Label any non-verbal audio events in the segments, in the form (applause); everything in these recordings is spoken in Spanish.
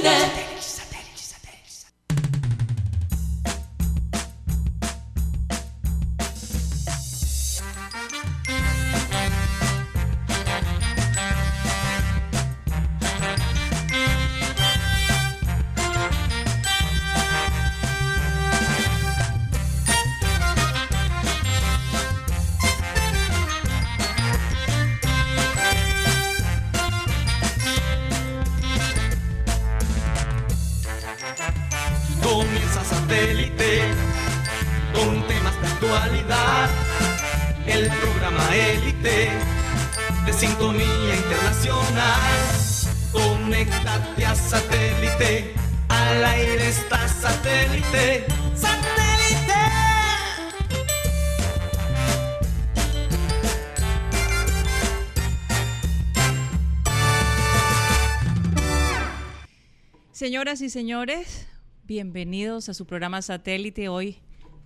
satélite. Comienza y señores, bienvenidos a su programa satélite hoy,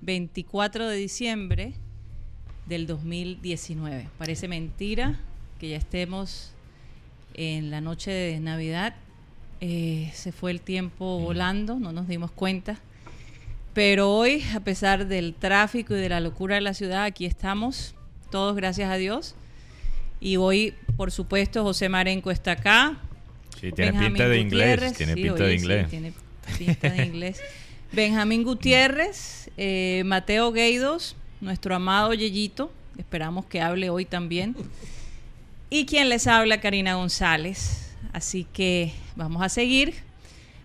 24 de diciembre del 2019. Parece mentira que ya estemos en la noche de Navidad. Eh, se fue el tiempo volando, no nos dimos cuenta. Pero hoy, a pesar del tráfico y de la locura de la ciudad, aquí estamos, todos gracias a Dios. Y hoy, por supuesto, José Marenco está acá, Sí, tiene Benjamín pinta de inglés. Gutiérrez, Tiene sí, pinta oye, de sí, inglés. tiene pinta de inglés. (laughs) Benjamín Gutiérrez, eh, Mateo Gueidos, nuestro amado Yeyito, esperamos que hable hoy también. Y quien les habla, Karina González. Así que vamos a seguir.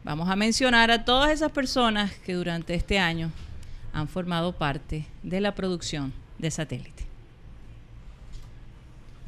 Vamos a mencionar a todas esas personas que durante este año han formado parte de la producción de satélite.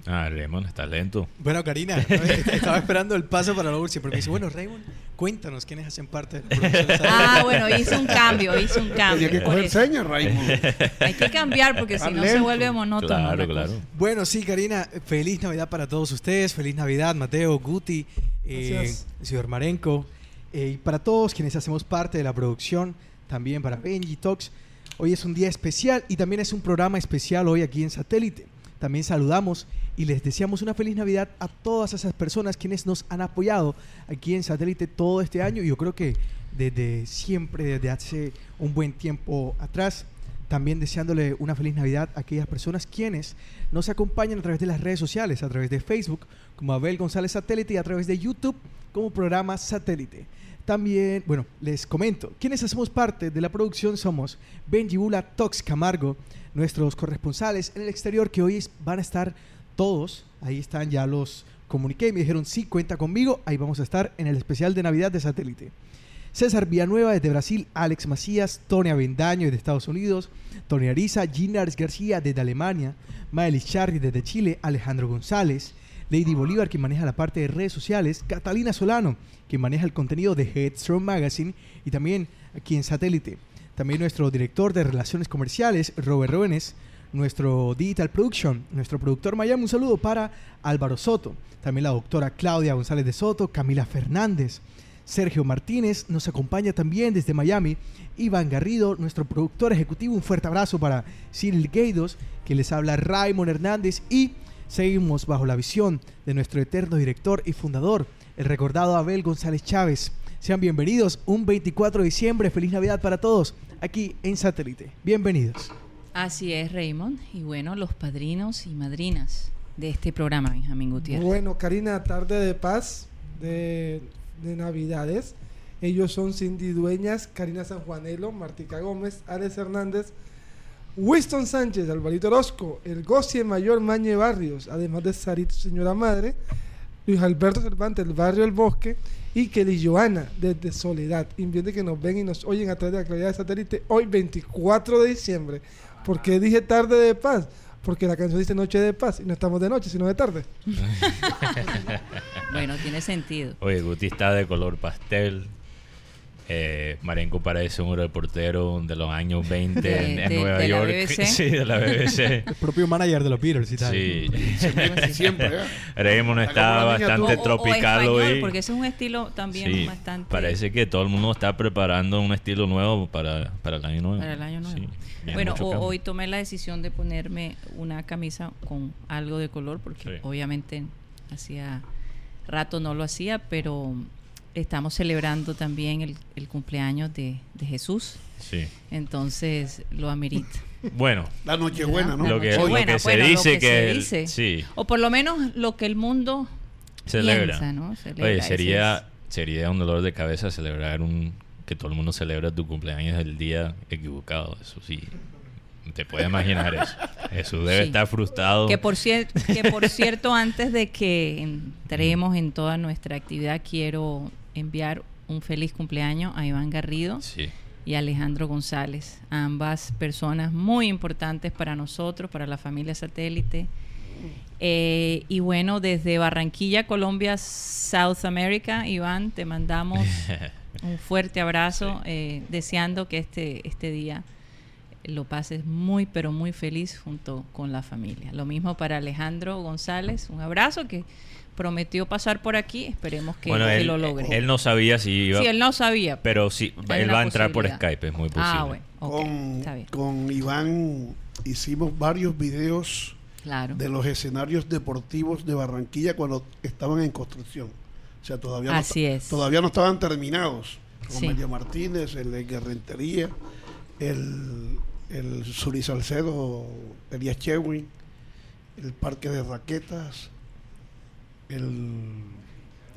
Ah, Raymond, está lento. Bueno, Karina, (laughs) estaba esperando el paso para la URSS, pero me dice, bueno, Raymond, cuéntanos quiénes hacen parte de la producción (laughs) de Ah, Satélite?" bueno, hice un cambio, hice un cambio. Tenía que coger señas, Raymond. (laughs) Hay que cambiar porque si no se vuelve monótono. Claro, la claro. Bueno, sí, Karina, feliz Navidad para todos ustedes, feliz Navidad, Mateo, Guti, eh, señor Marenco, eh, y para todos quienes hacemos parte de la producción, también para Benji Talks. Hoy es un día especial y también es un programa especial hoy aquí en Satélite. También saludamos y les deseamos una feliz Navidad a todas esas personas quienes nos han apoyado aquí en Satélite todo este año. Y yo creo que desde siempre, desde hace un buen tiempo atrás, también deseándole una feliz Navidad a aquellas personas quienes nos acompañan a través de las redes sociales, a través de Facebook como Abel González Satélite y a través de YouTube como programa Satélite. También, bueno, les comento, quienes hacemos parte de la producción somos Benji Bula, Tox Camargo, nuestros corresponsales en el exterior que hoy van a estar todos, ahí están ya los comuniqué y me dijeron sí, cuenta conmigo, ahí vamos a estar en el especial de Navidad de Satélite. César Villanueva desde Brasil, Alex Macías, Tony Avendaño desde Estados Unidos, Tony Ariza, Ginars García desde Alemania, Maelis Charri desde Chile, Alejandro González, Lady Bolívar, quien maneja la parte de redes sociales, Catalina Solano, quien maneja el contenido de Headstrong Magazine y también aquí en Satélite. También nuestro director de relaciones comerciales, Robert Robenes, nuestro Digital Production, nuestro productor Miami, un saludo para Álvaro Soto, también la doctora Claudia González de Soto, Camila Fernández, Sergio Martínez nos acompaña también desde Miami. Iván Garrido, nuestro productor ejecutivo. Un fuerte abrazo para Cyril Gaidos, que les habla Raymond Hernández. Y seguimos bajo la visión de nuestro eterno director y fundador, el recordado Abel González Chávez. Sean bienvenidos un 24 de diciembre. Feliz Navidad para todos aquí en Satélite. Bienvenidos. Así es, Raymond. Y bueno, los padrinos y madrinas de este programa, Benjamín Gutiérrez. Bueno, Karina, tarde de paz, de, de Navidades. Ellos son Cindy Dueñas, Karina Sanjuanelo, Martica Gómez, Alex Hernández, Winston Sánchez, Alvarito Orozco, el Gocie Mayor Mañe Barrios, además de Sarito Señora Madre, Luis Alberto Cervantes, del Barrio El Bosque, y Kelly Joana, desde Soledad. Invierte que nos ven y nos oyen a través de la claridad de satélite hoy, 24 de diciembre. ¿Por qué dije tarde de paz? Porque la canción dice noche de paz y no estamos de noche, sino de tarde. (laughs) Bueno, tiene sentido. Oye, Guti está de color pastel. Eh, Marenco parece un reportero de los años (laughs) 20 De- en, en de- Nueva de la York. BBC. (laughs) Sí, de la BBC. El propio manager de los Beatles y tal. sí. Siempre, ¿eh? Raymond Está bastante miniatura. O- o tropical español, hoy. porque ese es un estilo también Sí, bastante... Parece que todo el mundo está preparando un estilo nuevo para, para el año nuevo. Para el año nuevo. Sí, Bueno, o- hoy tomé la decisión de ponerme una camisa con algo de color, porque Sí. obviamente hacía rato no lo hacía, pero estamos celebrando también el, el cumpleaños de, de Jesús. Sí. Entonces lo amerita. (laughs) Bueno, La Nochebuena, ¿no? Lo que, lo que se bueno, lo dice que que, se el- dice. sí, O por lo menos lo que el mundo celebra. piensa, ¿no? Celebra, Oye, sería, es. sería un dolor de cabeza celebrar un que todo el mundo celebra tu cumpleaños el día equivocado. Eso sí. Te puedes imaginar eso. (laughs) Jesús debe Sí. estar frustrado. Que por, cier- que por cierto, antes de que entremos en toda nuestra actividad, quiero enviar un feliz cumpleaños a Iván Garrido Sí. y a Alejandro González, ambas personas muy importantes para nosotros, para la familia satélite. Eh, y bueno, desde Barranquilla, Colombia, South America, Iván, te mandamos (laughs) un fuerte abrazo, eh, deseando que este, este día lo pases muy, pero muy feliz junto con la familia. Lo mismo para Alejandro González, un abrazo que prometió pasar por aquí, esperemos que, bueno, que él, lo logre. él no sabía si iba, sí, él no sabía, pero sí, él va a entrar por. Skype, es muy posible. Ah, bueno, con, está bien, con Iván hicimos varios videos claro. de los escenarios deportivos de Barranquilla cuando estaban en construcción. O sea, todavía, no, es. todavía no estaban terminados. Con Sí. María Martínez, el de Guerrentería, el, el Suri Salcedo, Elías Chewin, el Parque de Raquetas, el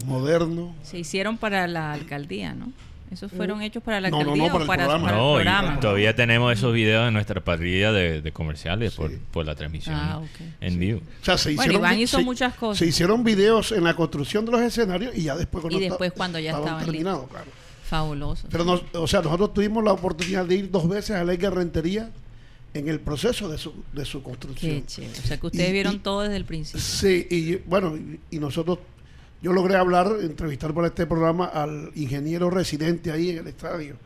Moderno. Se hicieron para la alcaldía, ¿no? ¿Esos fueron hechos para la No, no, no, alcaldía para o el para, programa. para No, el y programa? todavía tenemos esos videos en nuestra parrilla de, de comerciales por, Sí. por la transmisión Ah, ok. en vivo. O sea, se Bueno, hicieron, Iván vi- hizo se- muchas cosas. Se hicieron videos en la construcción de los escenarios y ya después cuando, Y después cuando ya estaban terminados. Claro. Fabuloso. Pero nos- o sea, nosotros tuvimos la oportunidad de ir dos veces a la Rentería en el proceso de su, de su construcción. Qué chévere. O sea, que ustedes Y- vieron y- todo desde el principio. Sí, y bueno, y, y nosotros, yo logré hablar, entrevistar por este programa al ingeniero residente ahí en el estadio.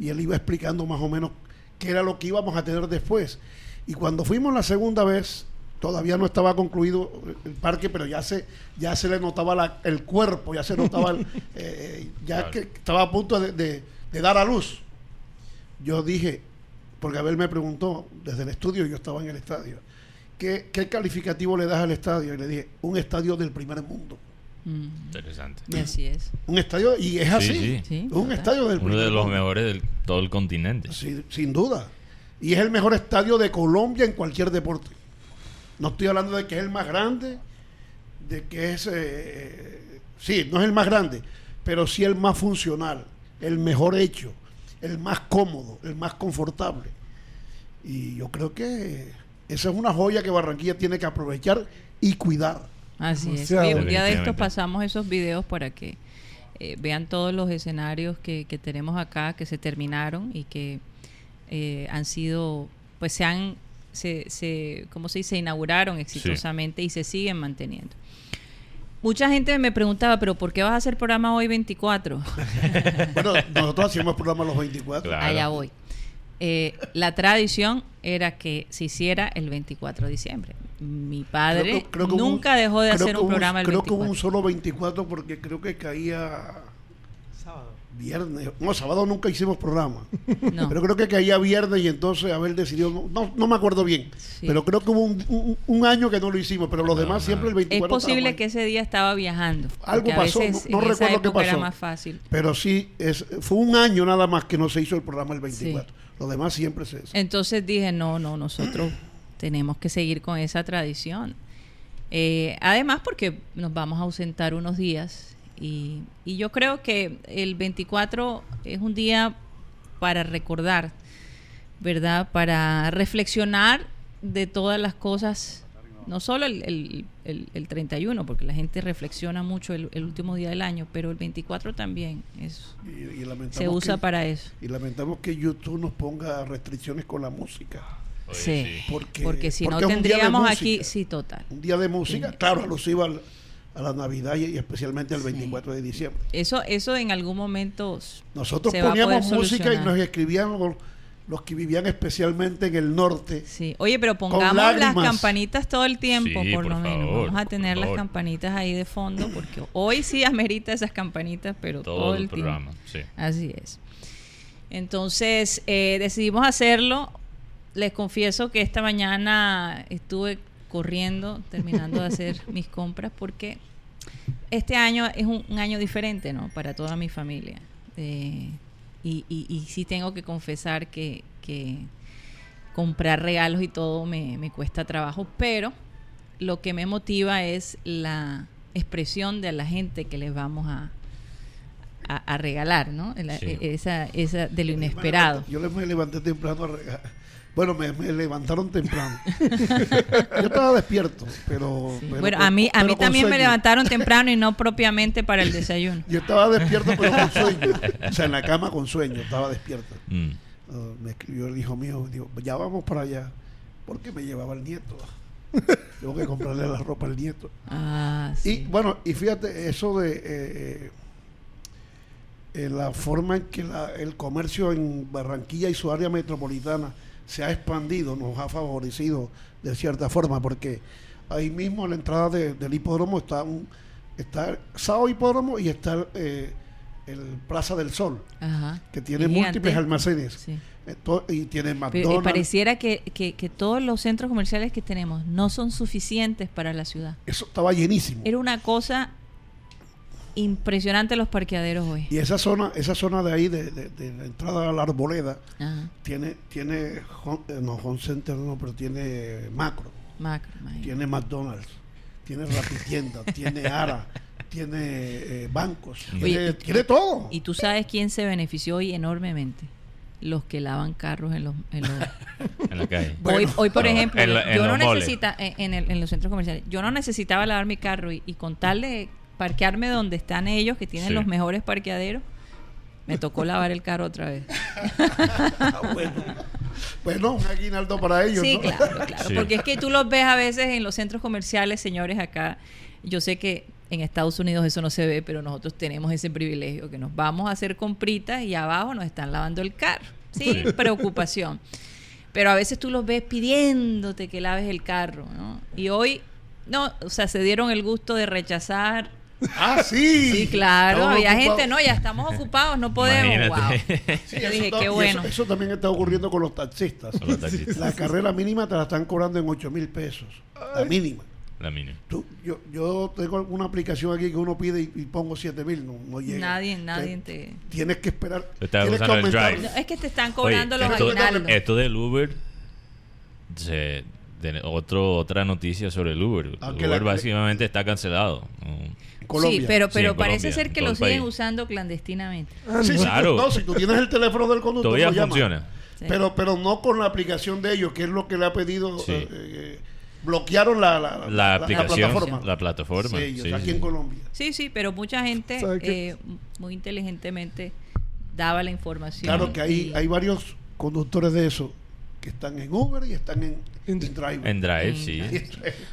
Y él iba explicando más o menos qué era lo que íbamos a tener después. Y cuando fuimos la segunda vez, todavía no estaba concluido el parque, pero ya se, ya se le notaba la- el cuerpo, ya se notaba, el- (laughs) eh, ya Claro. que estaba a punto de, de- de dar a luz. Yo dije, porque Abel me preguntó desde el estudio, yo estaba en el estadio, ¿qué, qué calificativo le das al estadio? Y le dije, un estadio del primer mundo. Mm, Interesante. y así es. Un estadio, y es Sí, así, sí. Sí, un estadio del Uno primer de los mundo. mejores de todo el continente. Sí, sin duda. Y es el mejor estadio de Colombia en cualquier deporte. No estoy hablando de que es el más grande, de que es... eh, sí, no es el más grande, pero sí el más funcional, el mejor hecho, el más cómodo, el más confortable. Y yo creo que esa es una joya que Barranquilla tiene que aprovechar y cuidar. Así es. Un día de estos pasamos esos videos para que eh, vean todos los escenarios que, que tenemos acá, que se terminaron y que eh, han sido, pues se han, se, se, ¿cómo se dice? Inauguraron exitosamente y se siguen manteniendo. Mucha gente me preguntaba, pero ¿por qué vas a hacer programa hoy 24? (laughs) Bueno, nosotros hacíamos programas los 24. Claro. Allá voy. Eh, la tradición era que se hiciera el 24 de diciembre. Mi padre Creo que- creo que hubo un- nunca dejó de creo hacer un programa el Creo 24. que hubo un solo 24 porque creo que caía Sábado. Viernes. No, sábado nunca hicimos programa. (laughs) No. Pero creo que caía viernes y entonces Abel decidió, no, no, me acuerdo bien, Sí. pero creo que hubo un, un- un año que no lo hicimos, pero los No, demás no. siempre el Es 24 posible estábamos que ese día estaba viajando. Algo pasó, veces no- recuerdo qué era pasó. más fácil. Pero sí, es, fue un año nada más que no se hizo el programa el 24. Los demás siempre se. Entonces dije, no, no, nosotros (coughs) tenemos que seguir con esa tradición. Eh, además, porque nos vamos a ausentar unos días y, y yo creo que el 24 es un día para recordar, ¿verdad? Para reflexionar de todas las cosas, no solo el, el- el- el 31, porque la gente reflexiona mucho el, el último día del año, pero el 24 también es, Y, y lamentamos se usa que, para eso. y lamentamos que YouTube nos ponga restricciones con la música. Oye, Sí. Porque, Porque si porque no tendríamos aquí, sí, total. Un día de música, Sí. claro, alusiva al- a la Navidad y, y especialmente al Sí. 24 de diciembre. Eso, eso en algún momento Nosotros se va a poníamos poder música y nos escribían los, los que vivían especialmente en el norte. Sí. Oye, pero pongamos las campanitas todo el tiempo, Sí, por, por lo menos. Vamos a tener las favor. campanitas ahí de fondo, porque hoy sí (laughs) amerita esas campanitas, pero todo, Todo el el programa, tiempo. sí. Así es. Entonces, eh, decidimos hacerlo. Les confieso que esta mañana estuve corriendo, terminando de hacer (laughs) mis compras, porque este año es un, un año diferente, ¿no? Para toda mi familia. Eh, y, y, y sí tengo que confesar que, que comprar regalos y todo me, me cuesta trabajo, pero lo que me motiva es la expresión de la gente que les vamos a, a, a regalar, ¿no? La- Sí. esa, esa de lo inesperado. Yo me levanté temprano a regar. Bueno, me, me levantaron temprano. (laughs) Yo estaba despierto, pero... Sí. pero bueno, con- a mí, a mí también me levantaron temprano y no propiamente para el desayuno. Yo estaba despierto, pero con (laughs) sueño. O sea, en la cama con sueño, estaba despierto. Mm. Ah, me escribió el hijo mío, dijo, ya vamos para allá. Porque me llevaba el nieto. (laughs) Tengo que comprarle la ropa al nieto. Ah, Y sí. bueno, y fíjate, eso de eh, eh, la forma en que la- el comercio en Barranquilla y su área metropolitana se ha expandido nos ha favorecido de cierta forma, porque ahí mismo en la entrada de- del hipódromo está un está Sao Hipódromo y está eh, el Plaza del Sol, Ajá. que tiene Es múltiples almacenes. Sí. Eh, y tiene McDonald's. pareciera que, que, que todos los centros comerciales que tenemos no son suficientes para la ciudad. Eso estaba llenísimo. Era una cosa impresionante los parqueaderos hoy. Y esa zona, esa zona de ahí, de, de- de la entrada a la arboleda, Ajá. tiene, tiene eh, no Home Center no, pero tiene Macro, Macro, imagínate. tiene McDonald's, tiene Rapitienda, (laughs) tiene Ara, tiene eh, bancos, Oye, tiene, y- tiene todo. Y tú sabes quién se benefició hoy enormemente. Los que lavan carros en los... en los- (laughs) En la calle. Bueno. hoy, hoy, por No, ejemplo, en la- yo no necesita en, en el- en los centros comerciales, yo no necesitaba lavar mi carro y, y con tal de parquearme donde están ellos, que tienen Sí. los mejores parqueaderos, me tocó lavar el carro otra vez. Ah, bueno. Bueno, un aguinaldo para ellos. Sí, ¿no? claro, claro. (laughs) Sí. Porque es que tú los ves a veces en los centros comerciales, señores, acá. Yo sé que en Estados Unidos eso no se ve, pero nosotros tenemos ese privilegio que nos vamos a hacer compritas y abajo nos están lavando el carro. Sí, Sí. (laughs) preocupación. Pero a veces tú los ves pidiéndote que laves el carro, ¿no? Y hoy, no, o sea, se dieron el gusto de rechazar. (laughs) Ah, sí. Sí, claro, Estamos había ocupados. gente, no, ya estamos ocupados, no podemos. Wow. Sí, Yo eso dije, qué eso- bueno. Eso, también está ocurriendo con los taxistas. Con los taxistas. La carrera mínima te la están cobrando en 8 mil pesos. La mínima. La mínima. Tú- yo, yo tengo alguna aplicación aquí que uno pide y, y pongo 7 mil, no, no llega. Nadie, nadie Te- te... Tienes que esperar. Estás tienes que usando el aumentar. Drive. No, es que te están Oye, cobrando los esto, aguinaldos. esto del Uber, se- otro, otra noticia sobre el Uber. Aunque el Uber la- básicamente está cancelado. Colombia. Sí, pero, pero parece Colombia, ser que lo siguen usando clandestinamente. Ah, Sí, no. sí, Claro. no, si tú tienes el teléfono del conductor, Todavía lo funciona. Sí. Pero, pero no con la aplicación de ellos, que es lo que le ha pedido. Sí. eh, eh, bloquearon la, la, La aplicación, plataforma. la plataforma. Sí, ellos, sí, aquí sí. en Colombia. Sí, sí, pero mucha gente eh, muy inteligentemente daba la información. Claro que hay, y- hay varios conductores de eso que están en Uber y están en, en En- Drive. En Drive, sí.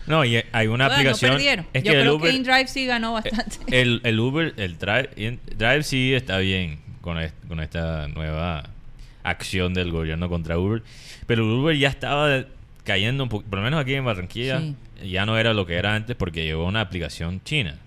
No, y hay una Bueno, aplicación. perdieron. Es Yo que el creo Uber, que InDrive sí ganó bastante. (laughs) el, el Uber, el Drive, sí está bien con, est- con esta nueva acción del gobierno contra Uber. Pero el Uber ya estaba cayendo un poco, por lo menos aquí en Barranquilla, Sí. ya no era lo que era antes porque llegó una aplicación china.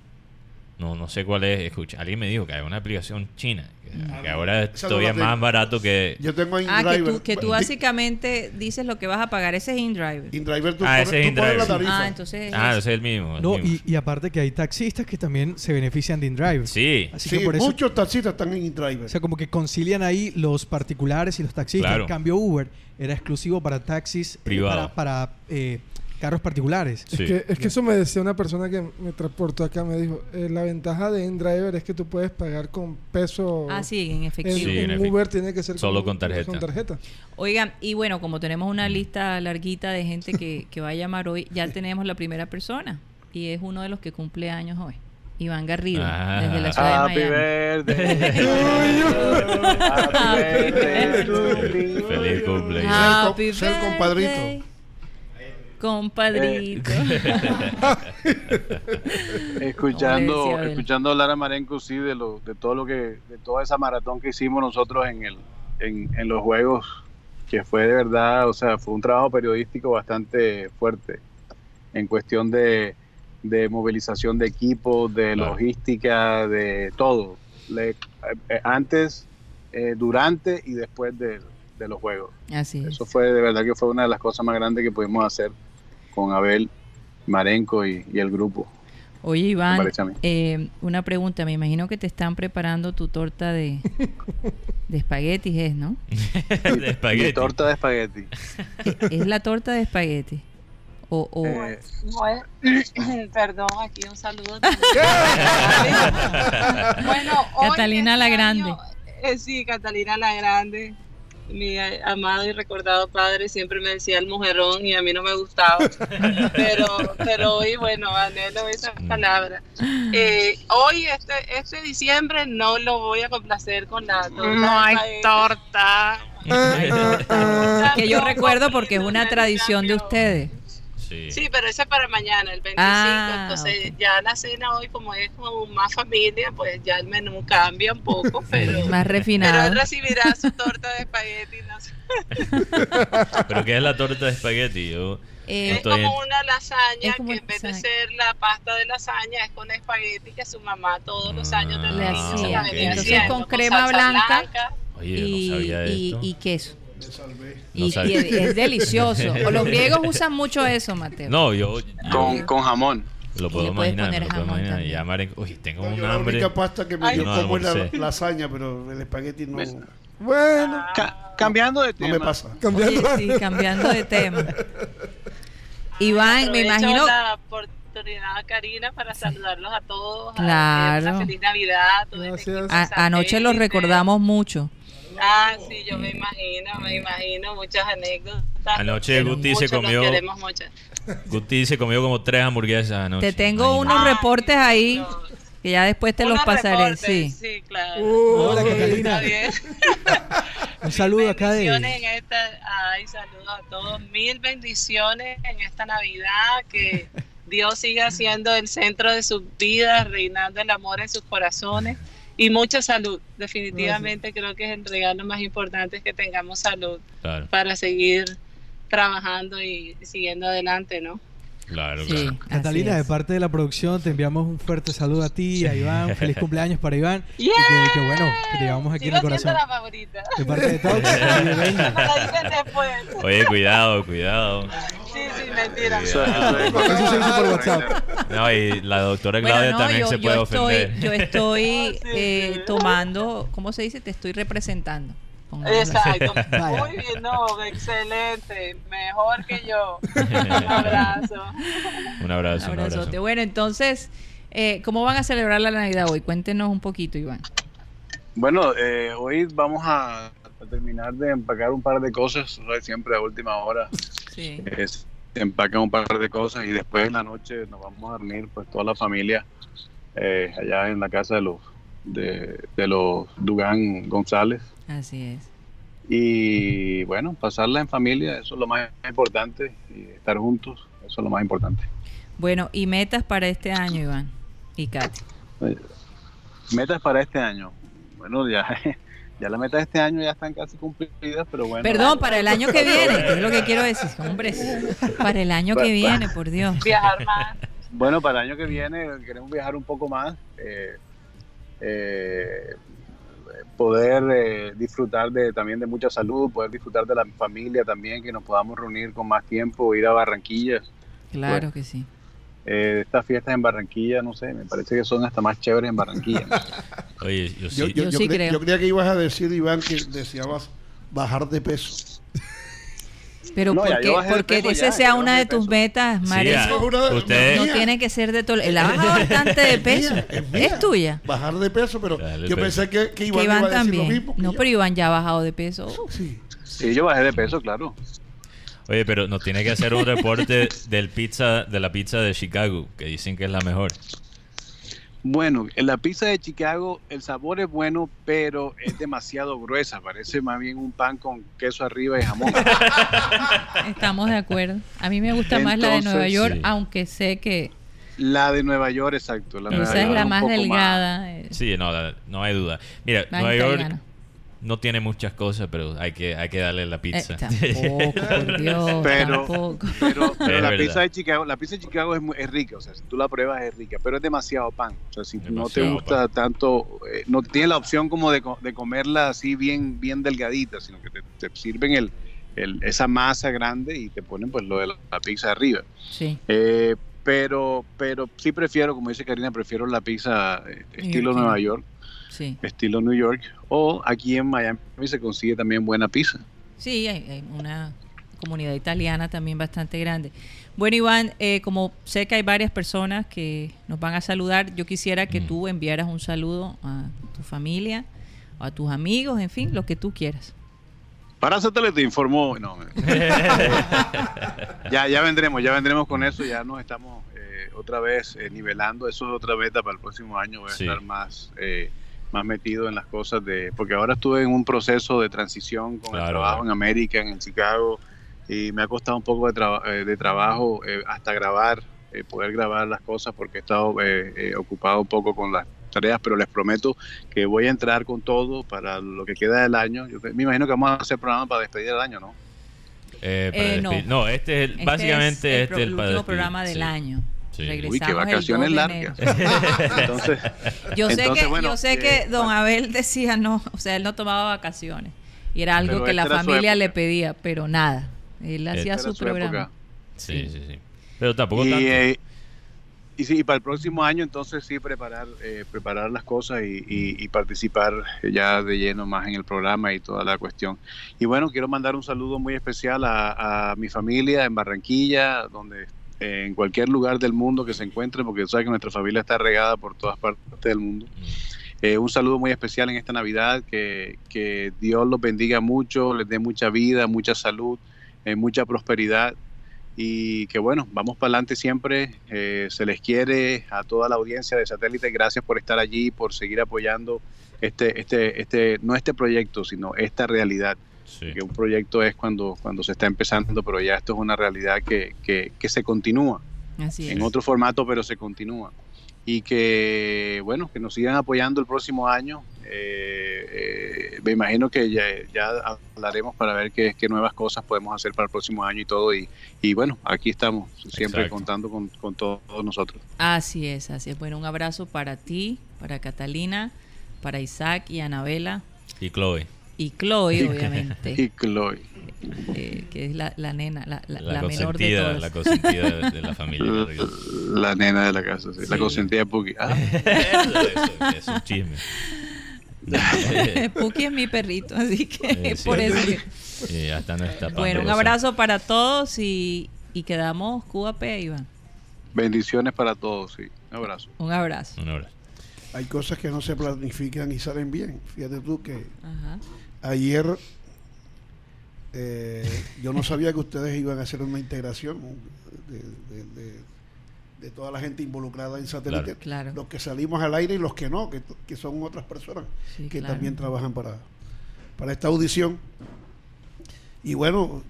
No, no sé cuál es. Escucha, alguien me dijo que hay una aplicación china. Que, que ahora es Esa no todavía más barato que. Yo tengo en ah, que tú, que tú Di- (laughs) básicamente dices lo que vas a pagar. Ese es InDrive. InDriver, tú, Ah, ese es la InDriver. tarifa. Ah, entonces... Ah, es- ese es el mismo. el No, mismo. y, y aparte que hay taxistas que también se benefician de InDrive. Sí. Así Sí, que por eso, muchos taxistas están en InDriver. o sea, como que concilian ahí los particulares y los taxistas. Claro. En cambio, Uber era exclusivo para taxis, eh, Privado. para, para, eh, carros particulares. Sí. Es, que, es que eso me decía una persona que me transportó acá, me dijo, eh, la ventaja de InDriver es que tú puedes pagar con peso. Ah, sí, en efectivo. Sí, en. Uber tiene que ser Solo con tarjeta. Con tarjeta. Oigan, y bueno, como tenemos una Mm. lista larguita de gente que, que va a llamar hoy, ya tenemos la primera persona. Y es uno de los que cumple años hoy. Iván Garrido, Ah. desde la ciudad Happy de Miami. birthday. (laughs) Happy birthday. Feliz cumpleaños. Happy Ser el compadrito. (laughs) escuchando escuchando hablar a Marenco sí de lo de todo lo que de toda esa maratón que hicimos nosotros en el en, en los juegos que fue de verdad o sea fue un trabajo periodístico bastante fuerte en cuestión de, de movilización de equipos de Claro. logística de todo Le- eh, antes eh, durante y después de, de los juegos Así es. eso fue de verdad que fue una de las cosas más grandes que pudimos hacer con Abel Marenco y, y el grupo Oye, Iván, eh, una pregunta. Me imagino que te están preparando tu torta de, de espaguetis, ¿es, no? (laughs) de Mi espagueti. torta de espagueti. ¿Es la torta de espagueti? O, o- Eh, Bueno, (coughs) perdón, aquí un saludo. (laughs) bueno, hoy, Catalina este la Grande. año, eh, sí, Catalina la Grande. Mi amado y recordado padre siempre me decía el mujerón y a mí no me gustaba. (laughs) pero, pero hoy, bueno, anhelo esa palabra. Eh, hoy, este, este diciembre, no lo voy a complacer con la torta. No hay torta. (laughs) que yo recuerdo porque es una tradición de ustedes. Sí. Sí, pero ese es para mañana, el 25. Ah, entonces, ya la cena hoy, como es como más familia, pues ya el menú cambia un poco, (laughs) pero, Más pero él refinado. recibirá su torta de espagueti. No sé. (laughs) ¿Pero qué es la torta de espagueti? Yo Eh, Es como en- una lasaña Es como que en vez de ser la pasta de lasaña, es con espagueti que su mamá todos los años Ah, Le la hacía. venía Entonces, con crema blanca, Oye, y, no sabía y- esto. y queso. Me salvé. No Y, sabía. y es, es delicioso. (laughs) O los griegos usan mucho eso, Mateo. No, yo, yo con, con jamón. lo puedo imaginar. poner me lo puedo jamón imaginar. también. Ya, Maren- uy, tengo No, un yo la hambre. única pasta que me Ay, dio no como la lasaña, pero el espagueti no, ¿Ves? no Bueno, Ca- cambiando de tema. me pasa. cambiando. Oye, sí, cambiando de tema. (laughs) Iván, me Aprovecho imagino. la oportunidad, Karina, para saludarlos a todos. a Claro. una feliz Navidad. a todo Gracias. de a- anoche los recordamos mucho. Ah, sí, yo me imagino, me imagino muchas anécdotas. Anoche Guti se comió-. Guti se comió como tres hamburguesas anoche. Te tengo unos reportes ahí no. que ya después te los pasaré. reportes, Sí. Sí, claro. Uh, Hola. Catalina. Está bien. (laughs) Un saludo acá de... en esta, ay, saludos a todos. Mil bendiciones en esta Navidad. Que (laughs) Dios siga siendo el centro de sus vidas, reinando el amor en sus corazones. Y mucha salud. Definitivamente creo que es el regalo más importante es que tengamos salud Claro, para seguir trabajando y siguiendo adelante, ¿no? Claro, Sí, claro. Catalina, de parte de la producción, te enviamos un fuerte saludo a ti y a Iván. Feliz (laughs) cumpleaños para Iván. Y que, que bueno, que te llevamos aquí en el corazón. la favorita. De parte de todos. (laughs) Oye, cuidado, cuidado. Sí, sí, mentira. Por WhatsApp. No, y la doctora Bueno, Claudia no, también yo, se yo puede estoy, ofender. yo estoy Sí, (laughs) eh, sí. tomando, ¿cómo se dice? Te estoy representando. Exacto. (laughs) Vaya. Muy bien, no, excelente. Mejor que yo. (laughs) Un abrazo. Un Un abrazo, un abrazo. Bueno, entonces, eh, ¿cómo van a celebrar la Navidad hoy? Cuéntenos un poquito, Iván. Bueno, eh, hoy vamos a, a terminar de empacar un par de cosas. Siempre a última hora Sí. eh, se empacan un par de cosas y después en la noche nos vamos a reunir pues toda la familia eh, allá en la casa de los de, de los Dugán González Así es. y bueno pasarla en familia eso es lo más importante y estar juntos eso es lo más importante Bueno, y metas para este año, Iván y Katy. Eh, metas para este año bueno ya (laughs) ya las metas de este año ya están casi cumplidas pero bueno Perdón, para el año que viene, que es lo que quiero decir, hombre, para el año que viene, por Dios. Viajar más. Bueno, para el año que viene queremos viajar un poco más, eh, eh, poder eh, disfrutar de, también de mucha salud, poder disfrutar de la familia también, que nos podamos reunir con más tiempo, ir a Barranquilla. Claro que sí. Eh, estas fiestas en Barranquilla, no sé, me parece que son hasta más chéveres en Barranquilla. (laughs) Oye, yo Yo, sí. yo, Yo yo sí cre- creo. yo creía que ibas a decir, Iván, que deseabas bajar de peso. Pero No, porque, porque peso ese ya, sea una de tus metas, Sí, María. usted- No mía. tiene que ser de todo. Él ha bajado bastante de Es peso. mía, es mía. Es tuya. Bajar de peso, pero Dale, yo peso. pensé que, que Iván, Que Iván iba a decir lo también. mismo. que No, yo. pero Iván ya ha bajado de peso. Sí. Sí, yo bajé de peso, claro. Oye, pero nos tiene que hacer un reporte del pizza, de la pizza de Chicago, que dicen que es la mejor. Bueno, en la pizza de Chicago el sabor es bueno, pero es demasiado gruesa, parece más bien un pan con queso arriba y jamón. (laughs) Estamos de acuerdo. A mí me gusta más la de Nueva York, sí. aunque sé que La de Nueva York, exacto. La de Nueva esa es York la más delgada. eh, Sí, no, la- no hay duda. Mira, más Nueva York. No tiene muchas cosas, pero hay que, hay que darle la Eh, pizza. tampoco, (laughs) por Dios, Pero- tampoco. Pero, pero la verdad. pizza de Chicago, la pizza de Chicago es, muy- es rica, o sea, si tú la pruebas es rica, pero es demasiado pan. O sea, si no te gusta tanto, eh, no tienes la opción como de, co- de comerla así bien, bien delgadita, sino que te, te sirven el, el- esa masa grande y te ponen pues lo de la, la pizza arriba. Sí. Eh, pero, pero sí prefiero, como dice Karina, prefiero la pizza eh, estilo. Nueva York, Sí, estilo New York, o aquí en Miami se consigue también buena pizza. sí, hay, hay una comunidad italiana también bastante grande. Bueno, Iván, eh, como sé que hay varias personas que nos van a saludar, yo quisiera que Mm. tú enviaras un saludo a tu familia, a tus amigos, en fin, lo que tú quieras. Para Satélite informó, no, (laughs) ya, ya vendremos, ya vendremos con eso, ya nos estamos eh, otra vez eh, nivelando, eso es otra meta para el próximo año, voy a Sí. estar más, eh, más metido en las cosas de, porque ahora estuve en un proceso de transición con el trabajo en América, en Chicago, y me ha costado un poco de, traba- eh, de trabajo eh, hasta grabar, eh, poder grabar las cosas porque he estado eh, eh, ocupado un poco con las tareas, pero les prometo que voy a entrar con todo para lo que queda del año. Yo me imagino que vamos a hacer programa para despedir el año, ¿no? Eh, para Eh, no. no. este es el, Este básicamente es el, este es el el para último programa del sí. año. Sí. Regresamos Uy, qué el 2 vacaciones largas. Entonces, (laughs) Yo sé Entonces, que, bueno, yo sé eh, que don bueno. Abel decía no, o sea, él no tomaba vacaciones. Y era algo que la familia le pedía, pero nada. Él hacía su su programa. Sí, sí, sí. Pero tampoco y, tanto. eh, y sí, y para el próximo año entonces sí preparar eh, preparar las cosas y, y- y participar ya de lleno más en el programa y toda la cuestión. Y bueno, quiero mandar un saludo muy especial a, a mi familia en Barranquilla, donde eh, en cualquier lugar del mundo que se encuentre, porque sabes que nuestra familia está regada por todas partes del mundo. Mm. Eh, un saludo muy especial en esta Navidad, que, que Dios los bendiga mucho, les dé mucha vida, mucha salud, eh, mucha prosperidad y que bueno, vamos para adelante siempre, eh, se les quiere a toda la audiencia de satélite, gracias por estar allí, por seguir apoyando este, este, este, no este proyecto, sino esta realidad, Sí. que un proyecto es cuando, cuando se está empezando, pero ya esto es una realidad que, que, que se continúa Así es. en otro formato, pero se continúa. Y que, bueno, que nos sigan apoyando el próximo año. Eh, eh, me imagino que ya, ya hablaremos para ver qué, qué nuevas cosas podemos hacer para el próximo año y todo. Y, y bueno, aquí estamos, siempre Exacto. contando con, con todos nosotros. Así es, así es. Bueno, un abrazo para ti, para Catalina, para Isaac y Anabela Y Chloe. Y Chloe, obviamente, (laughs) Y Chloe. eh, que es la, la nena, la, la- La, la menor de todas. la consentida de, de la (laughs) familia. La, nena de la casa, sí, la Sí. consentida de Puki. Ah, (laughs) eso, eso, es un chisme. Puki es mi perrito, así que Eh, sí. por eso. que- está nuestra Bueno, un abrazo para todos y, y quedamos Cuba P, Iván. bendiciones para todos, sí. Un abrazo. Un abrazo. Un abrazo. Hay cosas que no se planifican y salen bien. Fíjate tú que Ajá. Ayer eh, yo no sabía que ustedes iban a hacer una integración de, de- de- de toda la gente involucrada en satélite. Claro. Los que salimos al aire y los que no, que, que son otras personas Sí, que claro. también trabajan para, para esta audición. Y bueno,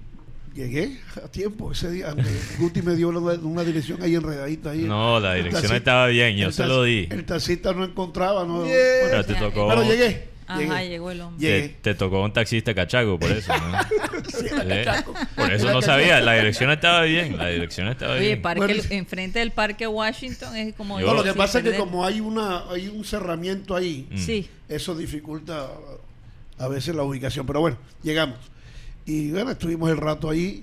llegué a tiempo ese día. Guti me dio una, una dirección ahí enredadita. Ahí. No, la dirección estaba bien, yo se lo di. El taxista no encontraba, no. Pero te Ya, tocó, Pero llegué. Ajá, llegué. llegó el hombre. te, te tocó un taxista cachaco, por eso, ¿no? (laughs) Sí, ¿Eh? Por eso no sabía, la dirección estaba bien, la dirección estaba Oye, bien. parque, Bueno, enfrente del parque Washington es como... Yo- No, lo que pasa es que como hay una hay un cerramiento ahí, Mm. Sí, eso dificulta a veces la ubicación. Pero bueno, llegamos. Y bueno, estuvimos el rato ahí,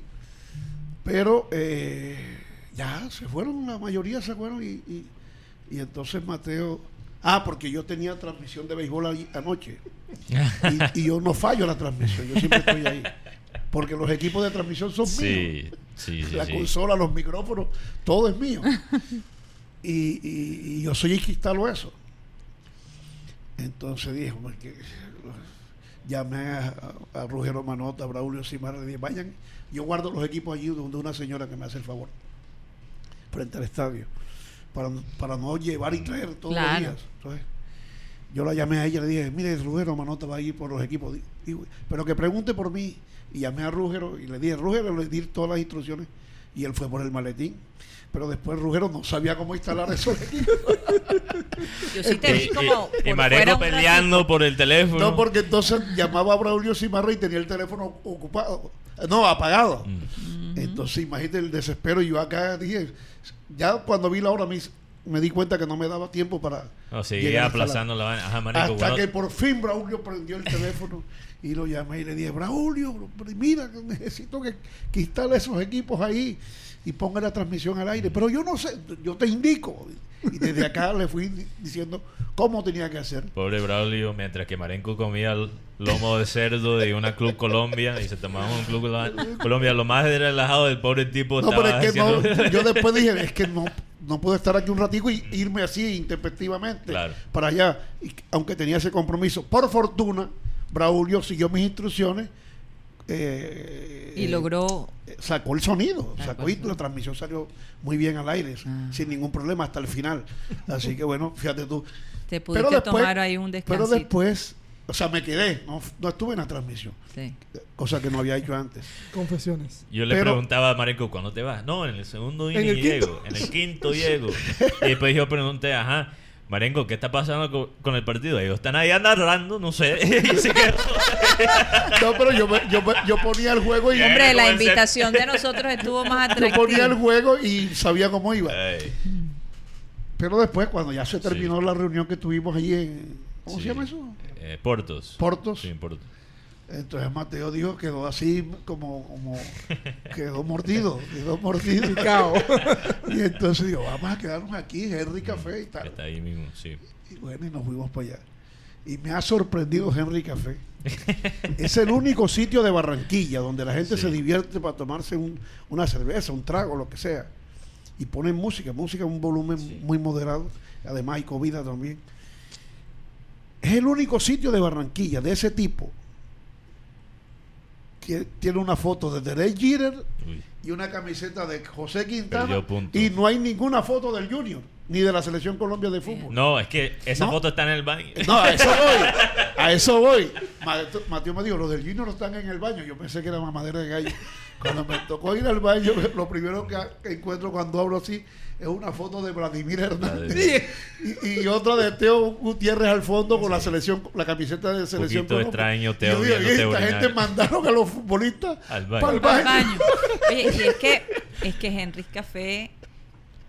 pero eh, ya se fueron, la mayoría se fueron y, y, y entonces Mateo... Ah, porque yo tenía transmisión de béisbol ahí anoche. (laughs) Y, y yo no fallo la transmisión, yo siempre estoy ahí. Porque los equipos de transmisión son míos. Sí, sí, la consola, los micrófonos, todo es mío. y, y- y yo soy instalo eso. Entonces dije, "Hombre, que llamé a, a, a Rugero Manota, a Braulio Simara, le dije, vayan, yo guardo los equipos allí donde una señora que me hace el favor, frente al estadio, para, para no llevar y traer todos Claro. los días. Entonces, yo la llamé a ella, le dije, mire, Rugero Manota va a ir por los equipos, digo, pero que pregunte por mí. Y llamé a Rugero y le dije, Rugero, le di todas las instrucciones y él fue por el maletín. Pero después Rugero no sabía cómo instalar esos (laughs) equipos. yo sí te vi Y, como... y- y Mareco peleando por el teléfono. No, porque entonces llamaba a Braulio Cimarra y tenía el teléfono ocupado. No, apagado. Mm. ratito. Entonces, imagínate el desespero. Y yo acá dije, ya cuando vi la hora, me me di cuenta que no me daba tiempo para. No, llegar seguía la- aplazando la vaina. Ajá, marico, Hasta bueno, que por fin Braulio prendió el teléfono y lo llamé y le dije, Braulio, mira, que necesito que, que instale esos equipos ahí y ponga la transmisión al aire. Pero yo no sé, yo te indico. Y desde acá le fui di- diciendo cómo tenía que hacer. Pobre Braulio, mientras que Marenco comía el lomo de cerdo de una Club Colombia y se tomaba un Club Colo- Colombia, lo más relajado del pobre tipo No, pero es que no, yo después dije, es que no, no puedo estar aquí un ratico y irme así intempestivamente Claro. para allá, y- aunque tenía ese compromiso. Por fortuna, Braulio siguió mis instrucciones. Eh, Y eh, logró. sacó el sonido, Sacó y la transmisión salió muy bien al aire, Ah. sin ningún problema hasta el final. Así que bueno, fíjate tú. Te pudiste tomar ahí un pero descansito. después, o sea, me quedé, no, no estuve en la transmisión, Sí. cosa que no había hecho antes. Confesiones. Yo le Pero- preguntaba a Marenco, ¿cuándo te vas? No, en el segundo En inning llego, en el quinto llego. (laughs) y después yo pregunté, ajá, Marenco, ¿qué está pasando co- con, el partido? Ellos están ahí narrando, no sé. (laughs) y se quedó. (laughs) No, pero yo, me- yo, yo ponía el juego y Hombre, la invitación de nosotros estuvo más yo ponía el atractiva. juego y sabía cómo iba. Ay, Pero después, cuando ya se terminó la reunión que tuvimos allí en, ¿cómo sí. se llama eso? Eh, Portos. Portos. Sí, en Portos. Entonces Mateo dijo, quedó así como, como (laughs) quedó mordido, quedó mordido. (laughs) y entonces digo, vamos a quedarnos aquí, Henry Café y tal. Está ahí mismo, sí. Y bueno, y nos fuimos para allá. Y me ha sorprendido Henry Café. es el único sitio de Barranquilla donde la gente Sí. se divierte para tomarse un- una cerveza, un trago, lo que sea. Y ponen música, música en un volumen Sí. muy moderado. Además hay comida también. Es el único sitio de Barranquilla de ese tipo que tiene una foto de Derek Jeter. Y una camiseta de José Quintana y no hay ninguna foto del Junior ni de la selección Colombia de fútbol. No, es que esa ¿No? foto está en el baño. No, a eso voy. (laughs) A eso voy. Mateo, Mateo me dijo, los del Junior no están en el baño. Yo pensé que era mamadera de gallo. Cuando me tocó ir al baño, (laughs) lo primero que, que encuentro cuando hablo así es una foto de Vladimir Hernández y, y otra de Teo Gutiérrez al fondo con la selección, la camiseta de selección. poquito extraño, Teo Y yo digo, viéndote "Y esta orinar". gente mandaron a los futbolistas Al baño. para el Al baño. Oye, y es que, es que Henry's Café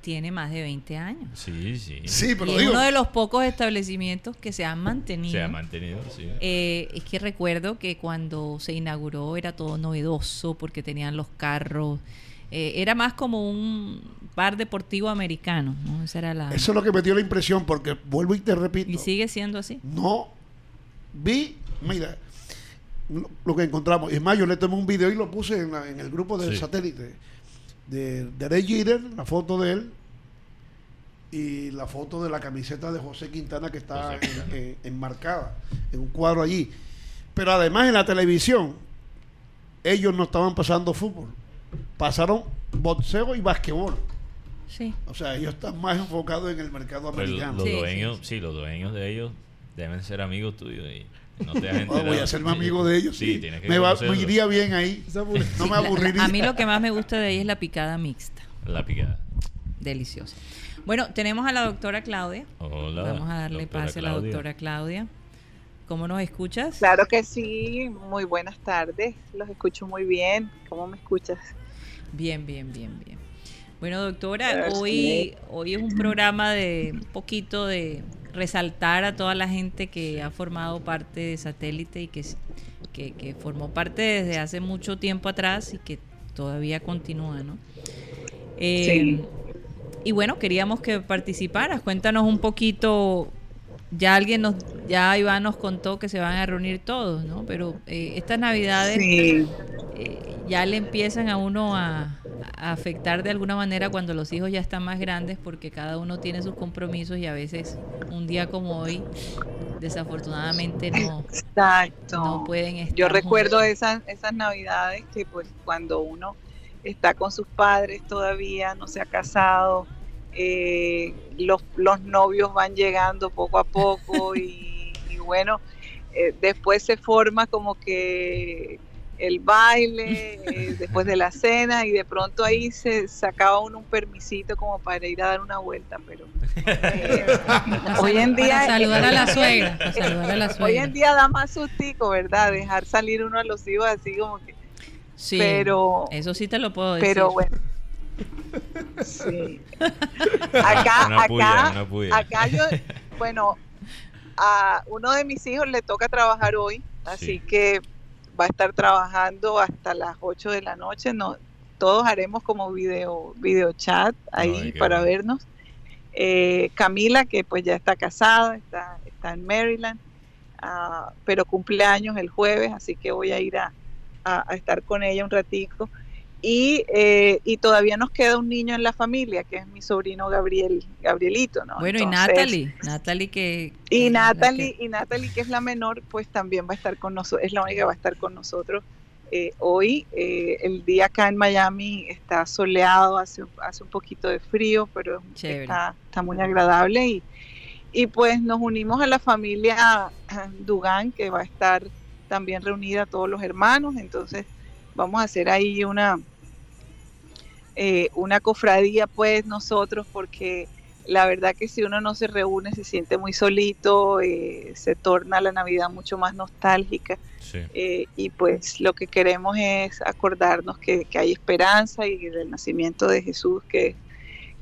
tiene más de 20 años. Sí, sí. Sí, pero y es digo, uno de los pocos establecimientos que se han mantenido. Se ha mantenido, sí. Eh, es que recuerdo que cuando se inauguró era todo novedoso porque tenían los carros. Eh, era más como un bar deportivo americano. ¿no? Esa era la... eso es lo que me dio la impresión, porque vuelvo y te repito. Y sigue siendo así. no vi, mira, lo, lo que encontramos. Es más, yo le tomé un video y lo puse en, la- en el grupo del Sí. satélite de, de Ray Jeter, la foto de él y la foto de la camiseta de José Quintana que está José en- Quintana. en- enmarcada en un cuadro allí. Pero además en la televisión, ellos no estaban pasando fútbol, pasaron boxeo y basquetbol. Sí. O sea, ellos están más enfocados en el mercado Pero americano. los Sí, sí, dueños, sí. sí, los dueños de ellos deben ser amigos tuyos y no te has (laughs) enterado. voy a ser Sí. amigo de ellos. Sí, Sí, tienes que me, va- me iría bien ahí. (laughs) No me aburriría. A mí lo que más me gusta de ahí es la picada mixta. La picada. Deliciosa. Bueno, tenemos a la doctora Claudia. Hola. Vamos a darle pase a la doctora Claudia. ¿Cómo nos escuchas? Claro que sí, muy buenas tardes, los escucho muy bien. ¿Cómo me escuchas? Bien, bien, bien, bien. Bueno, doctora, hoy, hoy es un programa de un poquito de resaltar a toda la gente que ha formado parte de Satélite y que, que, que formó parte desde hace mucho tiempo atrás y que todavía continúa, ¿no? Eh, Sí. Y bueno, queríamos que participaras. Cuéntanos un poquito. Ya alguien nos, ya Iván nos contó que se van a reunir todos, ¿no? Pero eh, estas navidades Sí, eh, ya le empiezan a uno a, a afectar de alguna manera cuando los hijos ya están más grandes porque cada uno tiene sus compromisos y a veces un día como hoy desafortunadamente no, exacto. no pueden estar Yo recuerdo juntos. esas, esas navidades que pues cuando uno está con sus padres todavía, no se ha casado, eh, los, los novios van llegando poco a poco (laughs) y, y bueno, eh, después se forma como que el baile, eh, después de la cena y de pronto ahí se sacaba uno un permisito como para ir a dar una vuelta, pero eh, hoy en día... para saludar a la suegra, para saludar a la (laughs) Hoy en día da más sustico, ¿verdad? Dejar salir uno a los hijos así como que... Sí, pero- eso sí te lo puedo decir. Pero bueno, Sí. Acá, Una puya, acá, una puya. acá yo, bueno, a uno de mis hijos le toca trabajar hoy, así Sí. que va a estar trabajando hasta las 8 de la noche. No, todos haremos como video, video chat ahí Ay, para bueno. vernos. Eh, Camila, que pues ya está casada, está, está en Maryland, ah, pero cumple años el jueves, así que voy a ir a, a- a estar con ella un ratico. Y, eh, y todavía nos queda un niño en la familia, que es mi sobrino Gabriel, Gabrielito, ¿no? Bueno, y Entonces, Natalie, Natalie que... y Natalie, que- y Natalie, que es la menor, pues también va a estar con nosotros, es la única que va a estar con nosotros eh, hoy. Eh, el día acá en Miami está soleado, hace, hace un poquito de frío, pero está, está muy agradable. Y, y pues nos unimos a la familia Dugan, que va a estar también reunida todos los hermanos, entonces vamos a hacer ahí una, eh, una cofradía, pues nosotros, porque la verdad que si uno no se reúne se siente muy solito, eh, se torna la Navidad mucho más nostálgica Sí. eh, y pues lo que queremos es acordarnos que, que hay esperanza y del nacimiento de Jesús, que,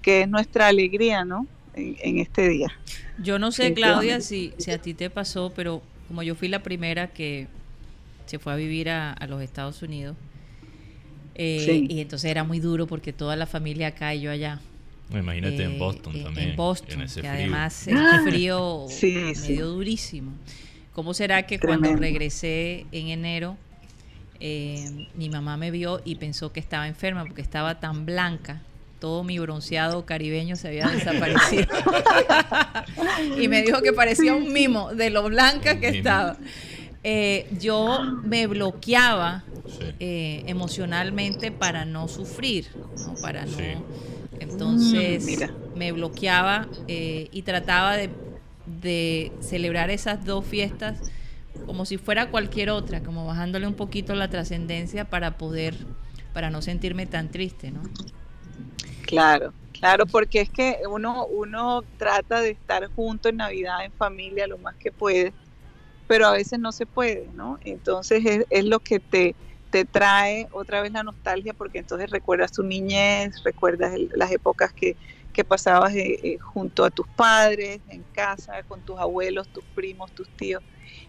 que es nuestra alegría, ¿no? En, en este día. Yo no sé, Claudia, si, si a ti te pasó, pero como yo fui la primera que se fue a vivir a, a los Estados Unidos, eh, Sí. y entonces era muy duro porque toda la familia acá y yo allá. Imagínate en Eh, Boston eh, también. En Boston, ese que frío. además (laughs) el frío Sí, medio sí. durísimo. ¿Cómo será que cuando regresé en enero, eh, mi mamá me vio y pensó que estaba enferma porque estaba tan blanca? Todo mi bronceado caribeño se había desaparecido. (laughs) y me dijo que parecía un mimo de lo blanca Un que mimo. estaba. Eh, yo me bloqueaba eh, emocionalmente para no sufrir, ¿no? para no. Sí. Entonces Mm, mira. me bloqueaba eh, y trataba de, de celebrar esas dos fiestas como si fuera cualquier otra, como bajándole un poquito la trascendencia para poder, para no sentirme tan triste, ¿no? Claro, claro, porque es que uno, uno trata de estar junto en Navidad, en familia, lo más que puede, pero a veces no se puede, ¿no? Entonces es, es lo que te, te trae otra vez la nostalgia, porque entonces recuerdas tu niñez, recuerdas el- las épocas que, que pasabas eh, eh, junto a tus padres, en casa, con tus abuelos, tus primos, tus tíos,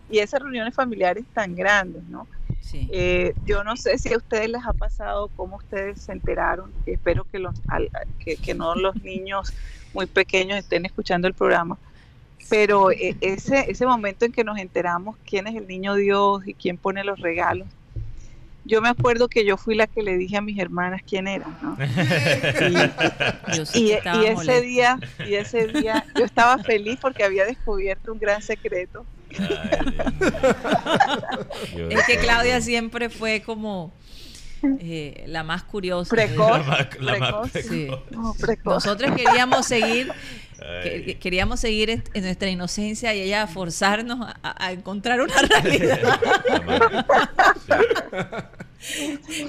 y esas reuniones familiares tan grandes, ¿no? Sí. Eh, yo no sé si a ustedes les ha pasado, cómo ustedes se enteraron. Espero que, los, que, que no los (laughs) niños muy pequeños estén escuchando el programa. Pero eh, ese, ese momento en que nos enteramos quién es el niño Dios y quién pone los regalos, yo me acuerdo que yo fui la que le dije a mis hermanas quién era. ¿no? (laughs) Y, estaba y ese día, y ese día yo estaba feliz porque había descubierto un gran secreto. Ay, Es que. Claudia siempre fue como eh, la más curiosa. Precoz. La más, la más precoz. Sí. precoz. No, precoz. Nosotros queríamos seguir que- queríamos seguir en nuestra inocencia y ella forzarnos a, a encontrar una realidad.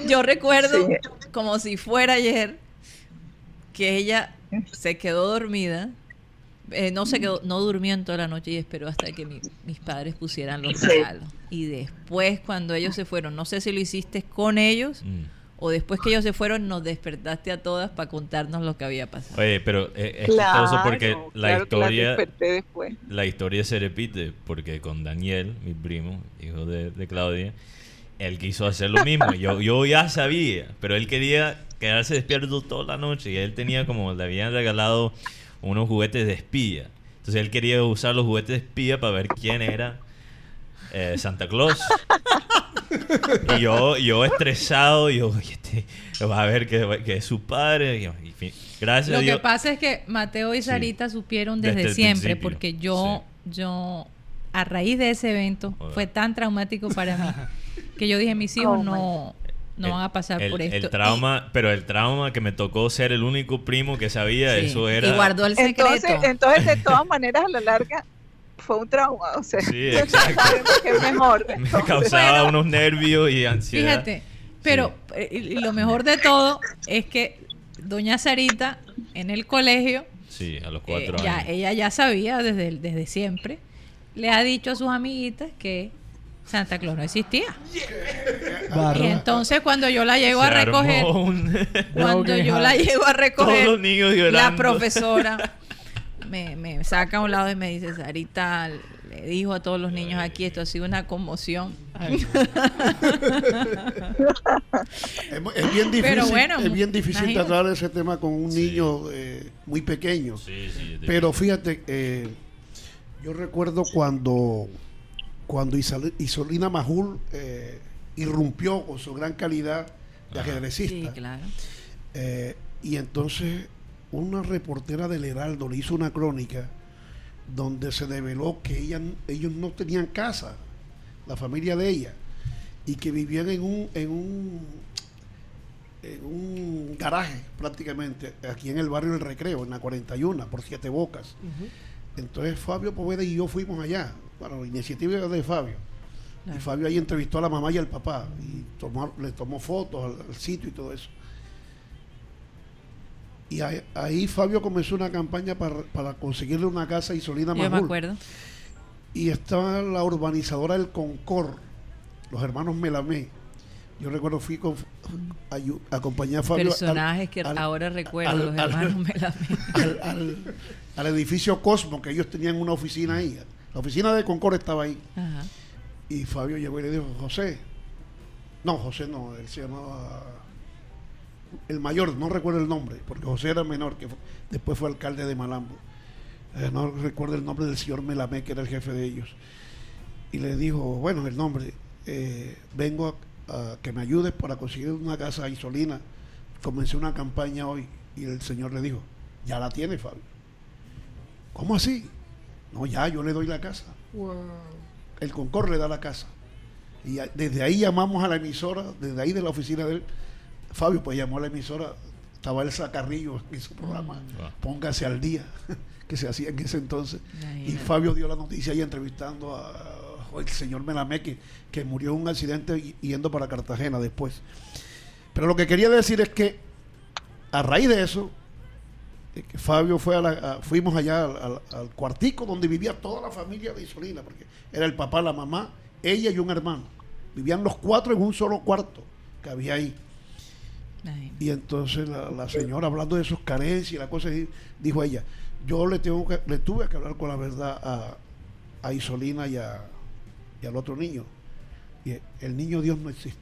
Yo recuerdo Sí. como si fuera ayer que ella se quedó dormida. Eh, no se quedó, no durmió en toda la noche y esperó hasta que mi- mis padres pusieran los regalos. Y después, cuando ellos se fueron, no sé si lo hiciste con ellos Mm. o después que ellos se fueron, nos despertaste a todas para contarnos lo que había pasado. Oye, pero eh, es Claro, chistoso porque la claro historia después. la historia se repite porque con Daniel, mi primo, hijo de, de Claudia, él quiso hacer lo mismo. Yo, yo ya sabía, pero él quería quedarse despierto toda la noche y él tenía como, le habían regalado unos juguetes de espía. Entonces él quería usar los juguetes de espía para ver quién era eh, Santa Claus. Y yo, yo estresado, yo, "Oye, este, va a ver que, que es su padre. Y yo, y fin, gracias Lo a que Dios. pasa es que Mateo y Sí. Sarita supieron desde, siempre, principio, porque yo, yo, a raíz de ese evento, fue tan traumático para mí (laughs) que yo dije, mis hijos Oh, no, no El- van a pasar el, por esto. El trauma, pero el trauma que me tocó ser el único primo que sabía, sí, eso era. Y guardó el secreto. Entonces, entonces, de todas maneras, a la larga fue un trauma. O sea, Sí, (laughs) exacto. que es mejor. (laughs) me causaba unos nervios y ansiedad. Fíjate, pero eh, lo mejor de todo es que doña Sarita en el colegio, Sí, a los eh, cuatro ya, años. ella ya sabía desde, desde siempre, le ha dicho a sus amiguitas que Santa Claus no existía. Y entonces cuando yo la llego Se a recoger, un- cuando yo la llego a recoger, Todos los niños llorando. la profesora me, me saca a un lado y me dice, Sarita, le dijo a todos los niños aquí, esto ha sido una conmoción. Es, bien difícil, Pero bueno, es bien difícil tratar ese tema con un Sí. niño eh, muy pequeño. Sí, sí, Pero fíjate, eh, yo recuerdo cuando, cuando Isolina Majul eh, irrumpió con su gran calidad de ajedrecista. Sí, claro. Eh, y entonces una reportera del Heraldo le hizo una crónica donde se develó que ella, ellos no tenían casa, la familia de ella, y que vivían en un, en un, en un garaje prácticamente, aquí en el barrio del Recreo, en la 41, por Siete Bocas. Entonces Fabio Poveda y yo fuimos allá, para la iniciativa de Fabio. Y. Fabio ahí entrevistó a la mamá y al papá y tomó, le tomó fotos al, al sitio y todo eso. Y ahí, ahí Fabio comenzó una campaña para, para conseguirle una casa a Isolina Yo me acuerdo. Y estaba la urbanizadora del Concord, los hermanos Melamé. Yo recuerdo fui con, ayu- acompañé a Fabio al- Personajes que al- ahora recuerdo, los hermanos (laughs) Melamé. al edificio Cosmo, que ellos tenían una oficina ahí. La oficina de Concord estaba ahí. Ajá. Y Fabio llegó y le dijo, José. No, José no, él se llamaba el mayor, no recuerdo el nombre, porque José era menor, que fue- después fue alcalde de Malambo. Eh, no recuerdo el nombre del señor Melamé, que era el jefe de ellos. Y le dijo, bueno, el nombre, eh, vengo a, a que me ayudes para conseguir una casa a Isolina. Comencé una campaña hoy y el señor le dijo, ya la tiene Fabio. ¿Cómo así? No, ya, yo le doy la casa Wow. el Concord le da la casa. Y desde ahí llamamos a la emisora, desde ahí de la oficina de él. Fabio pues llamó a la emisora, estaba Elsa Carrillo en su programa, Wow. Póngase al día, (laughs) que se hacía en ese entonces. Y. Fabio dio la noticia ahí entrevistando a el señor Melamé, que, murió en un accidente yendo para Cartagena después. Pero lo que quería decir es que a raíz de eso, eh, que Fabio fue a la, a- fuimos allá al, al- al cuartico donde vivía toda la familia de Isolina, porque era el papá, la mamá, ella y un hermano. Vivían los cuatro en un solo cuarto que había ahí. Y entonces la, la señora, hablando de sus carencias y la cosa, di- dijo ella, yo le tengo que, le tuve que hablar con la verdad a, a Isolina y, a- y al otro niño. Y el niño Dios no existe.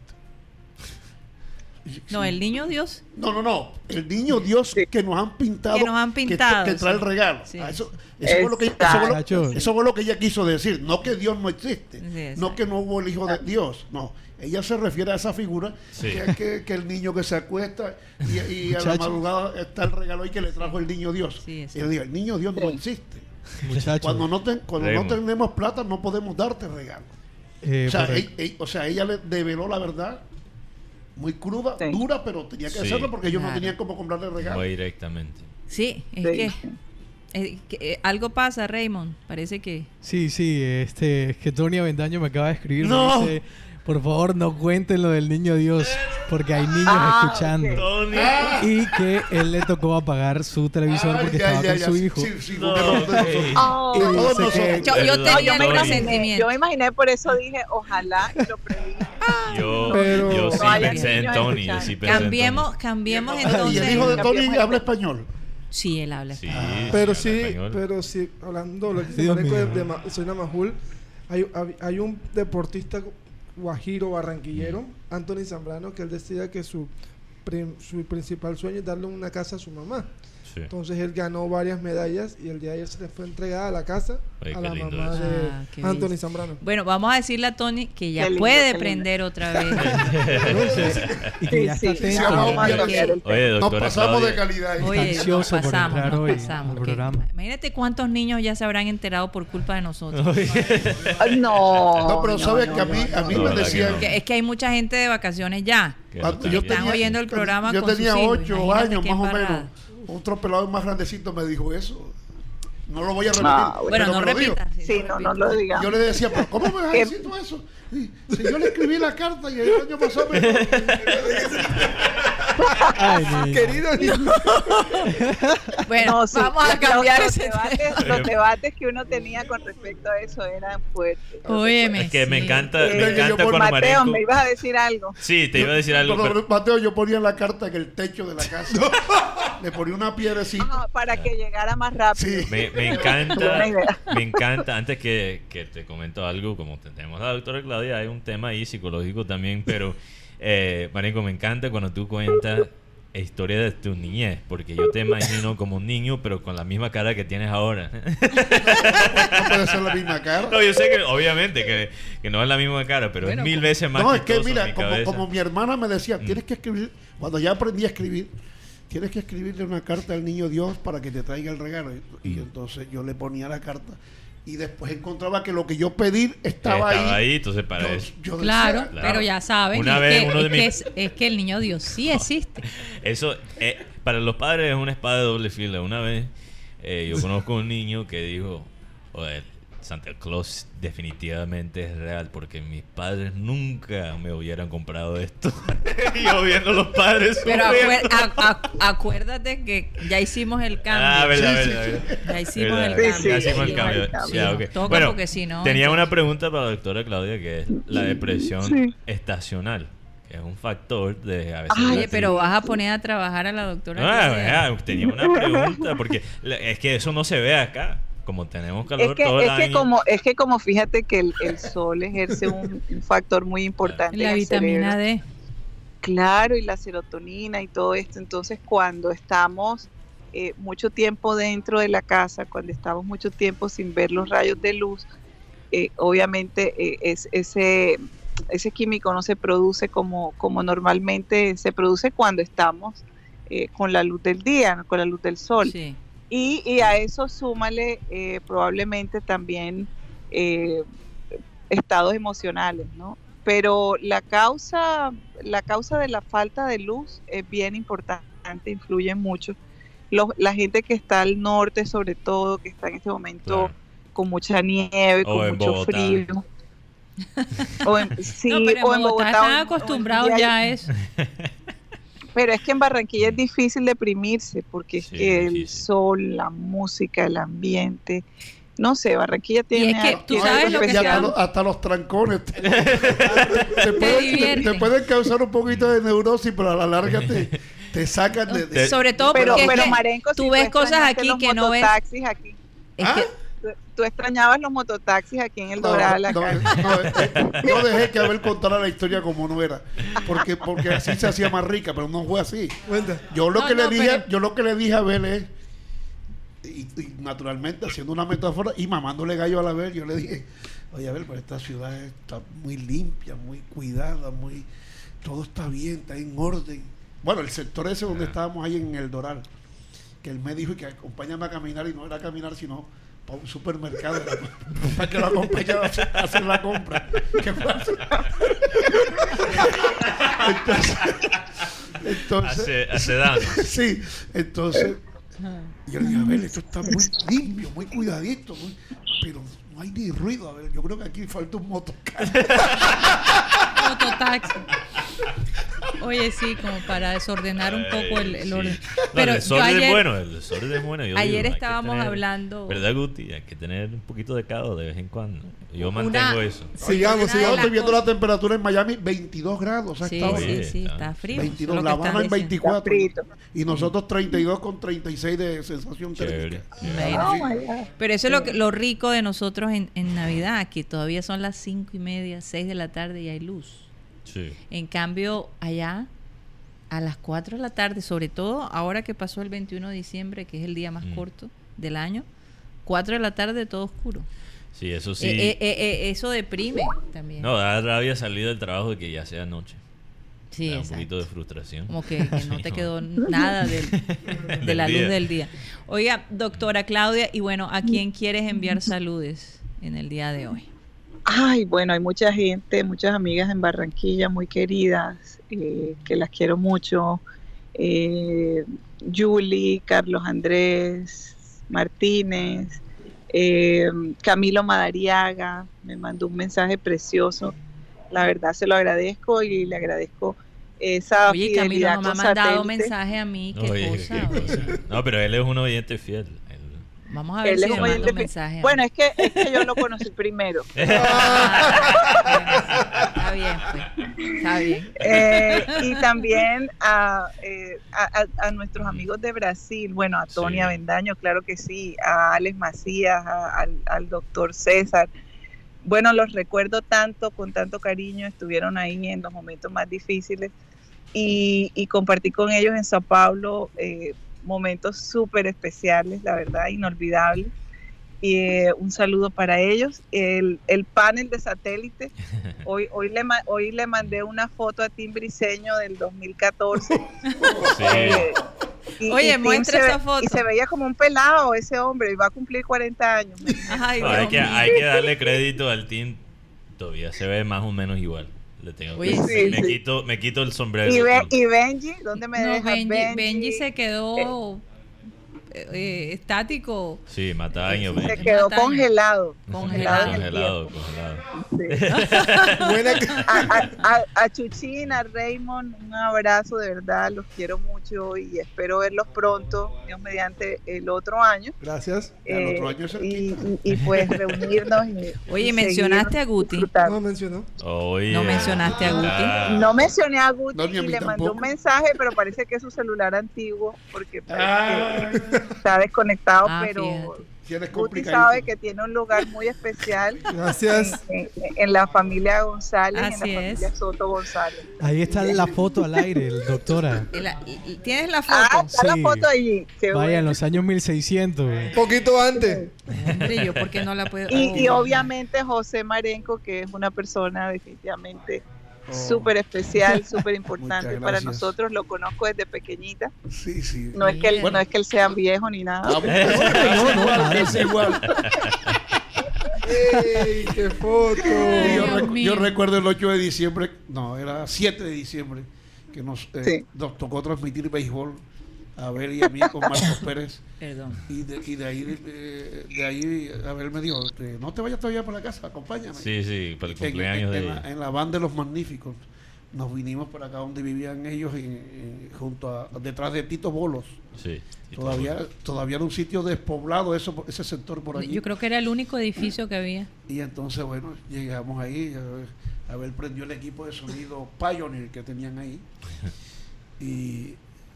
No, el niño Dios. No, no, no. El niño Dios que nos han pintado. Que nos han pintado, Que, trae el regalo. Sí. Ah, Eso, eso fue lo que, eso, fue lo, eso fue lo que ella quiso decir. No que Dios no existe. Sí, no que no hubo el Hijo de Dios. No. Ella se refiere a esa figura Sí. que, que, que el niño que se acuesta y, y a la Muchacho. madrugada está el regalo y que le trajo el niño Dios. Sí, y exacto. yo digo, el niño Dios no existe. Muchachos. Cuando no, ten- cuando no tenemos plata no podemos darte regalo. eh, o, sea, ey- ey- o sea, ella le develó la verdad muy cruda, Sí. dura, pero tenía que Sí. hacerlo porque ellos Claro. no tenían cómo comprarle regalo. Muy directamente. Sí, es Sí. que, es que, eh, algo pasa, Raymond. Parece que Sí, sí, este, es que Tony Avendaño me acaba de escribir. me No. dice, por favor, no cuenten lo del niño Dios, porque hay niños Ah, escuchando. Y que él le tocó apagar su televisor Ay, porque ya, estaba ya, con ya, su sí, hijo. Sí, sí, No, de. Oh. Que- yo, yo tenía yo, me yo me imaginé, por eso dije, ojalá y lo predije. Yo, Pero- yo sí pensé en Tony. Yo sí pensé en Cambiemos, Tony. cambiemos y entonces. el hijo de Tony Cambiemos habla español. Sí, él habla. Sí, español. Pero sí, español. pero sí, hablando lo que de, de Ma- Soyna Majul, hay, hay un deportista guajiro barranquillero, Anthony Zambrano, que él decía que su, prim- su principal sueño es darle una casa a su mamá. Sí. Entonces él ganó varias medallas y el día de ayer se le fue entregada la casa Oye, a la mamá eso. de Ah, Anthony. Zambrano. Bueno, vamos a decirle a Tony que ya lindo, puede prender otra vez. (laughs) Y que ya está a a Oye, Nos doctora pasamos Claudia, de calidad. Oye, nos pasamos, nos hoy pasamos. programa. imagínate cuántos niños ya se habrán enterado por culpa de nosotros. Ay, No. No, pero sabes no, que a no, mí, a mí no, me decían. es que hay mucha gente de vacaciones ya. yo está Están oyendo el programa yo con sus tenía ocho años más o menos. Otro pelado más grandecito me dijo eso. No lo voy a repetir. Ah, Bueno, pero no lo repita. Sí, no, no lo digas. Yo le decía, pero ¿cómo me vas a (laughs) ¿Qué? decir tú eso? Sí, Si yo le escribí la carta y el año pasado me... Ay. Querido niño. Bueno, No, sí, vamos a cambiar los, ese debates, los debates que uno tenía con respecto a eso eran fuertes. Óyeme, Es que me encanta, Eh, me yo encanta por cuando Mateo, Marenco- me ibas a decir algo. Sí, te iba a decir algo. Pero, pero- Mateo, yo ponía la carta en el techo de la casa. Le ponía una piedrecita. Ajá, para que llegara más rápido. Sí. Me, encanta, me encanta, antes que, que te comento algo, como tenemos a la doctora Claudia, hay un tema ahí psicológico también, pero, (laughs) eh, Marico, me encanta cuando tú cuentas historia de tu niñez, porque yo te imagino como un niño, pero con la misma cara que tienes ahora. No puede ser la misma cara. no, yo sé que, obviamente, que, que no es la misma cara, pero Bueno, es mil veces más No, es que mira, mi como, como mi hermana me decía, Mm. tienes que escribir, cuando ya aprendí a escribir, tienes que escribirle una carta al niño Dios para que te traiga el regalo. Y, y Mm. entonces yo le ponía la carta y después encontraba que lo que yo pedí estaba, Estaba ahí. ahí, entonces para Yo- eso. yo decía, Claro, Claro. pero ya saben, Una es, vez que, uno de es que mis- es- es que el niño Dios sí existe. (laughs) Eso, eh, para los padres es una espada de doble fila. Una vez eh, yo (laughs) conozco un niño que dijo, "Joder, Santa Claus definitivamente es real porque mis padres nunca me hubieran comprado esto. (laughs) y yo viendo los padres Pero sufriendo. acuer- a- a- acuérdate que ya hicimos el cambio. Ah, verdad, Sí, verdad, sí, verdad. Ya hicimos Verdad, el cambio. sí, ya hicimos el sí, cambio. el cambio. Ya, ok. Toca Bueno, porque si no, tenía entonces- una pregunta para la doctora Claudia que es la depresión Sí. estacional, que es un factor de a veces Ay, Oye, pero vas a poner a trabajar a la doctora. Ah, Claudia. vea, tenía una pregunta, porque es que eso no se ve acá. Como tenemos calor Es que, todo el es que año. como es que como fíjate que el, el sol ejerce un, un factor muy importante la en vitamina cerebro. D. Claro, y la serotonina y todo esto. Entonces, cuando estamos eh, mucho tiempo dentro de la casa, cuando estamos mucho tiempo sin ver los rayos de luz, eh, obviamente eh, es, ese, ese químico no se produce como, como normalmente se produce cuando estamos eh, con la luz del día, ¿no? con la luz del sol. Sí. Y, y a eso súmale eh, probablemente también eh, estados emocionales, ¿no? Pero la causa, la causa de la falta de luz es bien importante, influye mucho. Los- la gente que está al norte, sobre todo, que está en este momento Claro. con mucha nieve, O en con mucho Bogotá. frío. (laughs) O en, sí, no, pero en o Bogotá Bogotá, están acostumbrados ya a eso. (laughs) pero es que en Barranquilla es difícil deprimirse porque es que el sol, la música, el ambiente, no sé, Barranquilla tiene, es que tú sabes lo que hasta, los, hasta los trancones (laughs) te, te pueden, divierten. te pueden causar un poquito de neurosis, pero a la larga te, (laughs) te sacan de... de- Sobre todo Pero, porque es pero que Marenco, tú si ves cosas aquí que no ves. aquí. es ¿Ah? que Tú, tú extrañabas los mototaxis aquí en el No, Doral. no, eh, yo dejé que Abel contara la historia como no era, porque porque así se hacía más rica, pero no fue así. Yo lo No, que no, le dije, pero- yo lo que le dije a Abel es y, y naturalmente haciendo una metáfora y mamándole gallo a la Abel, yo le dije, oye Abel, pero esta ciudad está muy limpia, muy cuidada, muy todo está bien, está en orden. Bueno, el sector ese donde estábamos ahí en el Doral, que él me dijo que acompáñame a caminar y no era caminar sino para un supermercado (laughs) para que lo acompañara a hacer, a la compra. ¿Qué pasa? (laughs) entonces, entonces daño. (laughs) sí, entonces yo le dije, a ver, esto está muy limpio, muy cuidadito, muy- pero no hay ni ruido. A ver, yo creo que aquí falta un motocarro. Mototaxi. Oye, sí, como para desordenar un poco el, el Sí. orden. No, Pero el desorden es ayer, bueno, el desorden es bueno. yo ayer digo, estábamos tener- hablando- ¿Verdad, Guti? Hay que tener un poquito de caos de vez en cuando. Yo Una- mantengo eso. Sigamos, sigamos. estoy viendo la temperatura en Miami, 22 grados. Sí, sí, sí, está- frío. 22, eso es la Habana en estás diciendo. 24. Está frito. Y nosotros 32 con 36 de sensación Chévere. térmica. Oh. Pero eso es lo, que- lo rico de nosotros en, en Navidad, que todavía son las cinco y media, seis de la tarde y hay luz. Sí. En cambio, allá a las 4 de la tarde, sobre todo ahora que pasó el 21 de diciembre, que es el día más Mm. corto del año, 4 de la tarde todo oscuro. Sí, eso sí. Eh, eh, eh, eso deprime también. No, da rabia salir del trabajo de que ya sea noche. sí, da un exacto. poquito de frustración. Como que, que no (laughs) Sí, te no. quedó nada del- (laughs) de Del la luz del día. Oiga, doctora Claudia, y bueno, ¿a quién quieres enviar saludes en el día de hoy? Ay, bueno, hay mucha gente, muchas amigas en Barranquilla muy queridas, eh, que las quiero mucho. Eh, Julie, Carlos Andrés, Martínez, eh, Camilo Madariaga, me mandó un mensaje precioso. La verdad se lo agradezco y le agradezco esa Oye, Camilo no me ha mandado satélite. mensaje a mí. ¿Qué Oye, cosa? qué cosa. No, pero él es un oyente fiel. Vamos a ver si mando mensaje. Bueno, es que, es que yo lo conocí primero. (laughs) Está bien, pues. Está bien. Eh, y también a, eh, a, a- nuestros amigos de Brasil, bueno, a Tony Sí. Avendaño, claro que sí, a Alex Macías, a- al, al doctor César. Bueno, los recuerdo tanto, con tanto cariño, estuvieron ahí en los momentos más difíciles y, y compartí con ellos en Sao Paulo eh, momentos súper especiales, la verdad, inolvidables. Y eh, un saludo para ellos. El, el panel de satélite, (laughs) hoy, hoy, le, hoy le mandé una foto a Tim Briseño del 2014. Sí. eh, y- Oye, y Tim muestra se esa ve- foto. Y se veía como un pelado ese hombre, y va a cumplir 40 años. Ay, No, hay, que, hay que darle crédito al team. Todavía se ve más o menos igual. Le tengo que- Oye, sí, me, sí. quito, me quito el sombrero. Y, Be- y Benji, ¿dónde me No, dejas Benji, Benji? Benji se quedó eh, eh, estático. Sí, Mataño. Se Benji. quedó Mataño. congelado. Congelado. Congelado. Sí. (laughs) (laughs) A, a- a- a Chuchín, a Raymond, un abrazo de verdad, los quiero mucho y espero verlos pronto, Dios mediante el otro año. Gracias. El otro Eh, año es y, cerquita. y- y, pues (laughs) reunirnos. y- Oye, y mencionaste a Guti. No mencionó. No mencionaste a Guti. ah, No mencioné a Guti No, ni a y le mandé tampoco. un mensaje, pero parece que es su celular antiguo porque parece Ah, que está desconectado, Ah, pero Guti sabe que tiene un lugar muy especial (laughs) Gracias. en, en la familia González, Así en la es. familia Soto González. Ahí está la foto al aire, el doctora. (laughs) La- ¿Tienes la Ah, foto? está Sí. la foto allí. qué Vaya, en bueno. los años 1600. güey. Poquito antes. Hombre, yo porque no la puedo. Y, y Oh. obviamente José Marenco, que es una persona definitivamente Oh, súper especial, (laughs) súper importante para nosotros. Lo conozco desde pequeñita. Sí, sí. No es que él, no es que él sea viejo ni nada. Ah, (laughs) bueno, no, igual, nada. es igual. ¡Ey, qué foto! Yo, Dios recu- mío. yo recuerdo el 8 de diciembre, no, era 7 de diciembre, que nos, eh, Sí. nos tocó transmitir béisbol a ver y a mí con Marcos (coughs) Pérez. Perdón. Y de, y de ahí, eh, de ahí, Abel me dijo, este, no te vayas todavía para la casa, acompáñame. Sí, sí, para el En- cumpleaños en, de la, en la van de los magníficos. Nos vinimos por acá donde vivían ellos, en- en- junto a, detrás de Tito Bolos. Sí. y Todavía, todo. todavía era un sitio despoblado eso, ese sector por allí. Yo creo que era el único edificio que había. Y entonces, bueno, llegamos ahí. A ver, prendió el equipo de sonido Pioneer que tenían ahí. (laughs) Y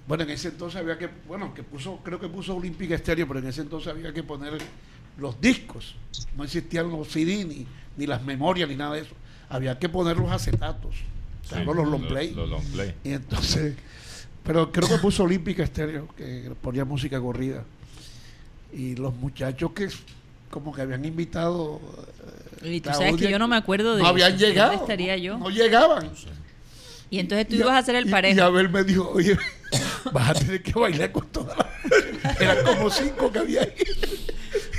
bueno, en ese entonces había que, bueno, que puso, creo que puso Olympic Stereo, pero en ese entonces había que poner los discos. No existían los CD ni, ni las memorias ni nada de eso. Había que poner los acetatos, Sí, los long play. Los long play. Y entonces, pero creo que puso Olímpica Estéreo, que ponía música corrida. Y los muchachos que como que habían invitado. eh, Y tú sabes que yo no me acuerdo de No habían eso. llegado. ¿Dónde estaría yo? No llegaban. Y entonces tú Y ibas a hacer el y- parejo. Y Abel me dijo, oye, (laughs) vas a tener que bailar con todas las. Eran como cinco que había ahí.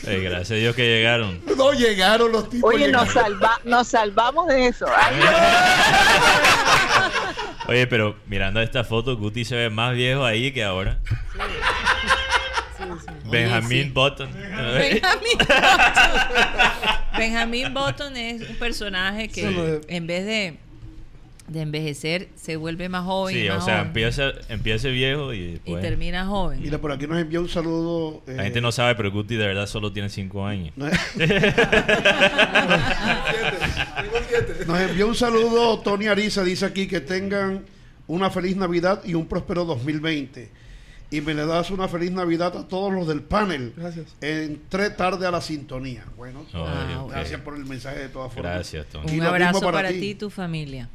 Eh, gracias a Dios que llegaron. No llegaron los tipos. Oye, nos, llegaron. salva, nos salvamos de eso. (laughs) Oye, pero mirando esta foto, Guti se ve más viejo ahí que ahora. Benjamin sí. Button. Benjamin (laughs) Button. Benjamin Button es un personaje que en vez de, de envejecer se vuelve más joven. Sí, y o sea, joven. empieza, empieza viejo y y después... termina joven. Mira, por aquí nos envió un saludo. La eh, gente no sabe, pero Guti de verdad solo tiene 5 años. no-. (laughs) Nos envió un saludo Tony Ariza, dice aquí que tengan una feliz Navidad y un próspero 2020. Y me le das una feliz Navidad a todos los del panel. Gracias. Entré tarde a la sintonía. Bueno, Ah, gracias por el mensaje de todas formas. Gracias, Tony. Un abrazo para, para ti. ti y tu familia.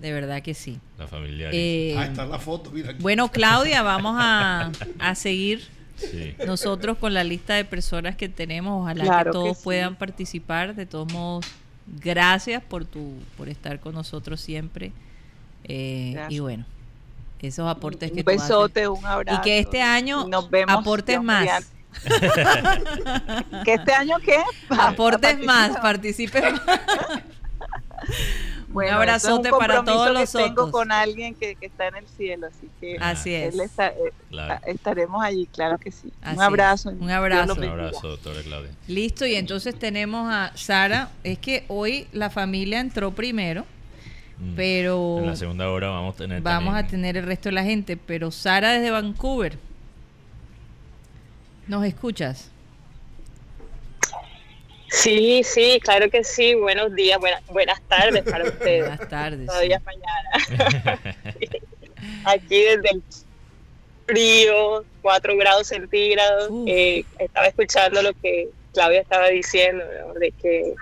De verdad que sí. La familia. Eh, Ahí está la foto, mira aquí. bueno, Claudia, vamos a, a seguir sí. nosotros con la lista de personas que tenemos. Ojalá Claro que que todos sí. puedan participar. De todos modos, gracias por tu por estar con nosotros siempre. Eh, Gracias. y bueno, esos aportes que un tú haces. besote, un abrazo. Y que este año nos vemos, aportes más. mediante. (laughs) ¿Que este año qué? Aportes (laughs) más, participes más. (laughs) Bueno, un abrazote eso es un para todos los que tengo otros. con alguien que, que está en el cielo, así que Así es. él está- eh, Claro. estaremos allí, claro que sí. Así un abrazo. Un abrazo. Un abrazo, doctora Claudia. Listo, y entonces tenemos a Sara. Es que hoy la familia entró primero. Mm. pero En la segunda hora vamos a tener vamos a tener el resto de la gente. Pero Sara desde Vancouver, ¿nos escuchas? Sí, sí, claro que sí. Buenos días, buenas, buenas tardes para (laughs) ustedes. Buenas tardes. Todavía mañana. (laughs) Aquí desde el frío, 4 grados centígrados. Eh, estaba escuchando lo que Claudia estaba diciendo, ¿no? de que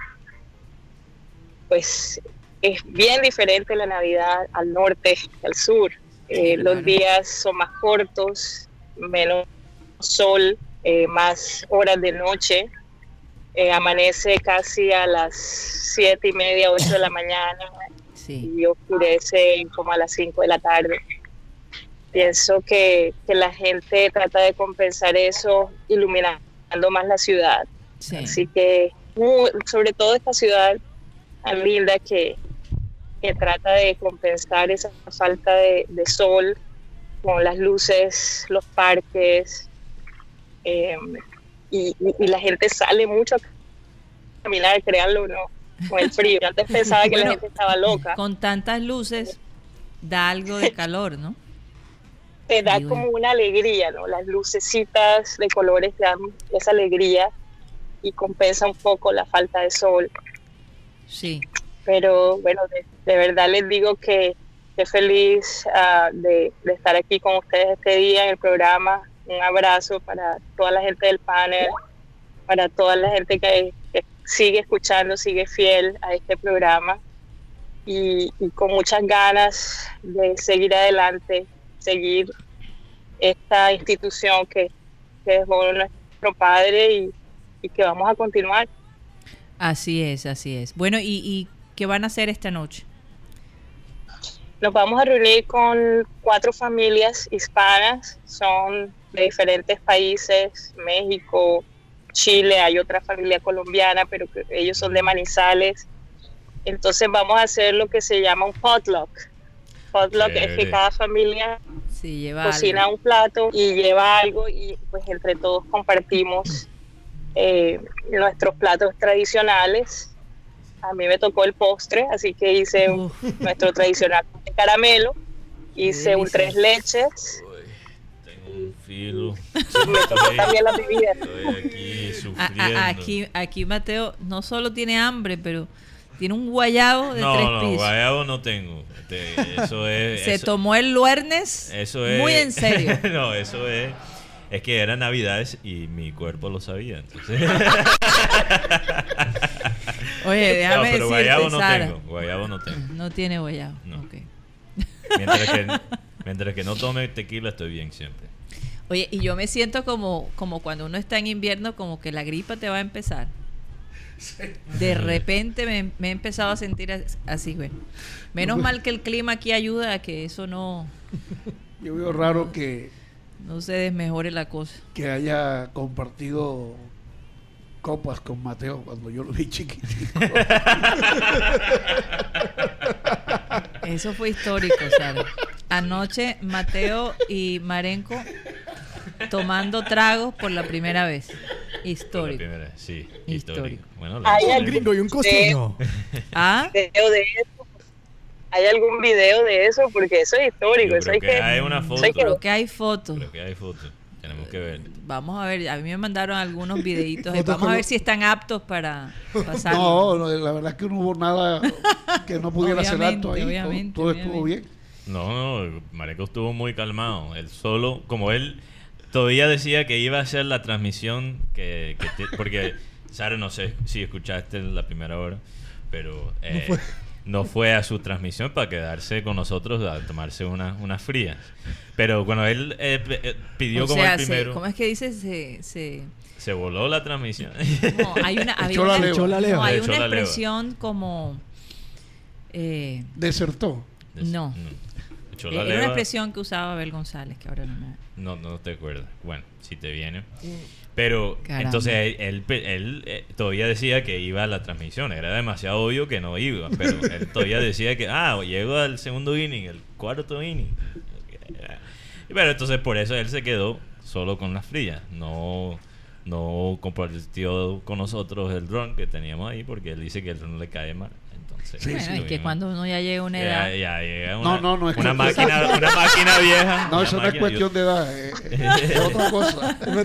pues es bien diferente la Navidad al norte que al sur. Eh, Claro. Los días son más cortos, menos sol, eh, más horas de noche. Eh, amanece casi a las siete y media, ocho de la mañana Sí. y oscurece como a las 5 de la tarde. Pienso que, que la gente trata de compensar eso iluminando más la ciudad. Sí. Así que, sobre todo esta ciudad tan linda que, que trata de compensar esa falta de, de sol con las luces, los parques, eh, y, la gente sale mucho a caminar, créanlo no, con el frío. Yo antes pensaba que Bueno, la gente estaba loca. Con tantas luces da algo de calor, ¿no? te da como una alegría, ¿no? Las lucecitas de colores te dan esa alegría y compensa un poco la falta de sol. Sí. Pero bueno, de, de verdad les digo que, que feliz ah, de, de estar aquí con ustedes este día en el programa. Un abrazo para toda la gente del panel, para toda la gente que, que sigue escuchando, sigue fiel a este programa y, y con muchas ganas de seguir adelante, seguir esta institución que, que dejó nuestro padre y, y que vamos a continuar. Así es, así es. Bueno, ¿y, y qué van a hacer esta noche? Nos vamos a reunir con cuatro familias hispanas, son de diferentes países, México, Chile, hay otra familia colombiana, pero que ellos son de Manizales. Entonces vamos a hacer lo que se llama un potluck. Potluck es que cada familia Sí, lleva cocina algo. un plato y lleva algo y pues entre todos compartimos eh, nuestros platos tradicionales. A mí me tocó el postre, así que hice Uf. nuestro tradicional caramelo, hice un tres leches, un filo. (laughs) Estoy, también (laughs) la estoy aquí A- sufriendo. a- aquí, aquí Mateo no solo tiene hambre, pero tiene un guayabo de no, tres no, pisos. guayabo no tengo. Este, eso (laughs) es. Se eso- tomó el luernes Eso es. muy en serio. no, eso es. Es que eran navidades y mi cuerpo lo sabía. Entonces. Oye, déjame no, pero decirte, guayabo no Sara, tengo. Guayabo no tengo. no tiene guayabo. No. ok. Mientras que, mientras que no tome tequila, estoy bien siempre. Oye, y yo me siento como, como cuando uno está en invierno, como que la gripa te va a empezar. De repente me, me he empezado a sentir as- así, güey. Menos mal que el clima aquí ayuda a que eso no, (laughs) Yo veo raro que, no se desmejore la cosa. que haya compartido copas con Mateo cuando yo lo vi chiquitico. (laughs) Eso fue histórico, Sara. Anoche Mateo y Marenco tomando tragos por la primera vez. Histórico. primera, sí, Histórico. histórico. Bueno, Hay Un algún gringo y un costeño. Ah, video de eso. ¿Hay algún video de eso? Porque eso es histórico. Eso hay que que, hay una foto. que- creo que hay fotos. Creo que hay fotos. Tenemos que ver. Vamos a ver, a mí me mandaron algunos videitos. Fotos Vamos a ver si están aptos para pasar. no, no, la verdad es que no hubo nada que no pudiera ser alto ahí. Todo- obviamente, todo, estuvo obviamente. bien. No, no, Mareco estuvo muy calmado. Él solo, como él todavía decía que iba a hacer la transmisión, que, que te- porque, Sara, no sé si escuchaste la primera hora, pero eh, no, fue. a su transmisión para quedarse con nosotros a tomarse unas unas frías. Pero cuando él eh, eh, pidió o como sea, el se- primero, ¿cómo es que dice? Se, se- se voló la transmisión. no, hay una, (laughs) había una- leva. Echó la leva. no, hay Echó una la leva. expresión como... eh, Desertó. No. Era la una leva. expresión que usaba Abel González, que ahora no me... No, no te acuerdas. Bueno, si te viene. Pero Caramba. entonces él, él, él, eh, todavía decía que iba a la transmisión. Era demasiado obvio que no iba. Pero (laughs) él todavía decía que, ah, llego al segundo inning, el cuarto inning. Pero entonces por eso él se quedó solo con las frías. No, no compartió con nosotros el ron que teníamos ahí porque él dice que el ron le cae mal. Sí, Bueno, sí, es que cuando uno ya llega a una edad. Ya, ya llega No, una, no, no, es una máquina, una máquina vieja. No, eso no es cuestión de edad, eh, eh, es otra (laughs) cosa. (laughs)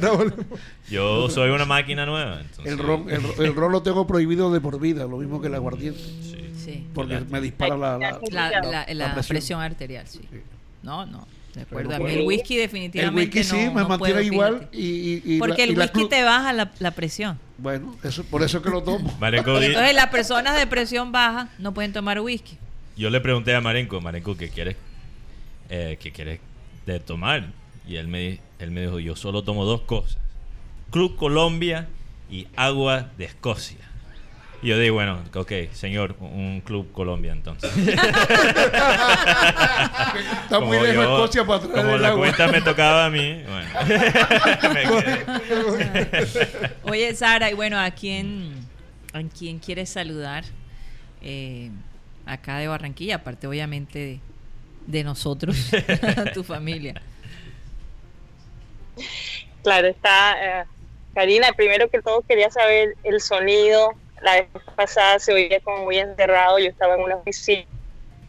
Yo, yo soy una máquina nueva. entonces- El ron, el, el ron lo tengo prohibido de por vida, lo mismo que el aguardiente, Sí. Sí. porque me dispara la, la- La, La- la- la presión. presión. arterial, sí. Sí. No, no. De acuerdo. Pero A mí bueno. el whisky El definitivamente whisky sí me no mantiene igual y, y- y Porque la- el la whisky te baja la, la presión. Bueno, eso, por eso que lo tomo. (laughs) Marenco, Entonces las personas de presión baja no pueden tomar whisky. yo le pregunté a Marenco, Marenco, ¿qué quieres, eh, ¿qué quieres de tomar? Y él me, él me dijo, yo solo tomo dos cosas. Club Colombia y agua de Escocia. Y yo dije, bueno, ok, señor, un Club Colombia entonces. (laughs) Está muy lejos Escocia para traer como el la agua. cuenta me tocaba a mí, bueno. (laughs) (laughs) Oye, Sara, y bueno, ¿a quién, a quién quieres saludar eh, acá de Barranquilla? Aparte, obviamente, de, de nosotros, tu familia. Claro, está. eh, Karina, primero que todo quería saber el sonido. La vez pasada se oía como muy encerrado. Yo estaba en una oficina,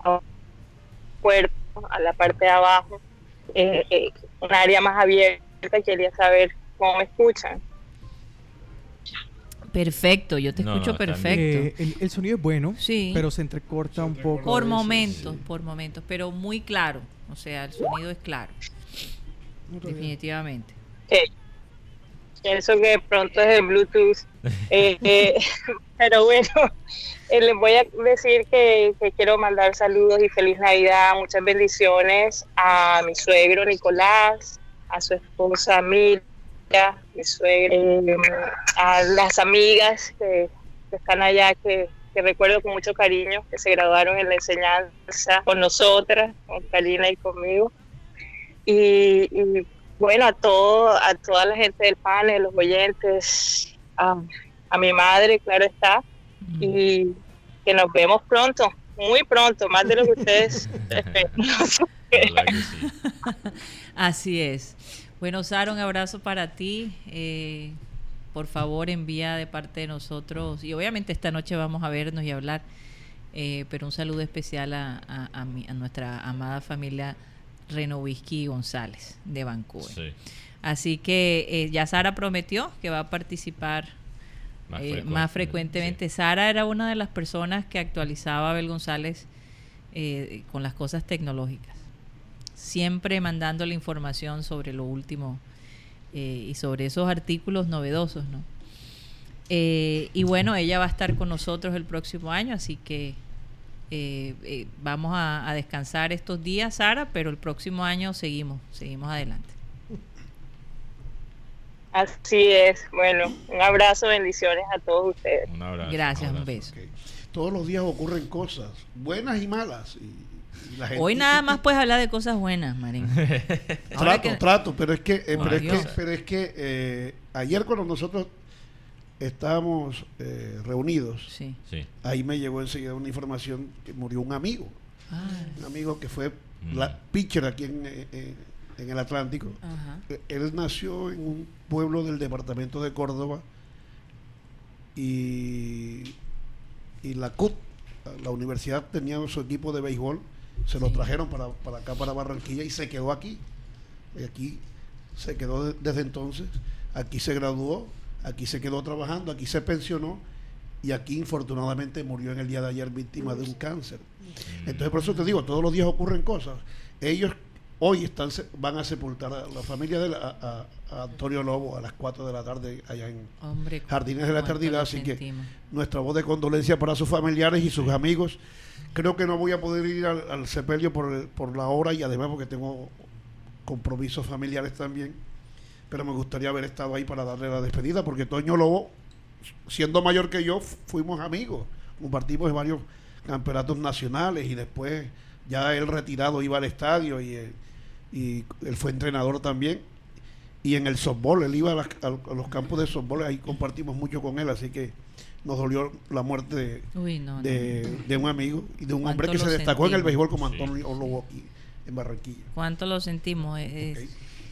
a un puerto, a la parte de abajo, eh, eh, un área más abierta. Quería saber cómo me escuchan. Perfecto, yo te No, escucho no, perfecto. Eh, el, el sonido es bueno, Sí. pero se entrecorta un poco. por momentos, por momentos, pero muy claro. O sea, el sonido es claro, definitivamente. Eh, pienso que pronto es el Bluetooth. Eh, (laughs) eh, (laughs) pero bueno, (laughs) eh, les voy a decir que, que quiero mandar saludos y feliz Navidad, muchas bendiciones a mi suegro Nicolás, a su esposa Miriam, mi suegra, eh, a las amigas que, que están allá, que, que recuerdo con mucho cariño, que se graduaron en la enseñanza con nosotras, con Karina y conmigo. Y, y bueno, a todo, a toda la gente del panel, los oyentes, a, a mi madre, claro está, y que nos vemos pronto, muy pronto, más de lo que ustedes. (laughs) (laughs) (laughs) Así es. Bueno, Sara, un abrazo para ti. Eh, por favor, envía de parte de nosotros, y obviamente esta noche vamos a vernos y hablar, eh, pero un saludo especial a, a- a mi- a nuestra amada familia Renovisky González de Vancouver. Sí. Así que eh, ya Sara prometió que va a participar Más, eh, frecuente, más frecuentemente. sí. Sara era una de las personas que actualizaba a Abel González eh, con las cosas tecnológicas. Siempre mandándole información sobre lo último y sobre esos artículos novedosos, ¿no? Y bueno, ella va a estar con nosotros el próximo año, así que eh, eh, vamos a, a descansar estos días, Sara, pero el próximo año seguimos, seguimos adelante. Así es, bueno, un abrazo, bendiciones a todos ustedes. Un abrazo. Gracias, un abrazo. beso. Todos los días ocurren cosas, buenas y malas. y- y la gente- Hoy nada (laughs) más puedes hablar de cosas buenas, Marín. (laughs) Trato, que- trato, pero es que, eh, pero, es que pero es que eh, ayer cuando nosotros estábamos eh, reunidos, Sí. Sí. ahí me llegó enseguida una información que murió un amigo, un amigo que fue la pitcher aquí en, eh, eh, en el Atlántico. Ajá. Eh, Él nació en un pueblo del departamento de Córdoba y, y la CUT, la universidad tenía su equipo de béisbol, se lo trajeron para, para acá, para Barranquilla y se quedó aquí. Y aquí se quedó de- desde entonces, aquí se graduó, aquí se quedó trabajando, aquí se pensionó y aquí infortunadamente murió en el día de ayer víctima de un cáncer. Entonces por eso te digo, todos los días ocurren cosas. Ellos hoy están se- van a sepultar a la familia de la- a, Antonio Lobo a las 4 de la tarde allá en Hombre, Jardines de la Eternidad, así que nuestra voz de condolencia para sus familiares y sus amigos. Creo que no voy a poder ir al, al sepelio por, el- por la hora y además porque tengo compromisos familiares también. Pero me gustaría haber estado ahí para darle la despedida porque Toño Lobo, siendo mayor que yo, fu- fuimos amigos. Compartimos varios campeonatos nacionales y después ya él retirado iba al estadio y, eh, y él fue entrenador también. Y en el softball, él iba a, las- a- los campos de softball, ahí compartimos mucho con él, así que nos dolió la muerte de, Uy, no, no. de, de un amigo y de un ¿Cuánto hombre que se destacó en el béisbol como Sí. Antonio Lobo aquí en Barranquilla. ¿Cuánto lo sentimos? Es-.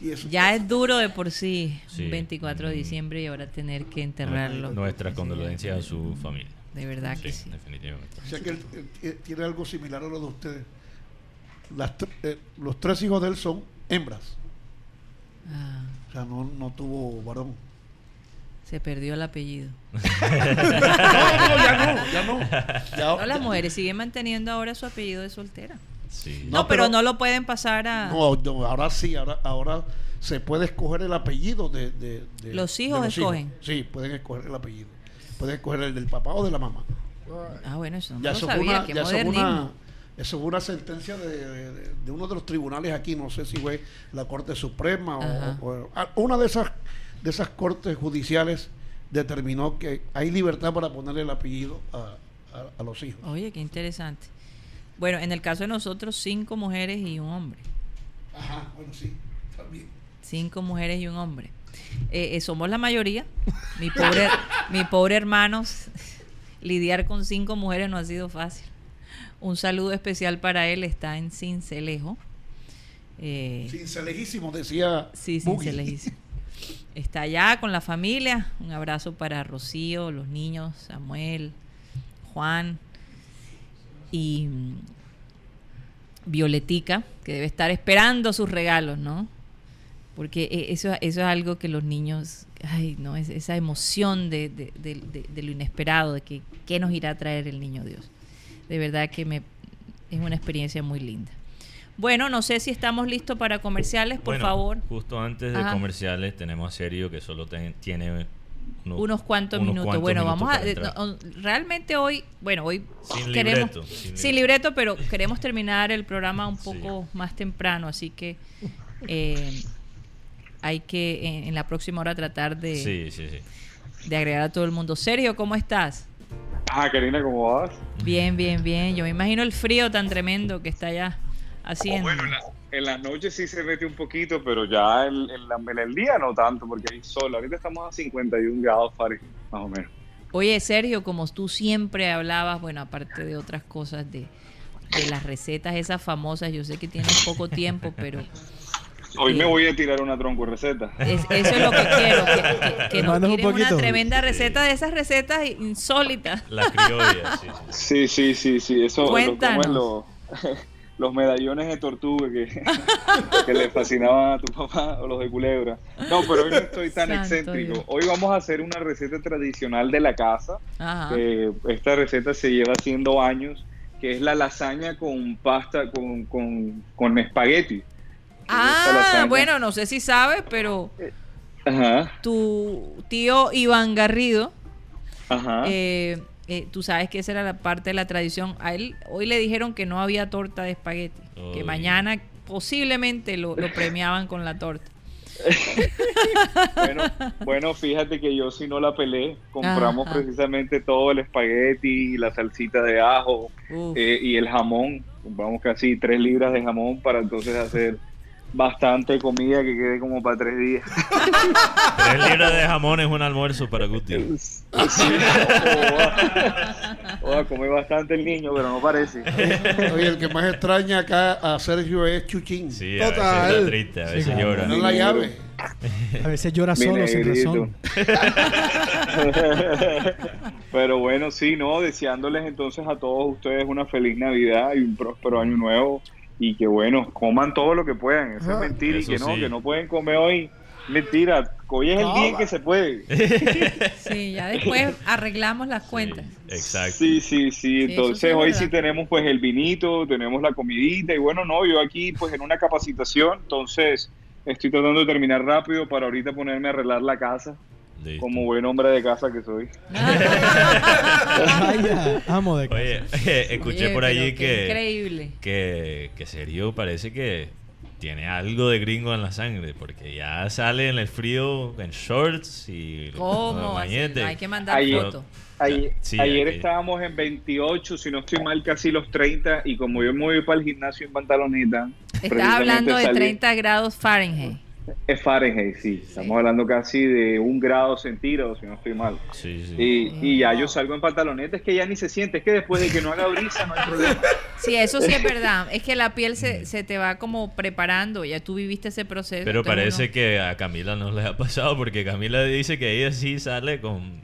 Y eso- Ya es duro de por sí, Sí. un 24 de Mm. diciembre y ahora tener que enterrarlo. Nuestras Sí, condolencias a su familia. de verdad Sí, que sí. definitivamente. O sea que él, tiene algo similar a lo de ustedes. Las eh, los tres hijos de él son hembras. Ah, O sea, no, no tuvo varón. se perdió el apellido. No, (laughs) no, ya no, ya no. Ya- No, las mujeres siguen manteniendo ahora su apellido de soltera. Sí. No, No, pero, pero- no lo pueden pasar a... No, no, ahora sí, ahora, ahora se puede escoger el apellido de, de- de- Los hijos de escogen. Sí, pueden escoger el apellido. Pueden escoger el del papá o de la mamá. Ah, bueno, eso no Ya lo eso sabía. una, Qué ya eso una, eso fue una sentencia de, de- de uno de los tribunales aquí, no sé si fue la Corte Suprema o- ah, una de esas de esas cortes judiciales determinó que hay libertad para ponerle el apellido a, a- a los hijos. Oye, qué interesante. Bueno, en el caso de nosotros, cinco mujeres y un hombre. Ajá, bueno, sí, también. Cinco mujeres y un hombre. Eh, eh, somos la mayoría. Mi pobre, (laughs) mi pobre hermanos, (laughs) lidiar con cinco mujeres no ha sido fácil. Un saludo especial para él, está en Cincelejo. Eh, Cincelejísimo, decía Sí. Cincelejísimo. Está allá con la familia. Un abrazo para Rocío, los niños, Samuel, Juan y mm, Violetica, que debe estar esperando sus regalos, ¿no? Porque eh, eso, eso es algo que los niños, ay, no, es esa emoción de, de- de- de- de lo inesperado, de que qué nos irá a traer el niño Dios. De verdad que me, es una experiencia muy linda. Bueno, no sé si estamos listos para comerciales, por Bueno, favor. Justo antes de Ajá. comerciales tenemos a Serio que solo ten- tiene uno- unos cuantos unos minutos. cuantos bueno, minutos vamos a... realmente hoy, bueno, hoy Sin queremos... libreto, sin sin libreto, pero queremos terminar el programa un poco más temprano, así que eh, hay que en, en la próxima hora tratar de, Sí, sí, sí. de agregar a todo el mundo. Sergio, ¿cómo estás? Ah, Karina, ¿cómo vas? Bien, bien, bien. Yo me imagino el frío tan tremendo que está allá haciendo. Bueno, la- en las noches sí se mete un poquito, pero ya en, en la- en el día no tanto, porque hay sol. Ahorita estamos a 51 grados Fahrenheit, más o menos. Oye, Sergio, como tú siempre hablabas, bueno, aparte de otras cosas de, de las recetas esas famosas, yo sé que tienes poco tiempo, pero Hoy me voy a tirar una tronco de receta. es- eso es lo que quiero, que, que- que nos un una tremenda receta de esas recetas insólitas. La criolla, sí, Sí, sí. sí, sí, sí. Eso lo- Cuéntanos. ¿cómo es lo- los medallones de tortuga que, (laughs) que le fascinaban a tu papá o los de culebra. No, pero hoy no estoy tan Santo excéntrico. Dios. Hoy vamos a hacer una receta tradicional de la casa. Ajá. Eh, esta receta se lleva haciendo años, que es la lasaña con pasta, con, con, con espagueti. Ah, bueno, no sé si sabes, pero Ajá, tu tío Iván Garrido, ajá. eh, eh, tú sabes que esa era la parte de la tradición. A él hoy le dijeron que no había torta de espagueti, que mañana posiblemente lo, lo premiaban con la torta. (laughs) Bueno, bueno, fíjate que yo si no la pelé, compramos Ajá. precisamente todo el espagueti, la salsita de ajo eh, y el jamón. Compramos casi tres libras de jamón para entonces hacer bastante comida que quede como para tres días. (laughs) Tres libras de jamón es un almuerzo para Guti. Sí, o, va, o va a comer bastante el niño, pero no parece. Oye, el que más extraña acá a Sergio es Chuchín. Sí, a Total. veces está triste, a veces Sí, llora. Poner la llave. A veces llora Mi solo sin razón. (laughs) Pero bueno, sí, no, deseándoles entonces a todos ustedes una feliz Navidad y un próspero año nuevo y que bueno, coman todo lo que puedan. Eso es mentira Eso y que no, sí. que no pueden comer hoy. Mentira, hoy es el día en que se puede. (laughs) Sí, ya después arreglamos las cuentas. Exacto. Sí, sí, sí. Entonces sí es hoy verdad. sí tenemos pues el vinito, tenemos la comidita y bueno, no, yo aquí pues en una capacitación, entonces estoy tratando de terminar rápido para ahorita ponerme a arreglar la casa Listo. como buen hombre de casa que soy. (laughs) Vaya, amo de casa. Oye, (laughs) escuché Oye, por allí que, Increíble. que, que Sergio parece que tiene algo de gringo en la sangre, porque ya sale en el frío en shorts y ¿Cómo? Hay que mandar. Ayer, Sí, ayer aquí. estábamos en 28, si no estoy mal, casi los 30 y como yo me voy para el gimnasio en pantaloneta, Estás precisamente hablando de salí- 30 grados Fahrenheit. Es Fahrenheit, sí. Estamos hablando casi de un grado centígrado, si no estoy mal. Sí, sí. Y, y ya yo salgo en pantaloneta, es que ya ni se siente, es que después de que no haga brisa no hay problema. (laughs) Sí, eso sí es verdad. Es que la piel se, se te va como preparando. Ya tú viviste ese proceso. Pero parece uno- que a Camila no le ha pasado, porque Camila dice que ella sí sale con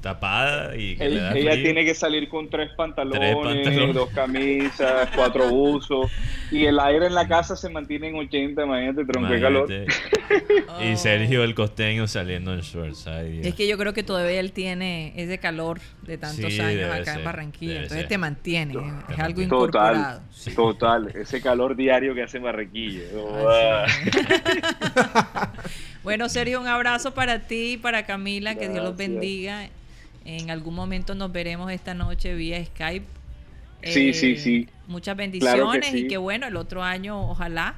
tapada y que le Ella, da ella tiene que salir con tres pantalones, Tres pantalones. dos camisas, cuatro buzos. Y el aire en la casa se mantiene en 80, imagínate, tronco de calor. Y Sergio el costeño saliendo en shorts. Ay. Es que yo creo que todavía él tiene ese calor de tantos Sí, años acá en Barranquilla. Entonces ser. te mantiene, es- algo Total, incorporado. total. Ese calor diario que hace en Barranquilla. (laughs) Bueno, Sergio, un abrazo para ti y para Camila, que Dios los bendiga. En algún momento nos veremos esta noche vía Skype. Eh, Sí, sí, sí. Muchas Claro que bendiciones y que bueno, el otro año ojalá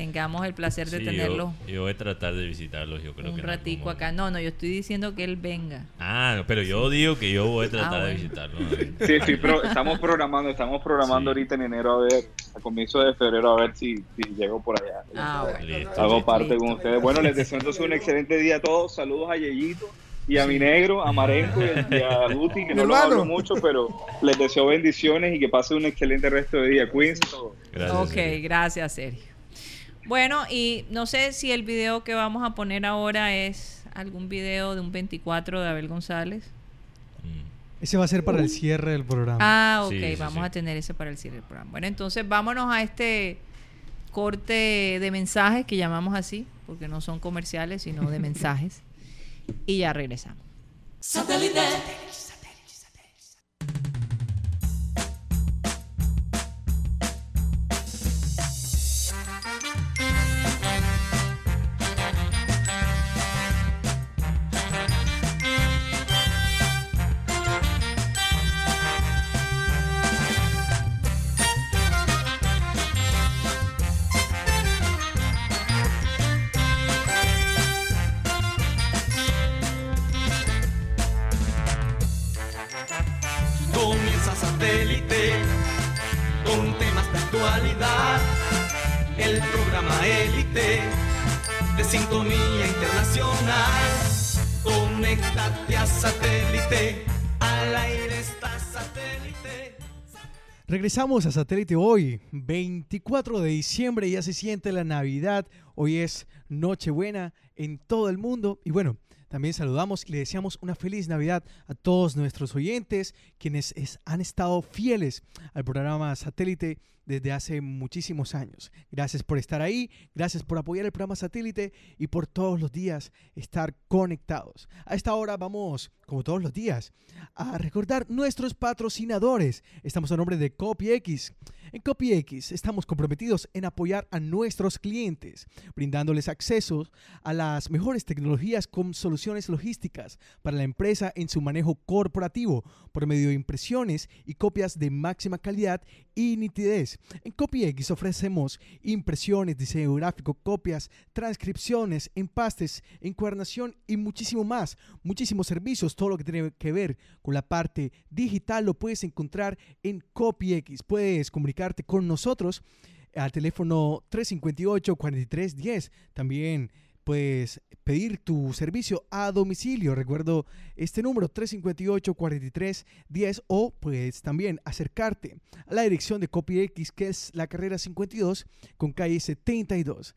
tengamos el placer de Sí, tenerlo Yo, yo voy a tratar de visitarlos, yo creo un que en ratico acá. No, no, yo estoy diciendo que él venga. Ah, pero yo digo que yo voy a tratar Ah, de bueno. visitarlo. Sí, estoy pro- estamos programando, estamos programando ahorita en enero a ver, a comienzo de febrero a ver si, si llego por allá. Ah, bueno. Listo. Hago parte Listo. con ustedes. Bueno, les deseo entonces un excelente día a todos. Saludos a Yeyito y a mi negro, a Marenco y a, Guti, que no hermano. hablo mucho, pero les deseo bendiciones y que pasen un excelente resto de día. Cuídense todos. Gracias. ok, Sergio. gracias, Sergio. Bueno, y no sé si el video que vamos a poner ahora es algún video de un 24 de Abel González. Mm. Ese va a ser para el cierre del programa. Ah, ok, Sí, sí, vamos sí. a tener ese para el cierre del programa. Bueno, entonces vámonos a este corte de mensajes que llamamos así, porque no son comerciales, sino de mensajes. (laughs) y ya regresamos. Comienza Regresamos a Satélite hoy, 24 de diciembre, ya se siente la Navidad, hoy es Nochebuena en todo el mundo. Y bueno, también saludamos y le deseamos una feliz Navidad a todos nuestros oyentes, quienes es- han estado fieles al programa Satélite desde hace muchísimos años. Gracias por estar ahí, gracias por apoyar el programa Satélite y por todos los días estar conectados. A esta hora vamos, como todos los días, a recordar nuestros patrocinadores. Estamos a nombre de CopyX. En CopyX estamos comprometidos en apoyar a nuestros clientes, brindándoles acceso a las mejores tecnologías con soluciones logísticas para la empresa en su manejo corporativo por medio de impresiones y copias de máxima calidad y nitidez. En CopyX ofrecemos impresiones, diseño gráfico, copias, transcripciones, empastes, encuadernación y muchísimo más. Muchísimos servicios, todo lo que tiene que ver con la parte digital lo puedes encontrar en CopyX. Puedes con nosotros al teléfono 358-4310. También puedes pedir tu servicio a domicilio. Recuerdo este número 358-4310 o puedes también acercarte a la dirección de CopyX que es la carrera 52 con calle 72.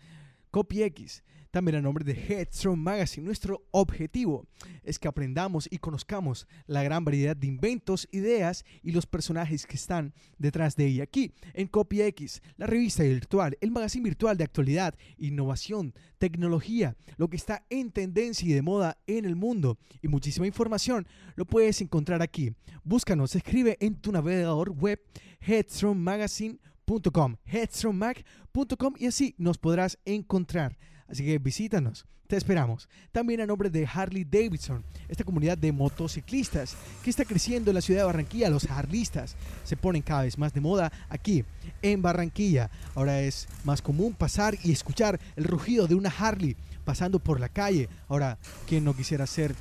CopyX, también a nombre de Headstrong Magazine. Nuestro objetivo es que aprendamos y conozcamos la gran variedad de inventos, ideas y los personajes que están detrás de ella. Aquí en CopyX, la revista virtual, el magazine virtual de actualidad, innovación, tecnología, lo que está en tendencia y de moda en el mundo y muchísima información lo puedes encontrar aquí. Búscanos, escribe en tu navegador web headstrongmagazine.com, headstrongmag.com y así nos podrás encontrar. Así que visítanos, te esperamos. También a nombre de Harley Davidson, esta comunidad de motociclistas que está creciendo en la ciudad de Barranquilla. Los harlistas se ponen cada vez más de moda aquí en Barranquilla. Ahora es más común pasar y escuchar el rugido de una Harley pasando por la calle. Ahora, ¿quién no quisiera ser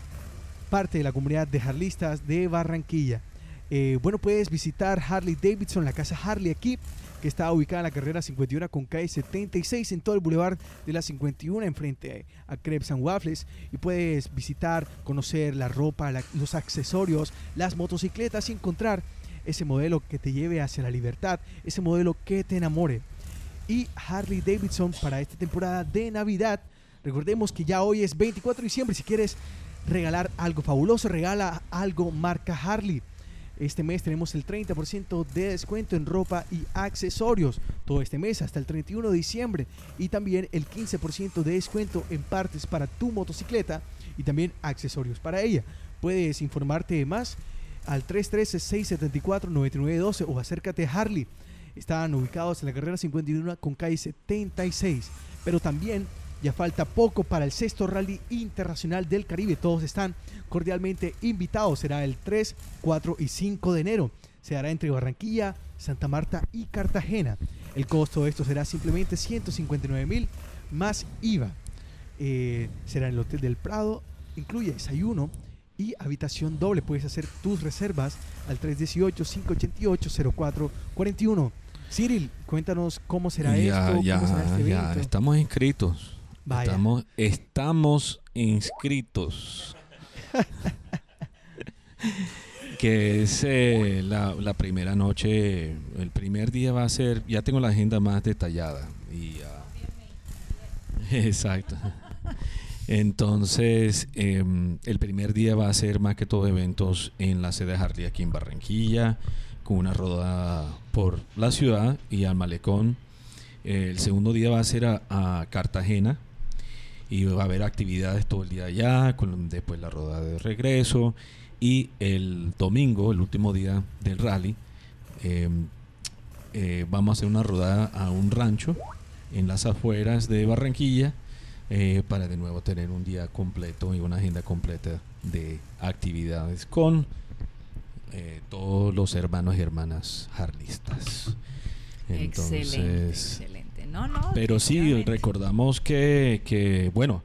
parte de la comunidad de harlistas de Barranquilla? Eh, bueno, puedes visitar Harley Davidson, la casa Harley aquí, que está ubicada en la carrera 51 con calle 76 en todo el boulevard de la 51 enfrente a Crepes and Waffles y puedes visitar, conocer la ropa, los accesorios, las motocicletas y encontrar ese modelo que te lleve hacia la libertad, ese modelo que te enamore. Y Harley Davidson para esta temporada de Navidad. Recordemos que ya hoy es 24 de diciembre. Si quieres regalar algo fabuloso, regala algo marca Harley. Este mes tenemos el 30% de descuento en ropa y accesorios. Todo este mes hasta el 31 de diciembre. Y también el 15% de descuento en partes para tu motocicleta y también accesorios para ella. Puedes informarte más al 313-674-9912 o acércate a Harley. Están ubicados en la carrera 51 con calle 76. Pero también ya falta poco para el sexto rally internacional del Caribe. Todos están cordialmente invitados. Será el 3, 4 y 5 de enero. Se hará entre Barranquilla, Santa Marta y Cartagena. El costo de esto será simplemente 159 mil más IVA. Eh, será en el Hotel del Prado. Incluye desayuno y habitación doble. Puedes hacer tus reservas al 318-588-0441. Cyril, cuéntanos cómo será Ya, esto, ya, cómo será este ya, estamos inscritos. Vaya. Estamos, estamos inscritos. (laughs) que es eh, la, la primera noche, el primer día va a ser, ya tengo la agenda más detallada. Y, ah, (laughs) exacto. Entonces, em, el primer día va a ser más que todo eventos en la sede de Harley aquí en Barranquilla, con una rodada por la ciudad y al malecón. Eh, el segundo día va a ser a, a Cartagena y va a haber actividades todo el día allá, con después la rodada de regreso y el domingo, el último día del rally, eh, eh, vamos a hacer una rodada a un rancho en las afueras de Barranquilla eh, para de nuevo tener un día completo y una agenda completa de actividades con eh, todos los hermanos y hermanas harlistas. excelente, Entonces, excelente. No, no. pero sí, recordamos que, que, bueno,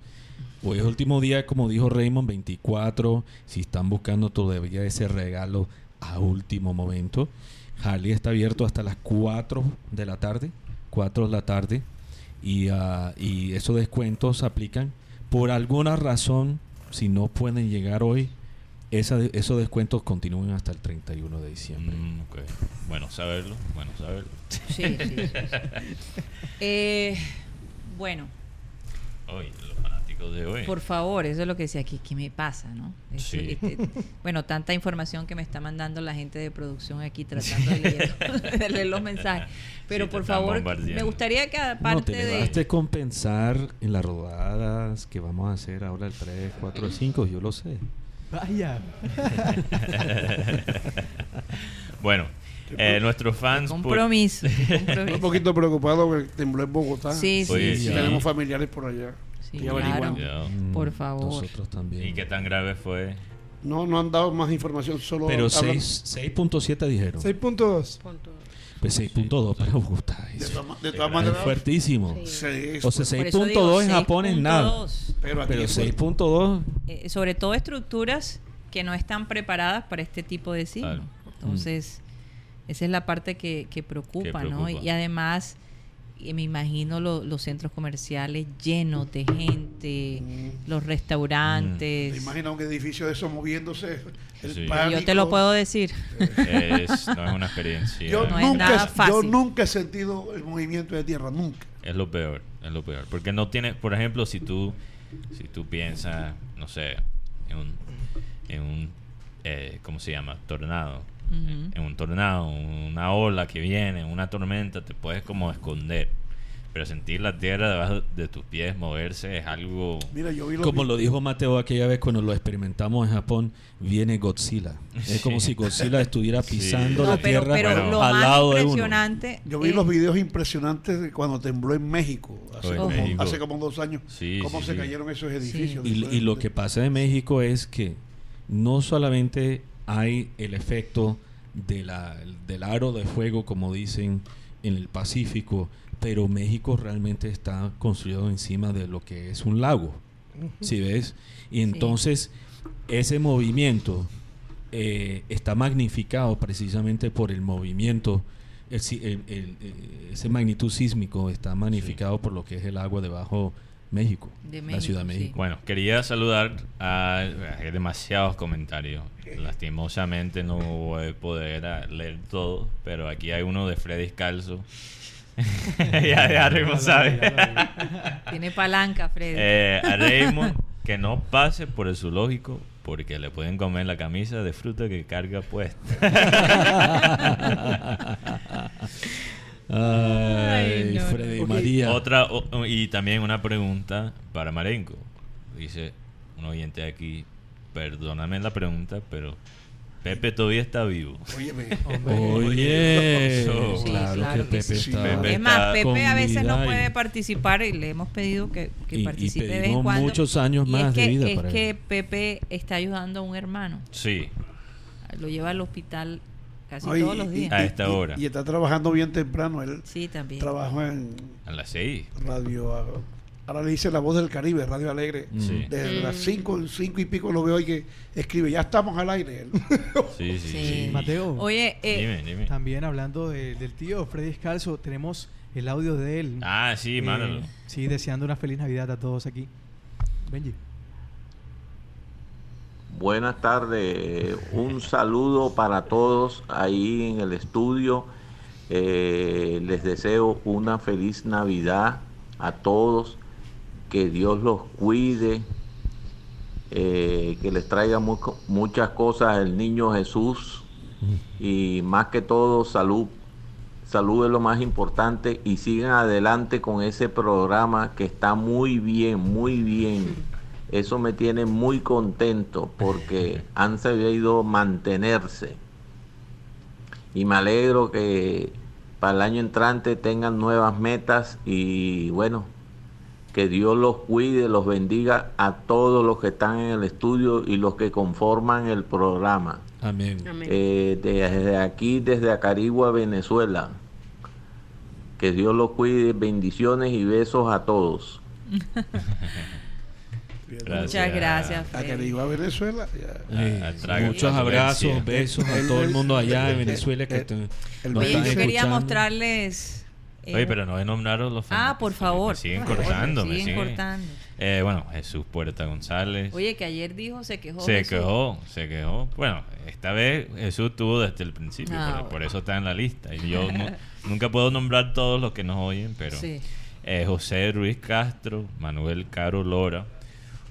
hoy es el último día, como dijo Raymond, 24. Si están buscando todavía ese regalo a último momento, Harley está abierto hasta las 4 de la tarde. 4 de la tarde. Y, ah, y esos descuentos aplican. Por alguna razón, si no pueden llegar hoy, esa, esos descuentos continúan hasta el 31 de diciembre. Mm, ok. Bueno saberlo, bueno saberlo. Sí, sí, sí. (laughs) Eh, bueno, Hoy, los fanáticos de hoy. por favor, eso es lo que decía aquí. ¿Qué me pasa, no? Este- Sí. este- (laughs) bueno, tanta información que me está mandando la gente de producción aquí tratando de leer, (laughs) de leer los mensajes. Pero Sí, te por favor, me gustaría que No, aparte te de... dejaste compensar en las rodadas que vamos a hacer ahora el 3, 4, 5, yo lo sé. Vaya. (laughs) bueno, eh, nuestros fans. por- (laughs) Compromiso. Estoy compromiso. un poquito preocupado porque tembló en Bogotá. Sí, sí, Oye, sí. tenemos familiares por allá. Sí, claro. Mm, Por favor. Nosotros también. ¿Y qué tan grave fue? No, no han dado más información, solo Pero hablan- 6 6.7 dijeron. 6.2. Pues 6.2 para. De Es, de todas es maneras, fuertísimo. sí, O sea, Por eso digo, 6.2 en Japón es nada. 6.2. pero Pero fue- 6.2 Eh, sobre todo estructuras que no están preparadas para este tipo de sismo. Claro. Entonces, esa es la parte que, que preocupa, Que ¿no? preocupa. Y además, y me imagino lo- los centros comerciales llenos de gente, los ¿Te restaurantes. imaginas un edificio de esos moviéndose? El Sí. Yo te lo puedo decir. Es, no es una experiencia. Yo, No es nunca he sentido el movimiento de tierra, nunca. Es lo peor, es lo peor. Porque no tiene, por ejemplo, si tú, si tú piensas, no sé, en un, en un eh, ¿cómo se llama? Tornado. En un tornado, una ola que viene, una tormenta, te puedes como esconder. Pero sentir la tierra debajo de tus pies moverse es algo... Mira, yo vi los Como vi- lo dijo Mateo aquella vez cuando lo experimentamos en Japón, viene Godzilla. Es como si Godzilla estuviera (laughs) Sí. pisando No, la pero, tierra pero Bueno, lo al más lado de uno. Yo vi eh, los videos impresionantes de cuando tembló en México, hace, en como, México. hace como dos años, Sí, cómo sí, se sí. cayeron esos edificios. Y, y lo que pasa en México es que no solamente hay el efecto de la, del aro de fuego, como dicen en el Pacífico, pero México realmente está construido encima de lo que es un lago. ¿Sí ves? Y entonces ese movimiento eh, está magnificado precisamente por el movimiento, el si- el- el- eh, ese magnitud sísmico está magnificado por lo que es el agua debajo México, De la Ciudad de México, sí. México. Bueno, quería saludar a... Hay demasiados comentarios. Lastimosamente no voy a poder a- leer todo, pero aquí hay uno de Freddy Calzo. (laughs) ya, ya Raymond sabe. Tiene palanca, Freddy. Eh, a (laughs) Raymond, que no pase por el zoológico porque le pueden comer la camisa de fruta que carga puesta. (laughs) Ay, Ay, no, Freddy no. María. Otra o- y también una pregunta para Marenco. Dice un oyente aquí, perdóname la pregunta, pero Pepe todavía está vivo. Oye, Sí, claro, claro que Pepe sí. está. Pepe Es más, está Pepe a veces no puede participar y le hemos pedido que, que Y- y participe de vez en cuando. muchos años Y más es de que, vida es para que él. Pepe está ayudando a un hermano. Sí, Lo lleva al hospital casi y- todos los y- días. A esta y- hora. Y, está trabajando bien temprano. Él sí, también. trabajó en a las seis. radio. ah, Ahora le dice La Voz del Caribe, Radio Alegre. Sí. Desde Mm. las 5 cinco y pico lo veo y que escribe, ya estamos al aire. Él. (laughs) Sí, sí, Sí. sí. Mateo. Oye, eh, Dime, dime. También hablando de- del tío Freddy Escalzo, tenemos el audio de él. Ah, sí, Eh, mándalo. sí, deseando una feliz Navidad a todos aquí. Benji. Buenas tardes, un saludo para todos ahí en el estudio. Eh, les deseo una feliz Navidad a todos, que Dios los cuide, eh, que les traiga mu- muchas cosas el niño Jesús y más que todo salud. Salud es lo más importante y sigan adelante con ese programa que está muy bien, muy bien. Eso me tiene muy contento porque (laughs) han sabido mantenerse. Y me alegro que para el año entrante tengan nuevas metas y bueno, que Dios los cuide, los bendiga a todos los que están en el estudio y los que conforman el programa. Amén. Eh, desde aquí, desde Acarigua, Venezuela. Que Dios los cuide, bendiciones y besos a todos. (laughs) muchas gracias, A que digo a Venezuela. ya. Eh, a traga- muchos abrazos, Venecia. besos a El- todo el mundo allá en el- Venezuela que el- el- yo quería mostrarles. eh, Oye, pero no he nombrado los Ah, por favor. Me siguen cortando, me me siguen cortando. Eh, bueno, Jesús Puerta González. Oye, que ayer dijo, se quejó. se Jesús. quejó, se quejó. Bueno, esta vez Jesús tuvo desde el principio, Ah, por, bueno. por eso está en la lista. Y yo no- (laughs) nunca puedo nombrar todos los que nos oyen, pero Sí. eh, José Ruiz Castro, Manuel Caro Lora,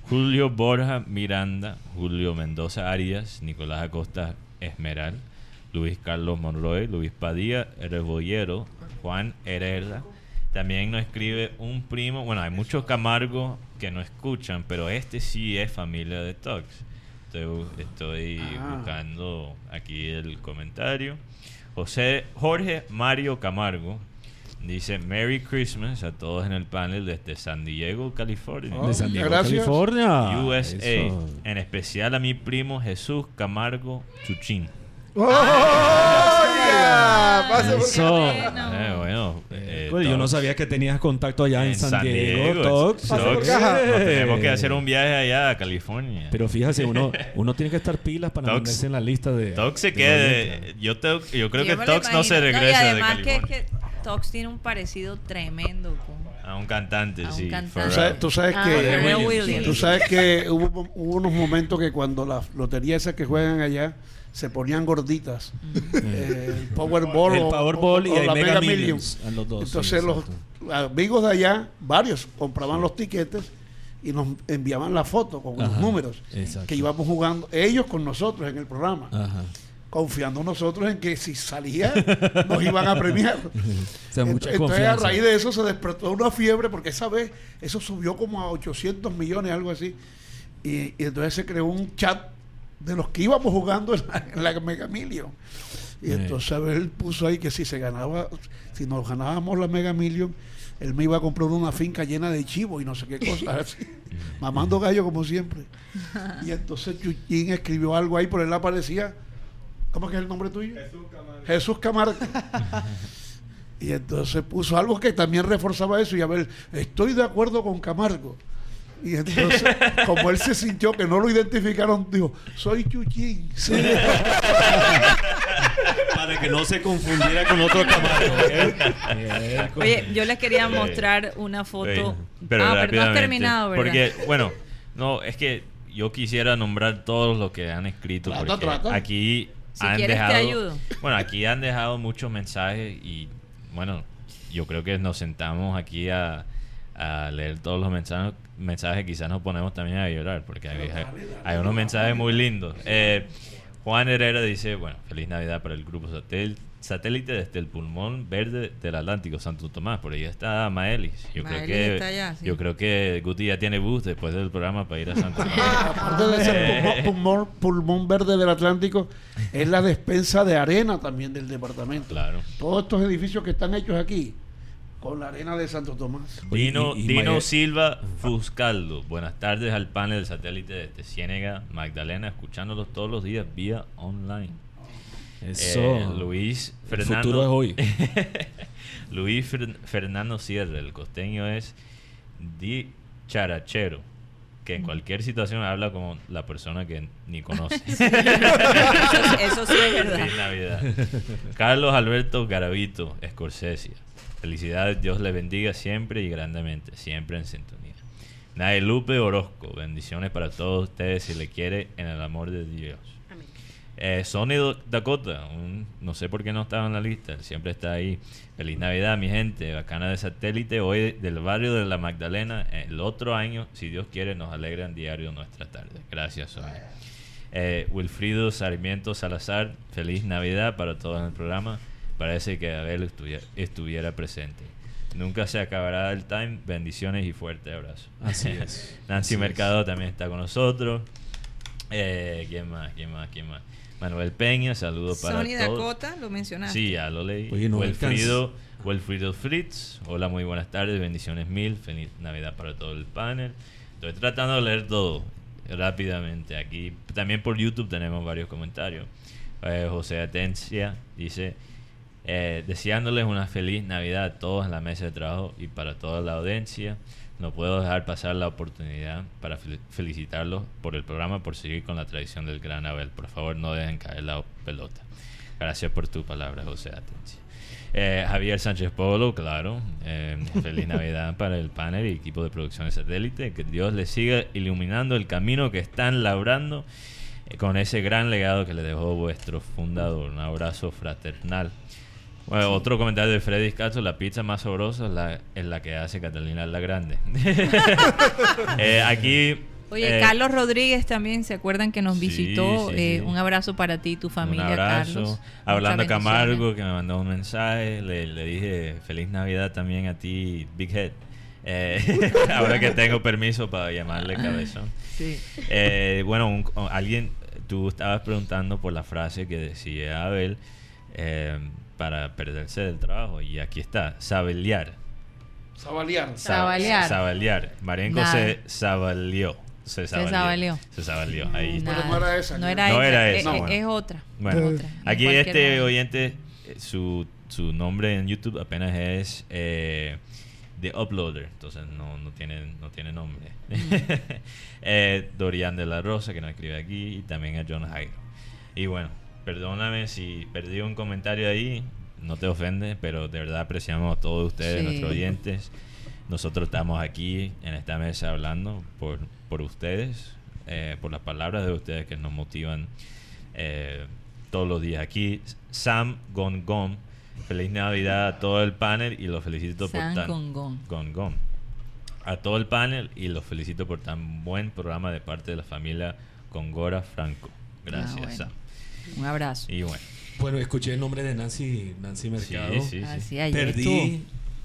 Julio Borja Miranda, Julio Mendoza Arias, Nicolás Acosta Esmeral, Luis Carlos Monroy, Luis Padilla Rebollero, Juan Herrera. También nos escribe un primo, bueno, hay muchos Camargo que no escuchan, pero este sí es familia de Tox. Estoy, estoy Ah. buscando aquí el comentario. José Jorge Mario Camargo dice Merry Christmas a todos en el panel desde San Diego, California. Oh, de San Diego, Gracias. California. USA. Eso. En especial a mi primo Jesús Camargo Chuchín. ¡Oh, ya! Pase por Eso. Bueno. Eh, bueno, eh, Oye, yo no sabía que tenías contacto allá en, San, Diego, Tox. Nos tenemos que hacer un viaje allá a California. Pero fíjate, uno, (laughs) uno tiene que estar pilas para ponerse en la lista de. Tox se de quede. Yo, te- yo creo Yo que Tox no se regresa y de además que, California. que Tox tiene un parecido tremendo con... A un cantante, A un sí. cantante. Sabes, tú sabes Ah, que tú sabes que hubo, hubo unos momentos que cuando las loterías esas que juegan allá se ponían gorditas. Eh, el Powerball El o- Powerball o- y o el la Mega Millions. Millions, a los dos, sí, Entonces los amigos de allá, varios, compraban los tiquetes y nos enviababan la foto con los números exacto. que íbamos jugando ellos con nosotros en el programa Ajá. Confiando nosotros en que si salía nos iban a premiar. (laughs) O sea, mucha Ent- Entonces confianza. a raíz de eso se despertó una fiebre porque esa vez eso subió como a 800 millones, algo así. Y, y entonces se creó un chat de los que íbamos jugando en la, en la Mega Million. Y Eh. entonces él puso ahí que si se ganaba, si nos ganábamos la Mega Million, él me iba a comprar una finca llena de chivo y no sé qué cosas (laughs) así. Mamando gallo como siempre. Y entonces Chuchín escribió algo ahí, por él aparecía. ¿Cómo es que es el nombre tuyo? Jesús Camargo. (laughs) y entonces puso algo que también reforzaba eso. Y a ver, estoy de acuerdo con Camargo. Y entonces, (laughs) como él se sintió que no lo identificaron, dijo, soy Chuchín. Sí. (laughs) Para que no se confundiera con otro Camargo. ¿eh? Oye, yo les quería mostrar una foto. Sí, ah, pero pero no has terminado, ¿verdad? Porque, bueno, no, es que yo quisiera nombrar todos los que han escrito. Trata, porque trata. aquí Si han quieres, te ayudo. Bueno, aquí han dejado muchos mensajes y, bueno, yo creo que nos sentamos aquí a, a leer todos los mensajes, mensajes quizás nos ponemos también a llorar, porque hay, hay- hay unos mensajes muy lindos. Eh, Juan Herrera dice, bueno, feliz Navidad para el grupo satel- satélite desde el pulmón verde del Atlántico, Santo Tomás. Por ahí está Maelis. Yo creo que está allá, sí. yo creo que Guti ya tiene bus después del programa para ir a Santo (laughs) Tomás. Aparte de ser Eh, (laughs) pulmón, pulmón- verde del Atlántico, es la despensa de arena también del departamento. Claro. Todos estos edificios que están hechos aquí, con la arena de Santo Tomás. Dino, y- y Dino Silva Fuscaldo. Buenas tardes al panel del satélite desde Ciénega, Magdalena, escuchándolos todos los días vía online. Eso. Eh, Luis El Fernando. futuro es hoy. (laughs) Luis Fer- Fernando Sierra, el costeño es di charachero, que en cualquier situación habla como la persona que ni conoce. (laughs) Eso, eso sí es verdad. Feliz Navidad. Carlos Alberto Garavito, Scorsese. Felicidades, Dios le bendiga siempre y grandemente, siempre en sintonía. Nae Lupe Orozco, bendiciones para todos ustedes si le quiere en el amor de Dios. Eh, Sony Dakota, un- no sé por qué no estaba en la lista, siempre está ahí. Feliz Navidad, mi gente, bacana de satélite, hoy del barrio de la Magdalena. El otro año, si Dios quiere, nos alegran diario nuestra tarde. Gracias, Sony. Eh, Wilfrido Sarmiento Salazar, feliz Navidad para todos en el programa. Parece que Abel estuviera, estuviera presente. Nunca se acabará el time. Bendiciones y fuerte abrazo. Así (laughs) es. Nancy Así Mercado también está con nosotros. Eh, ¿Quién más? ¿Quién más? ¿Quién más? Manuel Peña, saludos para Sony todos. Dakota, lo mencionaste. Sí, ya lo leí. Oye, no Wilfrido, alcanza. Wilfrido Fritz, hola, muy buenas tardes, bendiciones mil, feliz Navidad para todo el panel. Estoy tratando de leer todo rápidamente. Aquí también por YouTube tenemos varios comentarios. Eh, José Atencia dice, eh, deseándoles una feliz Navidad a todos en la mesa de trabajo y para toda la audiencia. No puedo dejar pasar la oportunidad para fel- felicitarlos por el programa, por seguir con la tradición del gran Abel. Por favor, no dejen caer la pelota. Gracias por tu palabra, José Atencia. Eh, Javier Sánchez Polo, claro. eh, (laughs) feliz Navidad para el panel y equipo de producción de satélite. Que Dios les siga iluminando el camino que están labrando eh, con ese gran legado que le dejó vuestro fundador. Un abrazo fraternal. Bueno, otro comentario de Freddy Castro, la pizza más sabrosa es la, es la que hace Catalina la Grande. (laughs) Eh, aquí... Oye, eh, Carlos Rodríguez también, ¿se acuerdan que nos visitó? sí, Eh, sí. Un abrazo para ti y tu familia, un abrazo. Carlos. Hablando Camargo, que me mandó un mensaje, le, le dije feliz Navidad también a ti, Big Head. Eh, (laughs) ahora que tengo permiso para llamarle cabezón. Sí. Eh, bueno, un- alguien, tú estabas preguntando por la frase que decía Abel eh, para perderse del trabajo. Y aquí está, sabelear. Sabalear. Sab- Sabalear. Sabalear. Marenco Nada. se sabaleó. Se sabaleó. Se sabaleó. Ahí Pero está. no era esa. No era No esa, era es- esa, es, bueno. es otra. Bueno, Otra, aquí este oyente, eh, su, su nombre en YouTube apenas es eh, The Uploader, entonces no, no, tiene, no tiene nombre. (laughs) Eh, Dorian de la Rosa, que nos escribe aquí, y también a John Jairo. Y bueno, perdóname si perdí un comentario ahí, no te ofende, pero de verdad apreciamos a todos ustedes, Sí. nuestros oyentes. Nosotros estamos aquí en esta mesa hablando por, por ustedes, eh, por las palabras de ustedes que nos motivan eh, todos los días. Aquí Sam Gongong, feliz Navidad a todo el panel y los felicito Sam por tan. A todo el panel y los felicito por tan buen programa de parte de la familia Gongora Franco. Gracias, Ah, bueno. Sam. Un abrazo. Y bueno, Bueno, escuché el nombre de Nancy, Nancy Mercado. sí, sí, Ah, sí. sí, ayer Perdí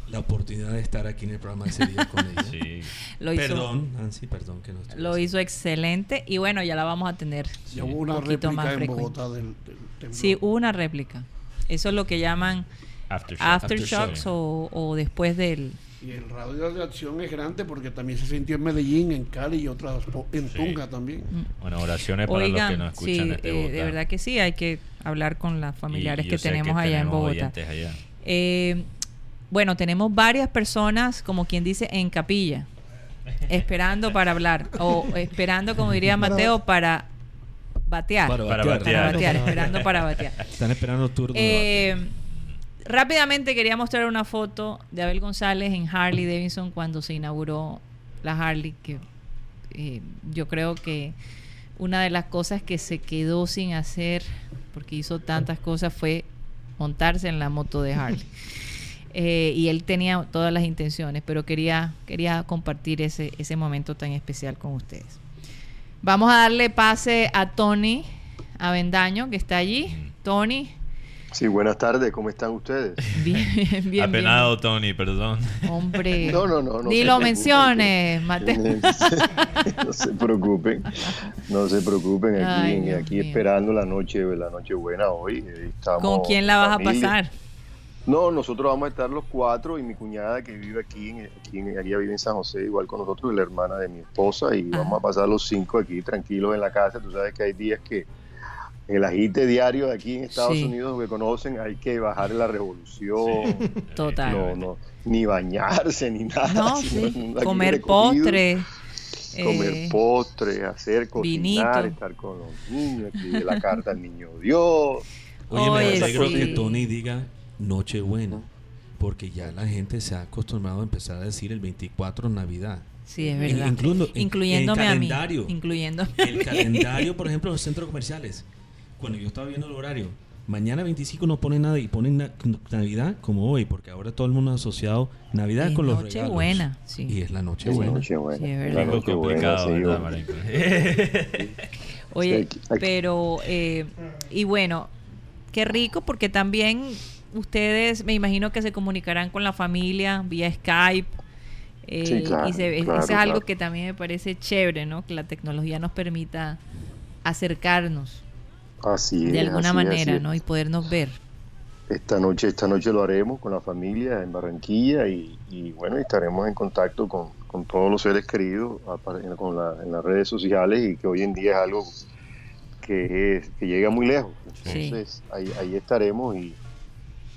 la oportunidad de estar aquí en el programa ese día con ella. (laughs) Sí. Lo hizo, Perdón, Nancy, perdón que no estoy lo hizo excelente y bueno, ya la vamos a tener. Ya hubo una Un poquito réplica más en frecuente. Bogotá del, del temblor. Sí, hubo una réplica. Eso es lo que llaman Aftershock. aftershocks o, o después del... Y el radio de acción es grande porque también se sintió en Medellín, en Cali y otras, en Sí. Tunja también. Bueno, oraciones para los que nos sí, escuchan desde eh, Bogotá. de verdad que sí, hay que hablar con las familiares Y que tenemos allá en Bogotá. allá. Eh, bueno, tenemos varias personas, como quien dice, en capilla, esperando para hablar, o esperando, como diría Mateo, para batear. Para Para batear. Para batear. batear, esperando para batear. Están esperando turno. de Eh, rápidamente quería mostrar una foto de Abel González en Harley Davidson cuando se inauguró la Harley, que eh, yo creo que una de las cosas que se quedó sin hacer, porque hizo tantas cosas, fue montarse en la moto de Harley. (laughs) eh, y él tenía todas las intenciones, pero quería, quería compartir ese, ese momento tan especial con ustedes. Vamos a darle pase a Tony Avendaño, que está allí. Tony, Sí, buenas tardes, ¿cómo están ustedes? (laughs) bien, bien, bien. Apenado, Tony, perdón. Hombre, (laughs) No, no, no. no ni lo menciones, (laughs) Mateo. no se preocupen, no se preocupen aquí, Ay, aquí esperando la noche, la noche buena hoy. eh, estamos ¿Con quién la vas a pasar? No, nosotros vamos a estar los cuatro y mi cuñada que vive aquí, en, aquí en- ella vive en San José, igual con nosotros, y la hermana de mi esposa, y vamos a pasar los cinco aquí tranquilos en la casa. Tú sabes que hay días que en el agite diario de aquí en Estados Sí. Unidos que conocen, hay que bajar la revolución. (laughs) Total. No, no, ni bañarse ni (laughs) nada. No, sí. Comer recogido, postre. Comer eh, postre, hacer cocinar, vinito. estar con los niños, escribir la carta al niño Dios. Oye, Oye, me alegro sí. que Tony diga Nochebuena, porque ya la gente se ha acostumbrado a empezar a decir el 24 Navidad. Sí, es verdad. incluso en- Incluyéndome en a mí. calendario. Incluyéndome a El mí. calendario, por (laughs) ejemplo, en los centros comerciales. Cuando yo estaba viendo el horario, mañana 25 no ponen nada y ponen na- Navidad como hoy, porque ahora todo el mundo ha asociado Navidad Es con los regalos. Nochebuena, sí. Y es la noche Es buena. Nochebuena. Sí, es La verdad. Nochebuena, complicado. (laughs) Oye, Sí, aquí- pero, eh, y bueno, qué rico porque también ustedes me imagino que se comunicarán con la familia vía Skype. eh, Sí, claro, y se- claro, eso es algo claro. que también me parece chévere, ¿no? Que la tecnología nos permita acercarnos Así de es, alguna así es, manera, así es. ¿no? Y podernos ver. Esta noche, esta noche lo haremos con la familia en Barranquilla y, y, bueno, estaremos en contacto con, con todos los seres queridos con la- en las redes sociales y que hoy en día es algo que, es- que llega muy lejos. Sí. Entonces ahí, ahí estaremos y,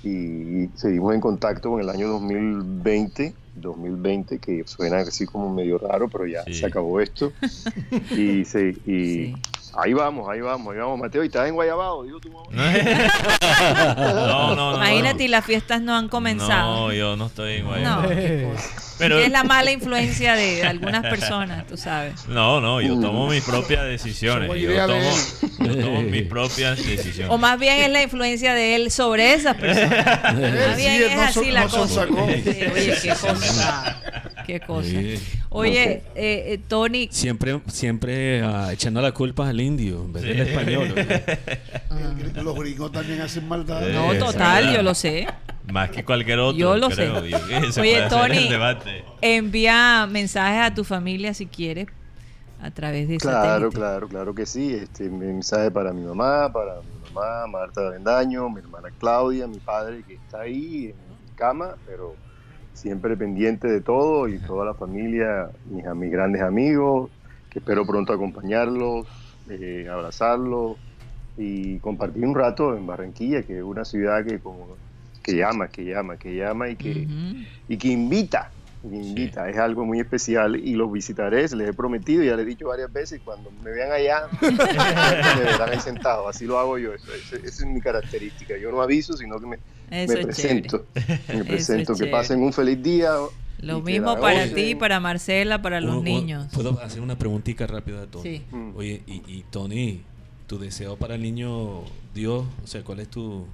y seguimos en contacto con el año 2020, 2020 que suena así como medio raro, pero ya Sí. se acabó esto. (laughs) y se, y Sí. Ahí vamos, ahí vamos, ahí vamos. Mateo, ¿y estás en Guayabao? Digo tu mamá. (laughs) no, no, no. Imagínate, y las fiestas no han comenzado. No, yo no estoy en No, Guayana. qué cosa. Pero, Es la mala influencia de (laughs) algunas personas, tú sabes. no, no, yo tomo mis propias decisiones. Yo tomo, yo tomo (laughs) mis propias decisiones. O más bien es la influencia de él sobre esas personas. Más bien Sí, es no así son- la no cosa. Sí, oye, qué cosa. Qué cosa. Sí. Oye, eh, eh, Tony, Siempre, siempre ah, echando la culpa al indio en vez del español. (laughs) Los gringos también hacen maldad. no, total, yo lo sé. Más que cualquier otro. Yo lo creo. sé. Oye, Tony, envía mensajes a tu familia si quieres a través de Claro, satélite. claro, claro que sí. Este mensaje para mi mamá, para mi mamá, Marta de Avendaño, mi hermana Claudia, mi padre que está ahí en cama, pero siempre pendiente de todo y toda la familia, mis, mis grandes amigos, que espero pronto acompañarlos, eh, abrazarlos y compartir un rato en Barranquilla, que es una ciudad que como que llama, que llama, que llama y que y que invita, que invita, es algo muy especial y los visitaré, se les he prometido, ya les he dicho varias veces, cuando me vean allá, (laughs) me verán ahí sentados, así lo hago yo, esa es mi característica, yo no aviso, sino que me, Eso me es presento, me es presento, que chévere. pasen un feliz día. Lo mismo para ti, para Marcela, para los niños. ¿Puedo hacer una preguntita rápida de Tony? Sí. Mm. Oye, y, y Tony, tu deseo para el niño Dios, o sea, ¿cuál es tu,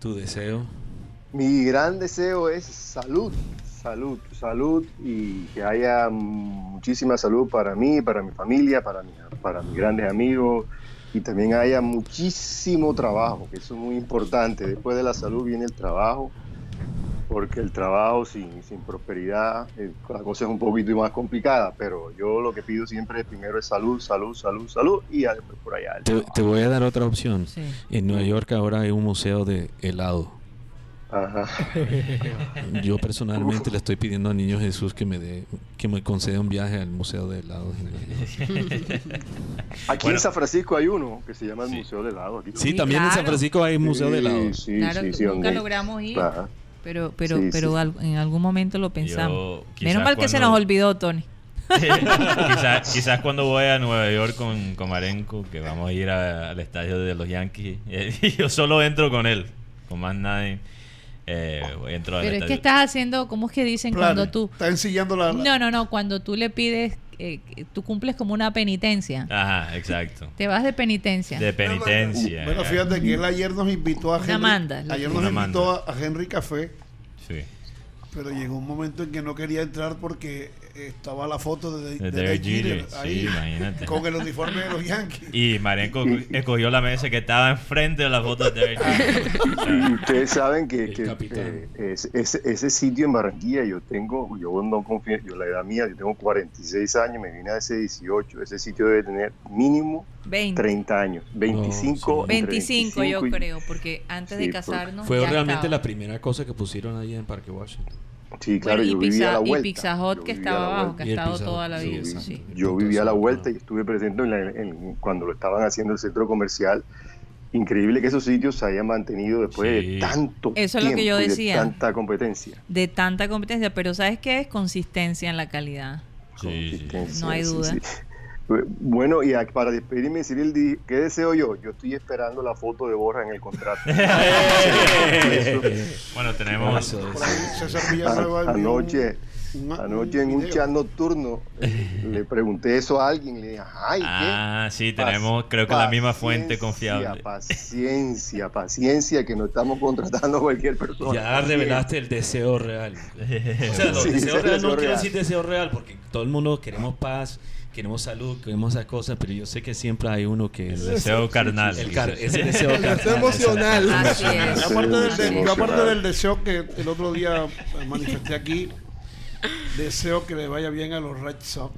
tu deseo? Mi gran deseo es salud, salud, salud y que haya muchísima salud para mí, para mi familia, para, mi- para mis grandes amigos y también haya muchísimo trabajo, que eso es muy importante. Después de la salud viene el trabajo, porque el trabajo sin, sin prosperidad, eh, la cosa es un poquito más complicada, pero yo lo que pido siempre primero es salud, salud, salud, salud y ya después por allá. el Te, te voy a dar otra opción. Sí. En Nueva York ahora hay un museo de helado. Ajá. (laughs) Yo personalmente le estoy pidiendo a Niño Jesús que me dé, que me conceda un viaje al museo de helados. (laughs) Aquí Bueno. en San Francisco hay uno que se llama el Sí. Museo del Helado. aquí Sí, Sí, también en San. Francisco hay un museo de helados. Sí, Claro, sí, sí, nunca logramos ir, Ajá. pero pero Sí, pero sí. al- en algún momento lo pensamos. Yo, Menos mal que se nos olvidó, Tony. (laughs) quizás, quizás cuando voy a Nueva York con, con Marenco, que vamos a ir a- al estadio de los Yankees, y yo solo entro con él, con más nadie. Eh, entro al Pero es que estás haciendo, ¿cómo es que dicen Planes. cuando tú... Está ensillando la... la- No, no, no, cuando tú le pides, eh, tú cumples como una penitencia. Ajá, exacto. Te vas de penitencia. De penitencia. Bueno, fíjate que él ayer nos invitó a Henry. manda, ayer nos invitó a, a Henry Café Sí. Pero llegó un momento en que no quería entrar porque estaba la foto de, De de Jeter, sí, ahí imagínate. con el uniforme de los Yankees. Y Marenco escogió la mesa que estaba enfrente de la foto de Derek Jeter. (laughs) Y ustedes saben que, que, eh, ese, ese- ese sitio en Barranquilla yo tengo, yo no confío, yo la edad mía, yo tengo 46 años, me vine hace 18, ese sitio debe tener mínimo 20. 30 años, 25, entre 25 yo 25 y- creo, porque antes de casarnos Fue realmente la primera cosa que pusieron ahí en Parque Washington. Sí, claro, Bueno, y yo vivía a la Pizza, y vuelta. Pizza que estaba la abajo, vuelta. que ha estado toda la vida. sí. Yo vivía a la vuelta y estuve presente en la- en- cuando lo estaban haciendo el centro comercial. Increíble que esos sitios se hayan mantenido después Sí. de tanto Eso es lo que tiempo yo y de decía. tanta competencia. De tanta competencia, pero ¿sabes qué es? Consistencia en la calidad. Sí, sí. No hay Sí, duda. Bueno, y para despedirme, decir el di- ¿qué deseo yo? Yo estoy esperando la foto de Borja en el contrato. (laughs) (laughs) Bueno, tenemos. Anoche, anoche en un chat nocturno le pregunté eso a alguien, le dije, ay, ¿qué? Ah, sí, tenemos, creo que la misma fuente confiable. Paciencia, paciencia, que no estamos contratando a cualquier persona. Ya revelaste el deseo real. O sea, los Sí, deseos el real deseo no quiero decir deseo real porque todo el mundo queremos paz, queremos salud, queremos esas cosas, pero yo sé que siempre hay uno que El deseo carnal. El car- ese deseo El carnal. deseo emocional. Así es. Aparte del, Así de- es. yo aparte del deseo que el otro día manifesté aquí, deseo que le vaya bien a los Red Sox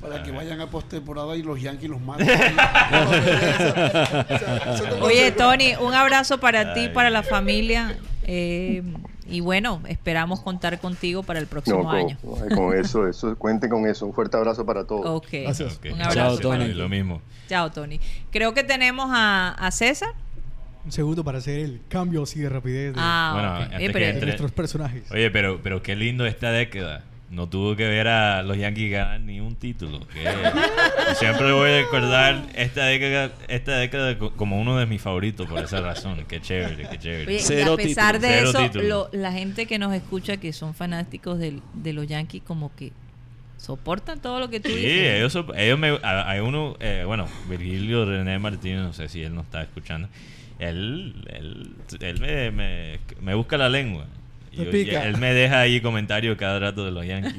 para que vayan a postemporada y los Yankees los maten. Oye, Tony, un abrazo para ti, para la familia. eh, y bueno, esperamos contar contigo para el próximo No, con, año. con (laughs) eso, eso, cuenten con eso. Un fuerte abrazo para todos. Ok. Un Chao, abrazo para Tony. ti. Lo mismo. Chao, Tony. Creo que tenemos a, a César. Un segundo para hacer el cambio así de rapidez de, Ah, Bueno, ok. antes Eh, pero- de entre- nuestros personajes. Oye, pero, pero qué lindo esta década. No tuvo que ver a los Yankees ganar ni un título. que- (laughs) siempre voy a recordar esta década, esta década co- como uno de mis favoritos por esa razón. Qué chévere, qué chévere. Oye, y a pesar títulos. de Cero eso, lo- la gente que nos escucha, que son fanáticos de los Yankees, como que soportan todo lo que tú Sí, dices. ellos, sop- ellos me, hay uno, eh, bueno, Virgilio René Martínez, no sé si él nos está escuchando. Él, él, él me, me, me busca la lengua. Yo- él me deja ahí comentarios cada rato de los Yankees.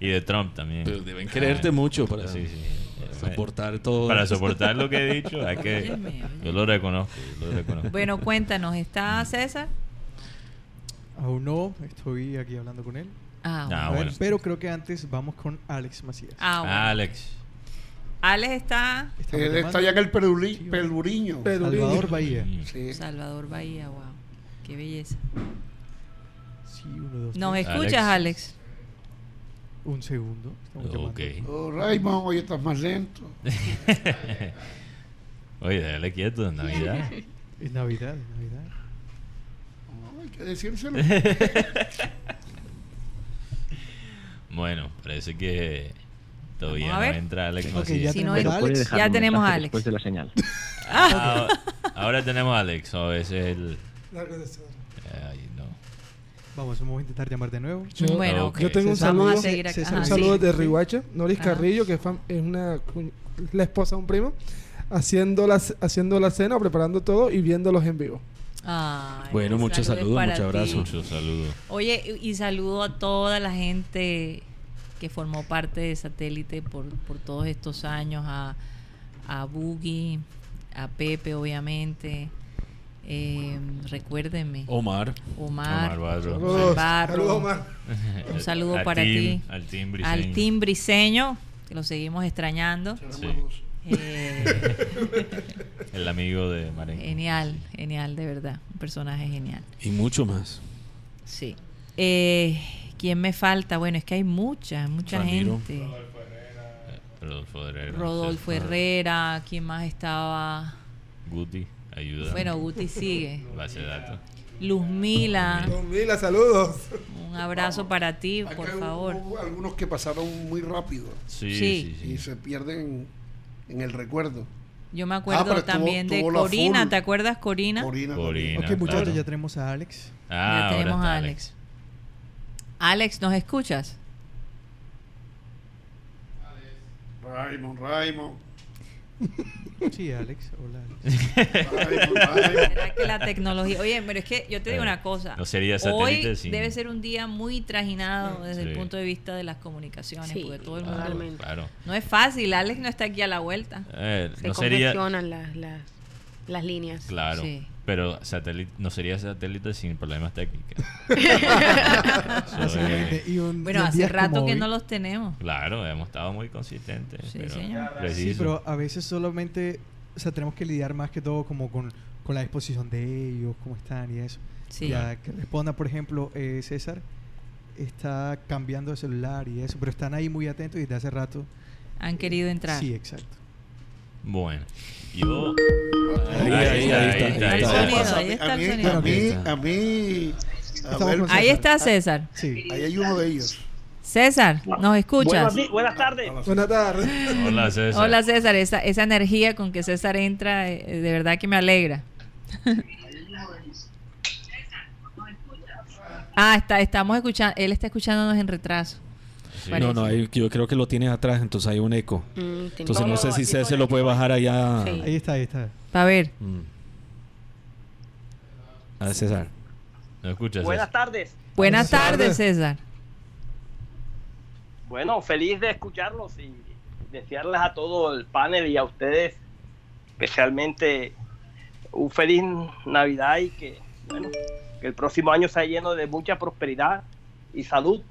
y de Trump también. Pero deben quererte mucho para Sí, sí. soportar todo. Para soportar lo que he dicho, hay que, Óyeme, yo lo reconozco, yo lo reconozco. Bueno, cuéntanos, ¿está César? Aún no, estoy aquí hablando con él. Ah, Ah, bueno. Pero creo que antes vamos con Alex Macías. Ah, bueno. Alex. Alex está Él está allá en el Peluriño. Pero Salvador Bahía. Sí. Salvador Bahía, wow. Qué belleza. Sí, uno, dos, ¿Nos tres. escuchas, Alex? Un segundo. Estamos Ok. llamando. Oh, Raymond, hoy estás más lento. (laughs) Oye, déjale quieto en Navidad. Es Navidad, es Navidad. No, hay que decírselo. (laughs) bueno, parece que todavía Vamos a no entra Alex Ok, Macías. ya Si no tenemos a Alex. ya tenemos a Alex. Después de la señal. (laughs) Ah, ahora tenemos a Alex, o es el... Largo de. Ay, no. Vamos, vamos a intentar llamar de nuevo. Yo, Bueno, yo tengo un saludo, Vamos a seguir acá. César, Ajá, un sí. saludo de Rihuacha, Noris Ajá. Carrillo, que es, fam- es una la esposa de un primo, haciendo la, haciendo la cena, preparando todo y viéndolos en vivo. Ay, Bueno, muchos saludos muchos abrazos. Muchos saludos. Oye, y y saludo a toda la gente que formó parte de Satélite por, por todos estos años, a, a Boogie, a Pepe, obviamente. Eh, recuérdenme, Omar. Omar, Omar Barro. Saludos, Barro. saludos, Omar. Un saludo (laughs) Al para team- ti. Al team briseño. al Team Briseño, que lo seguimos extrañando. Sí. Eh, (laughs) El amigo de Marenco. genial, genial, de verdad. Un personaje genial. Y mucho más. Sí. Eh, ¿Quién me falta? Bueno, es que hay mucha, mucha Ramiro. gente. Rodolfo Herrera. Rodolfo. Herrera, ¿quién más estaba? Guti, ayuda. Bueno, Guti sigue. Base de datos. Luzmila, Don Mila, saludos. un abrazo para ti, Acá por hubo- favor. hubo algunos que pasaron muy rápido Sí, Sí. sí, sí. y se pierden en el recuerdo. Yo me Ah, acuerdo pero también de tuvo Corina, full. ¿te acuerdas Corina? Corina. Corina. Ok, muchachos, claro. ya tenemos a Alex. Ah, ya ahora tenemos está a Alex. Alex, ¿nos escuchas? Raymond, Raymond. Sí, Alex. Hola, Alex. (laughs) ¿Será que la tecnología? Oye, pero es que yo te digo una cosa. no sería Hoy debe ser un día muy trajinado desde el punto de vista de las comunicaciones, Sí, porque todo el mundo. totalmente. Claro. No es fácil. Alex no está aquí a la vuelta. Eh, Se no sería. las, las, las líneas. Claro. Sí. Pero satélite, no sería satélite sin problemas técnicos. (laughs) Básicamente, y un- Bueno, y un hace rato que hoy- no los tenemos. Claro, hemos estado muy consistentes. Sí, pero señor. Sí, pero a veces solamente, o sea, tenemos que lidiar más que todo como con, con la disposición de ellos, cómo están y eso. Sí. Ya que responda, por ejemplo, eh, César está cambiando de celular y eso, pero están ahí muy atentos y desde hace rato. Han querido entrar. Sí, exacto. Bueno, yo. Ahí, ahí, ahí está, Ahí está ahí está. sonido, ahí está a el mí, sonido. a mí, a mí, a ver, Ahí César. está César. Sí. ahí hay uno de ellos. César, ¿nos escuchas? Buenas, buenas tardes. Buenas tardes. Hola, César. Hola César, esa, esa energía con que César entra, eh, de verdad que me alegra. (laughs) ah, está, estamos escuchando, él está escuchándonos en retraso. Sí. No, no, ahí- yo creo que lo tienes atrás, entonces hay un eco. Mm, Entonces No, sé si César estoy, lo puede bajar allá. Sí. Ahí está, ahí está. A ver, Mm. A ver, César. ¿No escuchas? Buenas tardes. buenas tardes. César. Bueno, feliz de escucharlos y desearles a todo el panel y a ustedes especialmente un feliz Navidad y que, bueno, que el próximo año sea lleno de mucha prosperidad y salud.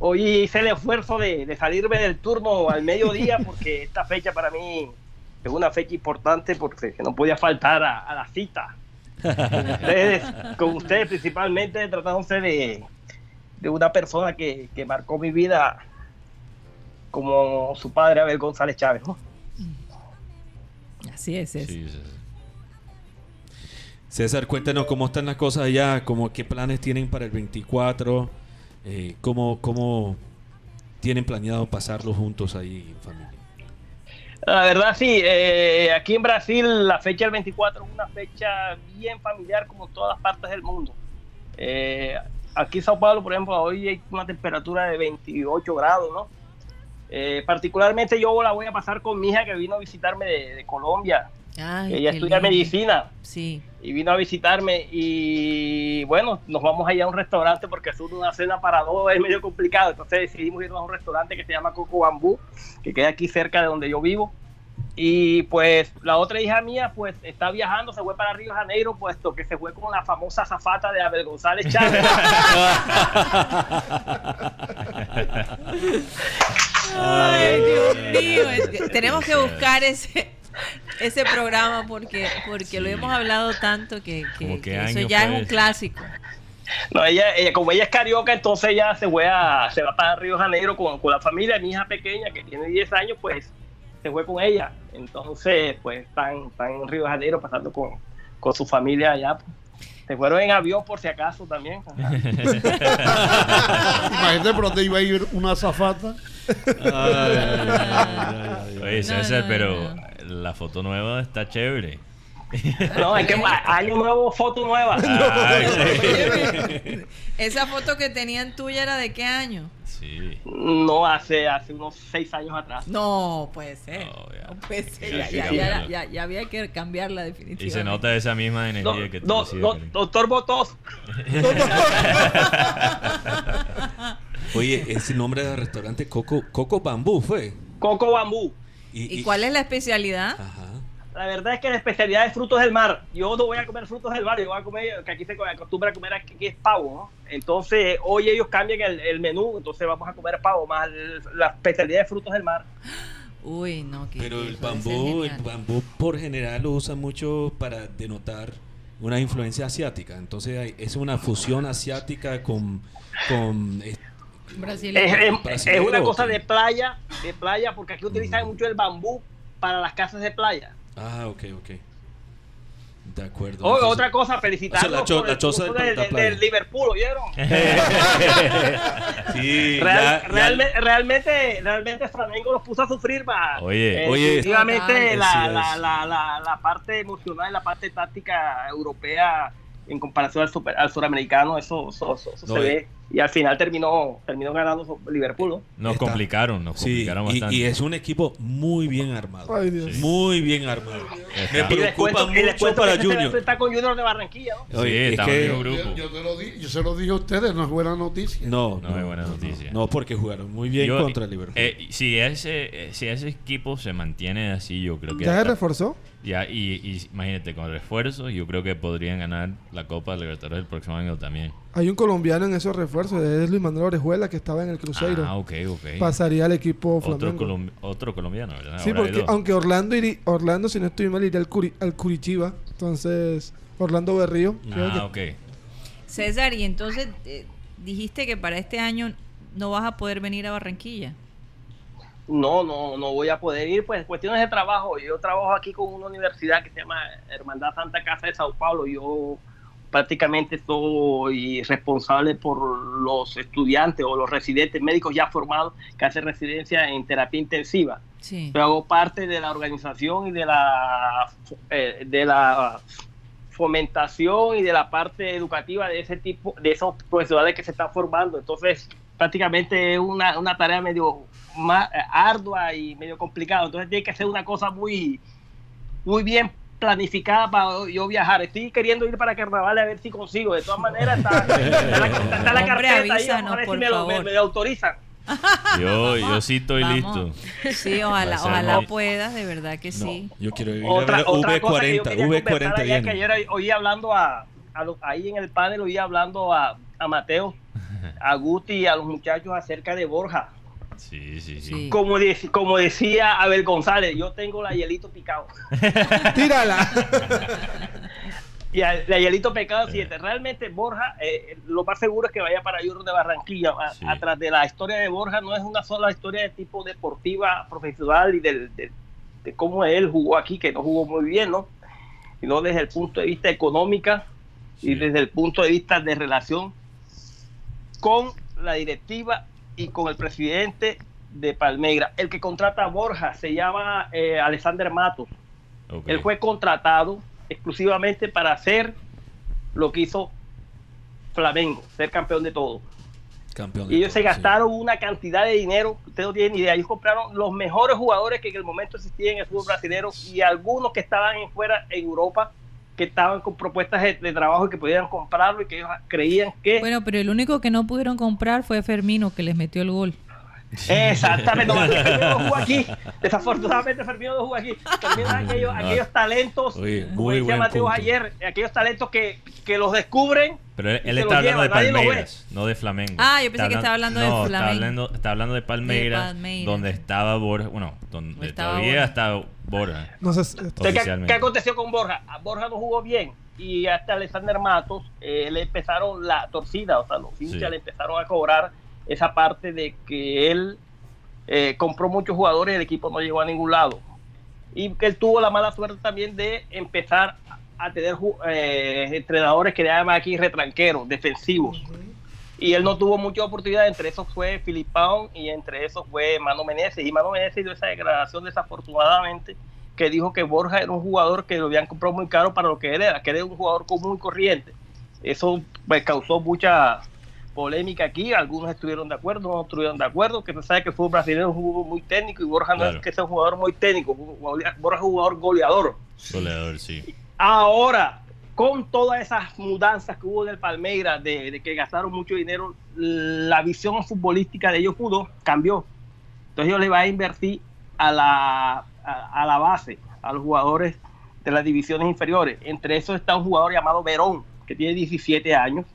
Hoy hice el esfuerzo de, de salirme del turno al mediodía (laughs) porque esta fecha para mí es una fecha importante porque no podía faltar a, a la cita. Ustedes, con ustedes principalmente tratándose de, de una persona que, que marcó mi vida como su padre Abel González Chávez. ¿no? Así es. Sí, César. César, cuéntanos cómo están las cosas allá, como qué planes tienen para el 24, eh, cómo, cómo tienen planeado pasarlo juntos ahí en familia. La verdad, sí, eh, aquí en Brasil la fecha del 24 es una fecha bien familiar como en todas partes del mundo. Eh, aquí en Sao Paulo, por ejemplo, hoy hay una temperatura de 28 grados, ¿no? Eh, particularmente yo la voy a pasar con mi hija que vino a visitarme de, de Colombia. Ay, Ella estudia lindo. medicina Sí. y vino a visitarme y bueno, nos vamos allá a un restaurante porque hacer una cena para dos es medio complicado, entonces decidimos irnos a un restaurante que se llama Coco Bambú, que queda aquí cerca de donde yo vivo. Y pues la otra hija mía pues está viajando, se fue para Río de Janeiro, puesto que se fue con la famosa zafata de Abel González Chávez. (laughs) Ay, Dios mío. es que tenemos que buscar ese ese programa porque porque lo hemos hablado tanto que, eso ya es un clásico. No, ella, ella, como ella es carioca, entonces ella se fue a, se va para Río Janeiro con, con la familia mi hija pequeña que tiene 10 años, pues se fue con ella. Entonces, pues están, están en Río Janeiro pasando con, con su familia allá. pues. Se fueron en avión por si acaso también. (laughs) Imagínate por dónde iba a ir una azafata. Oye, No, César, no, pero. La foto nueva está chévere. No, es que año nuevo, foto nueva. Ay, sí. Esa foto que tenían tuya era de qué año? Sí. No, hace, hace unos 6 años atrás. No, puede ser. No, ya. No puede ser. Ya Ya, hay que ya, ya, ya- ya había que cambiarla definitivamente. Y se nota esa misma energía No, que tú no, no, doctor Botos. Oye, ese nombre del restaurante Coco, Coco Bambú fue. Coco Bambú. ¿Y cuál es la especialidad? La verdad es que la especialidad es frutos del mar. Yo no voy a comer frutos del mar, yo voy a comer, que aquí se acostumbra a comer aquí es pavo, ¿no? Entonces, hoy ellos cambian el, el menú, entonces vamos a comer pavo, más la especialidad de frutos del mar. Uy, no, que Pero el bambú, el bambú por general lo usan mucho para denotar una influencia asiática. Entonces hay- es una fusión asiática con, con. Es, es- Brasilero, es una cosa de playa, de playa, porque aquí utilizan mucho el bambú para las casas de playa. Ah, ok, ok. De acuerdo. Oh, Entonces- otra cosa, felicitarlos O sea, la cho- por la el choza triunfo del Liverpool, ¿oyeron? (laughs) Sí, Real- ya- ya- realme- realmente, realmente Flamengo los puso a sufrir más. Oye, Eh, oye. la, la, la, la, la parte emocional, la parte táctica europea en comparación al, super- al suramericano, eso, eso, eso- eso No, se eh. ve. Y al final terminó, terminó ganando Liverpool. ¿no? Nos Está- complicaron, nos Sí, complicaron y, bastante. y es un equipo muy bien armado. Ay, Dios. Muy bien armado. Está- Me Y les preocupa cuento, y les mucho para que Junior. enfrentar con Junior de Barranquilla. ¿no? Sí, es que- grupo. Yo, yo te lo di- yo se lo dije a ustedes, no es buena noticia. No, No es buena noticia. No, porque jugaron muy bien Yo- contra el Liverpool. eh, si, ese, eh, si ese equipo se mantiene así, yo creo que... ¿Ya se reforzó? Ya, y, y imagínate, con refuerzos, yo creo que podrían ganar la Copa Libertadores el próximo año también. Hay un colombiano en esos refuerzos, es Luis Manuel Orejuela, que estaba en el Cruzeiro. Ah, ok, ok. Pasaría al equipo Otro, Flamengo. colom- otro colombiano, ¿verdad? Sí, Ahora porque aunque Orlando, irí- Orlando, si no estoy mal, iría al, Curi- al Curitiba. Entonces, Orlando Berrío. que- Ah, ok. César, y entonces eh, dijiste que para este año no vas a poder venir a Barranquilla. No, no, no voy a poder ir, pues cuestiones de trabajo. Yo trabajo aquí con una universidad que se llama Hermandad Santa Casa de Sao Paulo. Yo prácticamente soy responsable por los estudiantes o los residentes médicos ya formados que hacen residencia en terapia intensiva. Sí. Yo hago parte de la organización y de la eh, de la fomentación y de la parte educativa de ese tipo, de esos profesionales que se están formando. Entonces, prácticamente es una, una tarea medio más ardua y medio complicada. Entonces tiene que ser una cosa muy, muy bien planificada para yo viajar. Estoy queriendo ir para Carnaval a ver si consigo. De todas maneras, está, (laughs) está la, está la carpeta ahí, avísanos, vamos a ver si me, lo- me- me lo autorizan. Yo, yo sí estoy Vamos. listo. Sí, ojalá, ojalá puedas, de verdad que sí. Yo quiero ir Otra, a otra cosa que yo V40. quería conversar V40 allá, que ayer oí hablando a, a los- ahí en el panel, oí hablando a, a Mateo, a Guti y a los muchachos acerca de Borja. Sí, sí, sí. Sí. Como, dec- como decía Abel González, yo tengo la hielito picado. (laughs) Tírala. Y a- la hielito picado 7. Realmente Borja, eh, lo más seguro es que vaya para Junior de Barranquilla. A- Sí. Atrás de la historia de Borja no es una sola historia de tipo deportiva, profesional y del- de, de cómo él jugó aquí, que no jugó muy bien, ¿no? Sino desde el punto de vista económica y Sí. desde el punto de vista de relación con la directiva y con el presidente de Palmeira. El que contrata a Borja se llama eh, Alexander Matos. Él fue contratado exclusivamente para hacer lo que hizo Flamengo, ser campeón de todo. Campeón de Y ellos se sí. gastaron una cantidad de dinero, ustedes no tienen ni idea. Ellos compraron los mejores jugadores que en el momento existían en el fútbol brasileño y algunos que estaban en fuera en Europa, que estaban con propuestas de, de trabajo y que podían comprarlo y que ellos creían que Bueno, pero el único que no pudieron comprar fue Fermino, que les metió el gol. Exactamente, Fermín aquí. (laughs) Desafortunadamente Fermín no jugó aquí. Fermín es aquellos, Ah. aquellos talentos, Oye, como muy decía ayer, aquellos talentos que, que los descubren. Pero él, él está hablando de. Palmeiras, no de Flamengo. Ah, yo pensé que estaba hablando de no, Flamengo. Está hablando, está hablando de Palmeiras, De Palmeiras. donde estaba Borja. Bueno, donde Estaba todavía Borja. está Borja. No sé, Entonces, ¿qué, qué aconteció con Borja? A Borja no jugó bien y hasta Alexander Matos eh, le empezaron la torcida, o sea, los hinchas Sí. le empezaron a cobrar esa parte de que él eh, compró muchos jugadores y el equipo no llegó a ningún lado. Y que él tuvo la mala suerte también de empezar a tener eh, entrenadores que le llaman aquí retranqueros, defensivos. Y él no tuvo mucha oportunidad, entre esos fue Filipão y entre esos fue Mano Menezes. Y Mano Menezes dio esa declaración desafortunadamente que dijo que Borja era un jugador que lo habían comprado muy caro para lo que él era, que era un jugador común y corriente. Eso pues, causó mucha polémica aquí, algunos estuvieron de acuerdo, no estuvieron de acuerdo, que se sabe que el fútbol brasileño es un jugador muy técnico y Borja no Claro. es que sea un jugador muy técnico, Borja es un jugador goleador. Goleador, sí. Ahora, con todas esas mudanzas que hubo en el Palmeiras, de, de que gastaron mucho dinero, la visión futbolística de ellos pudo, cambió. Entonces ellos le van a invertir a la, a, a la base, a los jugadores de las divisiones inferiores. Entre esos está un jugador llamado Verón, que tiene 17 años,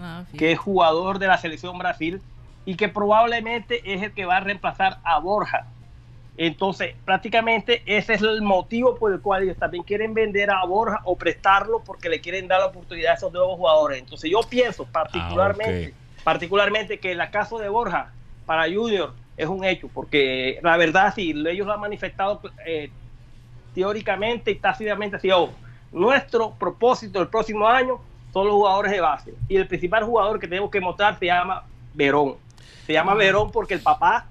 Ah, que es jugador de la selección Brasil y que probablemente es el que va a reemplazar a Borja. Entonces, prácticamente ese es el motivo por el cual ellos también quieren vender a Borja o prestarlo porque le quieren dar la oportunidad a esos nuevos jugadores. Entonces, yo pienso particularmente, particularmente que el caso de Borja para Junior es un hecho, porque la verdad, sí, ellos lo han manifestado eh, teóricamente y tácitamente así, oh, nuestro propósito el próximo año son los jugadores de base. Y el principal jugador que tenemos que mostrar se llama Verón. Se llama Verón porque el papá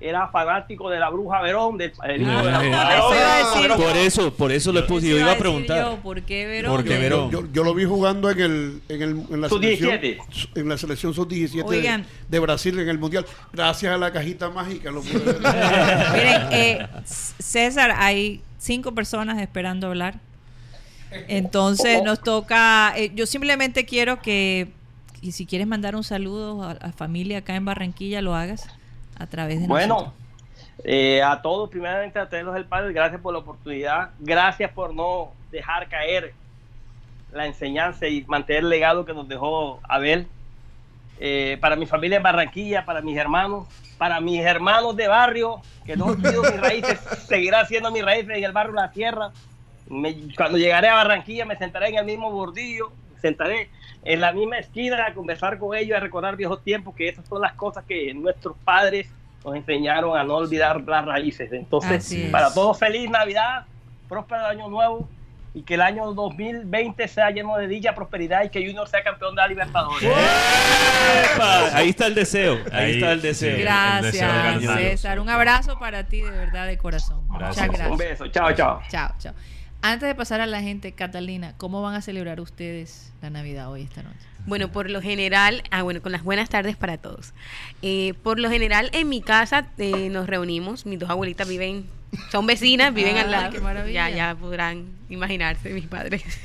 era fanático de la bruja Verón, del el hijo de la Ah, bruja Eso iba a Verón. decir Por eso, por eso lo puse. Yo iba a preguntar. yo, ¿Por qué Verón? ¿Por qué Yo- Verón? Yo, yo lo vi jugando en el en, el, en la Sub-17. selección en la selección sub 17 de, Brasil en el mundial. Gracias a la cajita mágica lo. (laughs) (laughs) Miren, eh, César, hay cinco personas esperando hablar. Entonces nos toca, eh, yo simplemente quiero que, y si quieres mandar un saludo a la familia acá en Barranquilla, lo hagas a través de Bueno, nosotros. eh, a todos, primeramente a los del Padre, gracias por la oportunidad, gracias por no dejar caer la enseñanza y mantener el legado que nos dejó Abel. Eh, para mi familia en Barranquilla, para mis hermanos, para mis hermanos de barrio, que no olvido mis raíces, (laughs) seguirá siendo mis raíces en el barrio La Tierra. Me- cuando llegaré a Barranquilla me sentaré en el mismo bordillo, me sentaré en la misma esquina a conversar con ellos, a recordar viejos tiempos, que esas son las cosas que nuestros padres nos enseñaron a no olvidar las raíces. Entonces, para todos, feliz Navidad, próspero año nuevo y que el año 2020 sea lleno de dicha, prosperidad y que Junior sea campeón de la Libertadores. ¡Epa! Ahí está el deseo. Ahí, Ahí, está el deseo. sí. Gracias, deseo. César. Un abrazo para ti, de verdad, de corazón. Gracias. Muchas gracias. Un beso, chao, chao. Chao, chao. Antes de pasar a la gente, Catalina, ¿cómo van a celebrar ustedes la Navidad hoy, esta noche? Bueno, por lo general, ah, bueno, con las buenas tardes para todos. Eh, por lo general, en mi casa eh, nos reunimos. Mis dos abuelitas viven, son vecinas, viven Ah, al lado. qué maravilla. Ya, ya podrán imaginarse mis padres. (laughs) (laughs)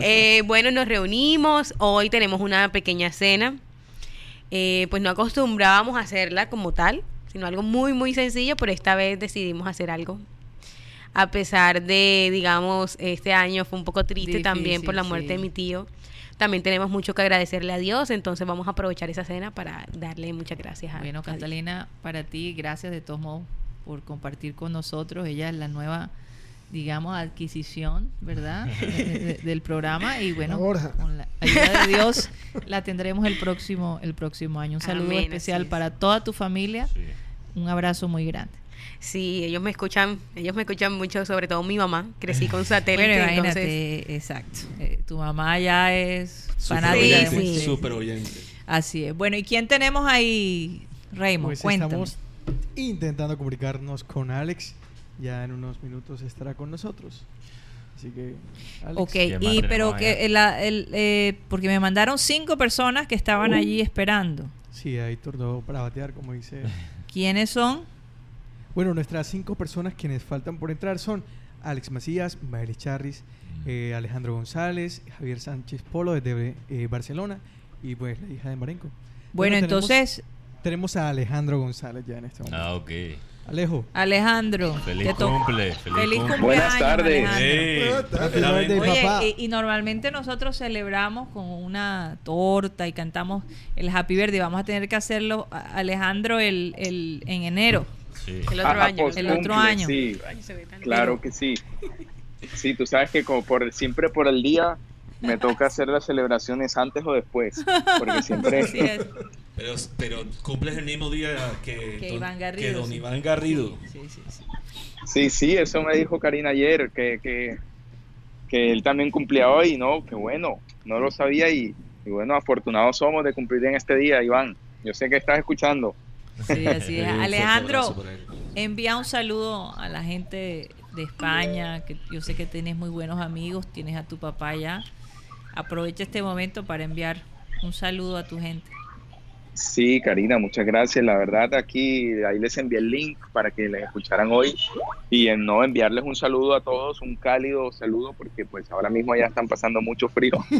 Eh, bueno, nos reunimos. Hoy tenemos una pequeña cena. Eh, pues no acostumbrábamos a hacerla como tal, sino algo muy, muy sencillo, pero esta vez decidimos hacer algo. A pesar de, digamos, este año fue un poco triste también por la muerte de mi tío. También tenemos mucho que agradecerle a Dios, entonces vamos a aprovechar esa cena para darle muchas gracias a Bueno, a. Catalina, para ti, gracias de todos modos por compartir con nosotros. Ella es la nueva, digamos, adquisición, ¿verdad? (laughs) De- de- del programa y bueno, con la ayuda de Dios la tendremos el próximo el próximo año. Un saludo Amén, especial es. para toda tu familia. Un abrazo muy grande. Sí, ellos me escuchan, ellos me escuchan mucho, sobre todo mi mamá. Crecí con satélite, Bueno, entonces exacto. Eh, tu mamá ya es Súper fanática de oyente, sí. Súper oyente. Así es. Bueno, ¿y quién tenemos ahí, Raymond? Pues Cuéntame. estamos intentando comunicarnos con Alex. Ya en unos minutos estará con nosotros. Así que, Alex. Ok, ¿Quién más y tenemos pero que el- el, eh, porque me mandaron cinco personas que estaban allí esperando. Sí, hay turno para batear, como dice. ¿Quiénes son? Bueno, nuestras cinco personas quienes faltan por entrar son Alex Macías, Maelis Charris, eh, Alejandro González, Javier Sánchez Polo desde eh, Barcelona y pues la hija de Marenco. Bueno, tenemos- entonces, Tenemos a Alejandro González ya en este momento. Ah, ok. Alejo. Alejandro. Feliz cumple. Feliz, Feliz cumple. cumpleaños, Buenas tardes. Oye. Oye, y, y normalmente nosotros celebramos con una torta y cantamos el Happy Birthday. Vamos a tener que hacerlo, Alejandro, el, el, en enero. Sí. el otro Ajá, año. El otro año. Sí, Ay, se ve tan claro que sí. Sí, tú sabes que como por siempre por el día me toca hacer las celebraciones antes o después, porque siempre (laughs) es. Pero, pero cumples el mismo día que, Que don- Iván Garrido, que don sí. Iván Garrido. Sí, sí, sí. Sí, sí, eso me dijo Karina ayer, que, que, que él también cumplía hoy, ¿no? Que bueno, no lo sabía y, y bueno, afortunados somos de cumplir en este día, Iván. Yo sé que estás escuchando. Sí, así es. (laughs) Alejandro, envía un saludo a la gente de España, que yo sé que tienes muy buenos amigos, tienes a tu papá allá. Aprovecha este momento para enviar un saludo a tu gente. Sí, Karina, muchas gracias. La verdad, aquí ahí les envié el link para que les escucharan hoy y en no enviarles un saludo a todos, un cálido saludo, porque pues ahora mismo ya están pasando mucho frío. (laughs)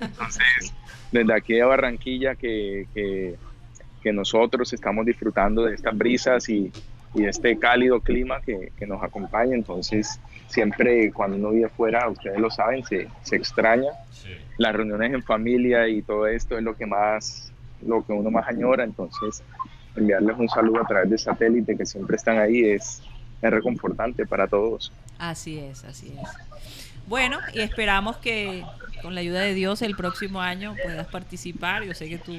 Entonces, desde aquí de Barranquilla, que, que, que nosotros estamos disfrutando de estas brisas y, y de este cálido clima que, que nos acompaña. Entonces, siempre cuando uno vive fuera, ustedes lo saben, se, se extraña Sí. las reuniones en familia y todo esto es lo que más, lo que uno más añora, entonces enviarles un saludo a través de satélite que siempre están ahí es, es reconfortante para todos. Así es, así es. Bueno, y esperamos que con la ayuda de Dios el próximo año puedas participar. Yo sé que tu,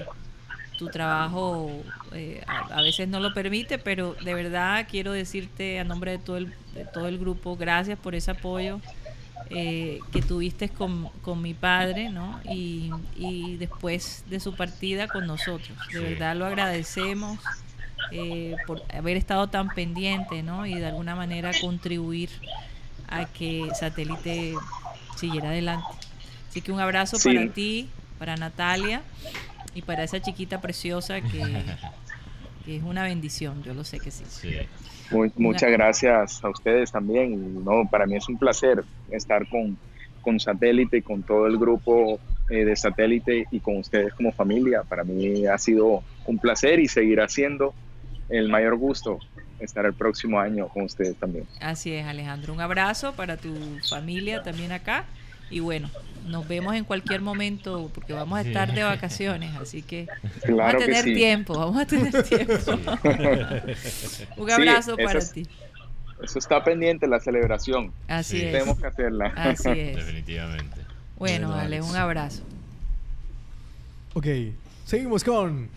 tu trabajo eh, a, a veces no lo permite, pero de verdad quiero decirte a nombre de todo el, de todo el grupo, gracias por ese apoyo eh, que tuviste con, con mi padre, ¿no? Y, y después de su partida con nosotros. De verdad lo agradecemos eh, por haber estado tan pendiente, ¿no? Y de alguna manera contribuir a que Satélite siguiera adelante. Así que un abrazo Sí. para ti, para Natalia y para esa chiquita preciosa que, (laughs) que es una bendición, yo lo sé que sí. Mu- muchas Una- gracias a ustedes también. No, para mí es un placer estar con, con Satélite y con todo el grupo eh, de Satélite y con ustedes como familia. Para mí ha sido un placer y seguirá siendo el mayor gusto estar el próximo año con ustedes también. Así es, Alejandro. Un abrazo para tu familia también acá. Y bueno, nos vemos en cualquier momento porque vamos a estar de vacaciones, así que vamos a tener sí. tiempo, vamos a tener (laughs) tiempo. Un abrazo para es- ti. Eso está pendiente, la celebración. Así es. Tenemos que hacerla. Así es. Definitivamente. Bueno, Ale, un abrazo. Ok, seguimos con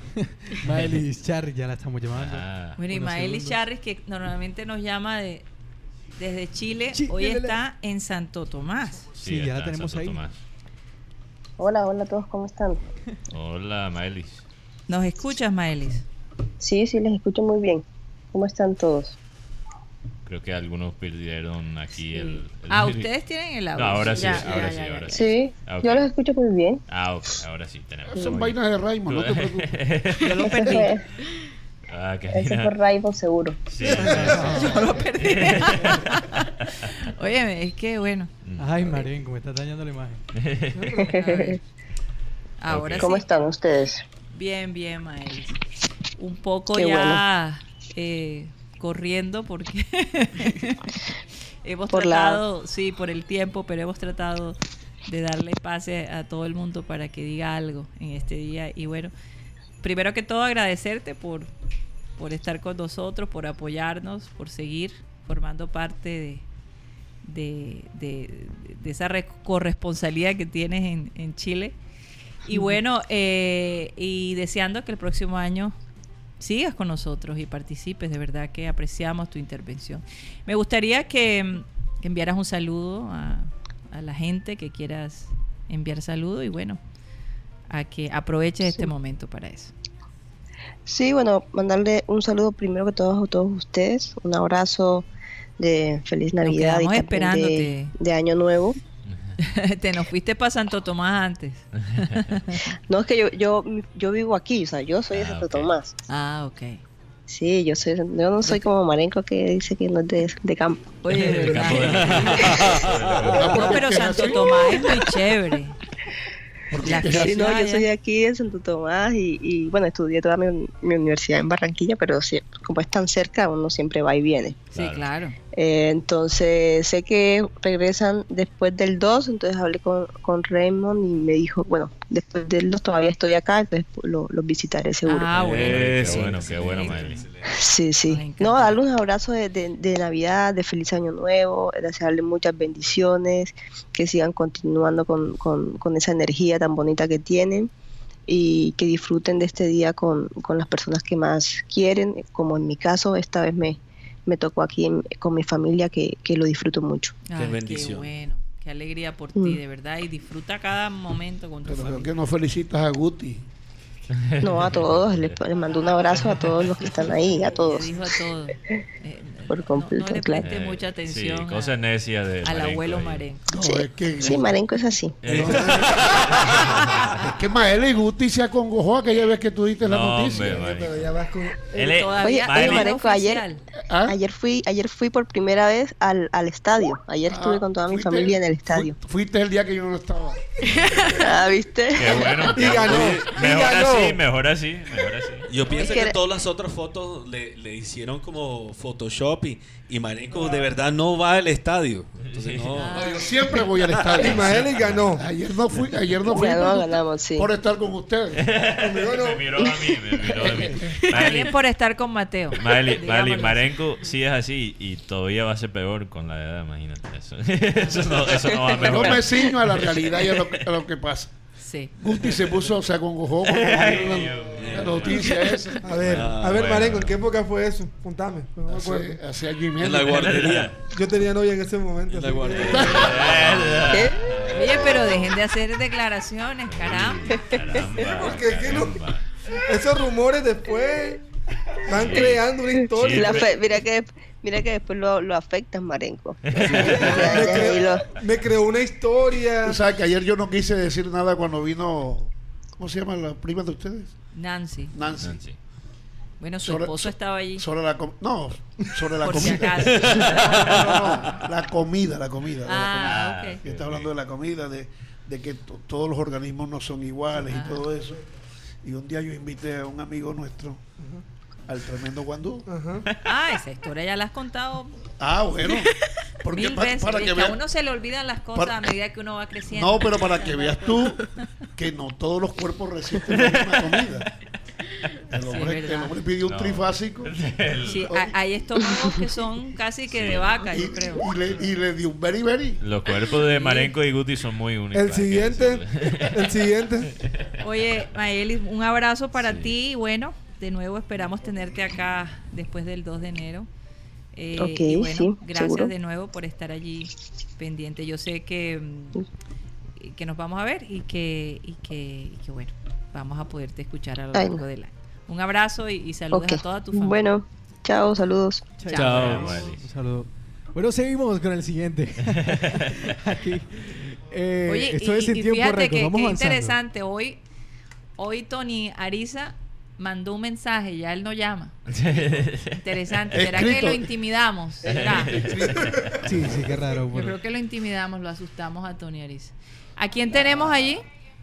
Maelis Charry, ya la estamos llamando. Ah. Bueno, y Maelis. Charris, que normalmente nos llama de, desde Chile, Sí, hoy está en Santo Tomás. Sí, ya la tenemos Santo ahí. Tomás. Hola, hola a todos, ¿cómo están? Hola, Maelis. ¿Nos escuchas, Maelis? Sí, sí, les escucho muy bien. ¿Cómo están todos? Creo que algunos perdieron aquí el, el- Ah, ustedes tienen el audio. No, ahora sí, Ya, ahora ya, sí, ya, ya. ahora sí. Sí, Ah, ok. yo los escucho muy bien. Ah, ok, ahora sí tenemos. Son vainas de Raymond, no te preocupes. (laughs) Yo lo perdí. Ah, ese fue Rainbow seguro. Sí, (laughs) sí, sí. Yo lo perdí. (laughs) Óyeme, es que bueno. Ay, Marenco, me está dañando la imagen. (laughs) Ahora ¿Cómo sí. están ustedes? Bien, bien, Maelis. Un poco Qué ya eh, corriendo porque hemos Por la- tratado, sí, por el tiempo, pero hemos tratado de darle pase a todo el mundo para que diga algo en este día. Y bueno, primero que todo agradecerte por, por estar con nosotros, por apoyarnos, por seguir formando parte de, de, de- de esa re- corresponsabilidad que tienes en, en Chile. Y bueno, eh, y deseando que el próximo año sigas con nosotros y participes, de verdad que apreciamos tu intervención. Me gustaría que, que enviaras un saludo a, a la gente que quieras enviar saludo y bueno, a que aproveches este momento para eso. Sí, bueno, mandarle un saludo primero que todo a todos ustedes, un abrazo de feliz Navidad y de, esperándote. de Año Nuevo. (laughs) Te nos fuiste para Santo Tomás antes. (laughs) No es que yo, yo, yo vivo aquí, o sea, yo soy de Santo Tomás. Ah, ok. Sí, yo soy, yo no soy como Marenco que dice que no es de, de campo. Oye, de verdad. (laughs) No, pero Santo Tomás es muy chévere. Sí, no, yo soy de aquí de Santo Tomás y, y, bueno, estudié toda mi, mi universidad en Barranquilla, pero como es tan cerca, uno siempre va y viene. Sí, claro. Eh, entonces sé que regresan después del 2, entonces hablé con, con Raymond y me dijo, bueno, después del 2 todavía estoy acá, entonces los los visitaré seguro. Ah, bueno. Qué bueno, qué bueno, Maelis. Sí, sí. No, darle un abrazo de, de- de Navidad, de feliz año nuevo, desearle muchas bendiciones, que sigan continuando con, con- con esa energía tan bonita que tienen y que disfruten de este día con, con las personas que más quieren, como en mi caso, esta vez me, me tocó aquí en- con mi familia, que, que lo disfruto mucho. Ay, bendición. Qué bueno. Qué alegría por Mm. ti, de verdad. Y disfruta cada momento con tu Pero familia. que no felicitas a Guti. No, a todos, les, les mando un abrazo a todos los que están ahí, a todos. Le dijo a todos. Eh, Por completo, no le claro. preste mucha atención Sí, a- cosas necias de al Marenco abuelo. Marenco. No, Sí, es que, sí, Marenco es así. Eh, es que Mael y Guti se acongojó aquella vez que tú diste la No, noticia. hombre. Pero ya vas con... Él es- Oye, oye, Marenco, ayer. ¿Ah? ayer fui, ayer fui por primera vez al, al estadio. Ayer estuve Ah, con toda mi familia en el estadio. fu- Fuiste el día que yo no estaba. (laughs) Ah, ¿viste? Qué bueno. Y ganó, Mejor ganó. así, mejor así, mejor así. Yo pienso Es que- que todas las otras fotos le, le hicieron como Photoshop y, y Marenco de verdad no va al estadio. Entonces no. No, yo siempre voy al estadio. (laughs) Ismael y ganó. Ayer no fui, ayer no fui por, ganamos, sí. por estar con ustedes. Me miró a mí, me miró a mí. (laughs) También Maeli, por estar con Mateo. Maeli, Maeli. Marenco sí es así y todavía va a ser peor con la edad, imagínate. Eso, (laughs) eso, no, eso no va a Pero mejorar. me ciño a la realidad y a lo, a lo que pasa. Sí. Guti se puso, se acongojó cuando la, la noticia esa. A ver, Ah, a ver, bueno. Marenco, ¿en qué época fue eso? Contame, no me acuerdo. Hace, hace año y medio. En la guardería. Yo tenía novia en ese momento. En la guardería. ¿Qué? Oye, pero dejen de hacer declaraciones, caramba. Caramba, Porque caramba. Esos rumores después. Van creando una historia. La fe- mira que mira que después lo, lo afectas, Marenco. (laughs) me, creó, me creó una historia. Tú sabes que ayer yo no quise decir nada cuando vino. ¿Cómo se llama la prima de ustedes? Nancy. Nancy. Bueno, su Sobre- esposo estaba allí. Sobre la com- no, sobre la Por si comida. acaso. (laughs) No, no, no, la comida, la comida. de la Ah, comida. ok. Que Está hablando de la comida, de, de que to- todos los organismos no son iguales Ah. y todo eso. Y un día yo invité a un amigo nuestro al tremendo guandú. Ah, esa historia ya la has contado Ah, bueno. Porque mil pa- veces. para que que a vean- uno se le olvidan las cosas para- a medida que uno va creciendo. No, pero para que veas tú que no todos los cuerpos resisten la misma comida. El Sí, hombre, verdad. el hombre pidió un No. trifásico. (laughs) Sí, hay- estómagos que son casi que de vaca, yo creo. Y le, y le dio un very very. Los cuerpos de Marenco y Guti son muy únicos. El siguiente, el siguiente. Oye, Maelis, un abrazo para ti y bueno, de nuevo esperamos tenerte acá después del 2 de enero. Eh, Ok, y bueno, sí, gracias seguro. de nuevo por estar allí pendiente. Yo sé que, mm, que nos vamos a ver y que, y que, y que bueno, vamos a poderte escuchar a lo Ay, largo no. del año. Un abrazo y, y saludos a toda tu familia. Bueno, chao, saludos. Chao. Un saludo. Bueno, seguimos con el siguiente. (laughs) Aquí. Eh, Oye, esto y, es en tiempo récord. que, Vamos que interesante. Hoy, hoy Tony Ariza mandó un mensaje, ya él no llama. (laughs) Interesante. ¿Será que lo intimidamos? ¿Será? (laughs) Sí, sí, qué raro. Yo creo que lo intimidamos, lo asustamos a Tony Ariza. ¿A quién tenemos allí?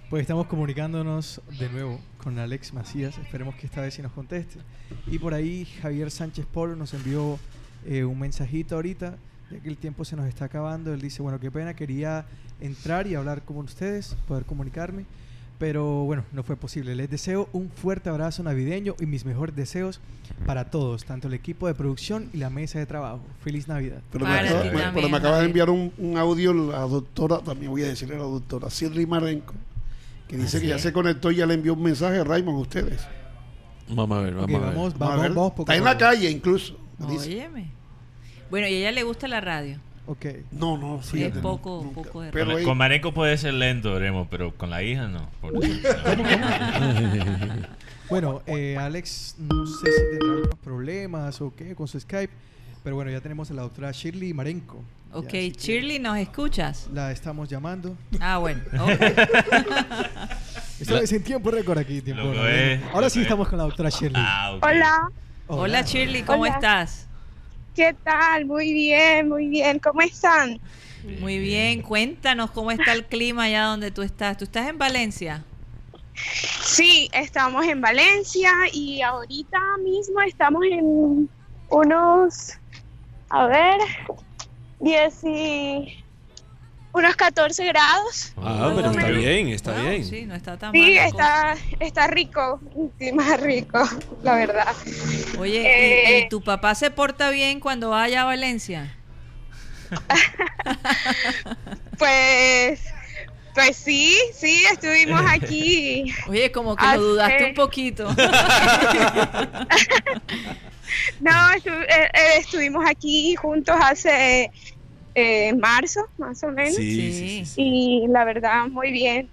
Pues estamos comunicándonos de nuevo con Alex Macías. Esperemos que esta vez sí nos conteste. Y por ahí Javier Sánchez Polo nos envió eh, un mensajito ahorita, ya que el tiempo se nos está acabando. Él dice, bueno, qué pena, quería entrar y hablar con ustedes, poder comunicarme. Pero bueno, no fue posible. Les deseo un fuerte abrazo navideño y mis mejores deseos para todos, tanto el equipo de producción y la mesa de trabajo. Feliz Navidad. Pero me, acaba, me- también, pero me acaba de enviar un, un audio la doctora, también voy a decirle a la doctora Shirley Marenco, que dice Así que ya es. se conectó y ya le envió un mensaje a Raymond a ustedes. Vamos a ver, vamos a ver. vamos, Vamos a vamos, ver. vamos poco Está en la calle incluso. Óyeme. Bueno, y a ella le gusta la radio. Ok. No, no, Es fíjate. no, poco, nunca. poco de Pero con, con Marenco puede ser lento, Remo, pero con la hija no. Por- (laughs) (laughs) Bueno, eh, Alex, no sé si tendrá algunos problemas o qué con su Skype, pero bueno, ya tenemos a la doctora Shirley Marenco. Ya, Ok, que Shirley, ¿nos escuchas? La estamos llamando. Ah, bueno. (laughs) ok. Esto es en tiempo récord aquí. Tiempo es, Ahora lo sí es. estamos con la doctora Shirley. Ah, ok. Hola, Hola Shirley, ¿cómo Hola. estás? ¿Qué tal? Muy bien, muy bien. ¿Cómo están? Muy bien, cuéntanos cómo está el clima allá donde tú estás. ¿Tú estás en Valencia? Sí, estamos en Valencia y ahorita mismo estamos en unos, a ver, 10 y unos 14 grados. Ah, pero está bien, está Wow, bien. Sí, no está tan Sí, mal está, está rico, un clima rico, (laughs) la verdad. Oye, ¿y- Eh, ¿y, tu papá se porta bien cuando vaya a Valencia? (laughs) Pues, pues sí, sí, estuvimos aquí. (laughs) Oye, como que Hace- lo dudaste un poquito. No, estu- eh, eh, estuvimos aquí juntos hace eh, marzo, más o menos. Sí, sí, sí. Y la verdad, muy bien.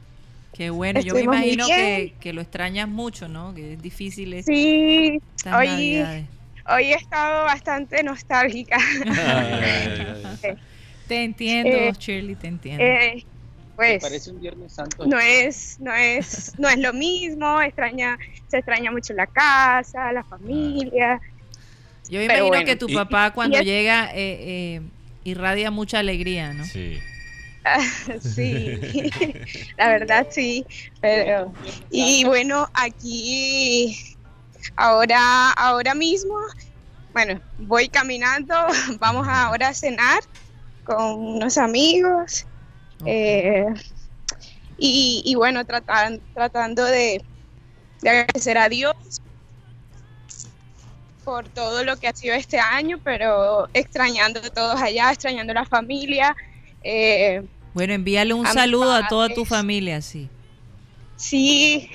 Qué bueno, yo me imagino que, que lo extrañas mucho, ¿no? Que es difícil es- Sí, hoy, navidades. hoy he estado bastante nostálgica. (laughs) Te entiendo, Eh, Shirley, te entiendo. Eh, pues Parece un Viernes Santo. no es, no es, no es lo mismo, extraña, se extraña mucho la casa, la familia. Yo me imagino bueno. que tu papá cuando y es- llega eh, eh, irradia mucha alegría, ¿no? Sí. (laughs) sí, (laughs) la verdad sí, pero y bueno, aquí ahora ahora mismo, bueno, voy caminando, (laughs) vamos ahora a cenar con unos amigos eh, y, y bueno, tratan- tratando de, de agradecer a Dios por todo lo que ha sido este año, pero extrañando a todos allá, extrañando a la familia. eh, Bueno, envíale un A saludo a toda tu familia, sí. Sí,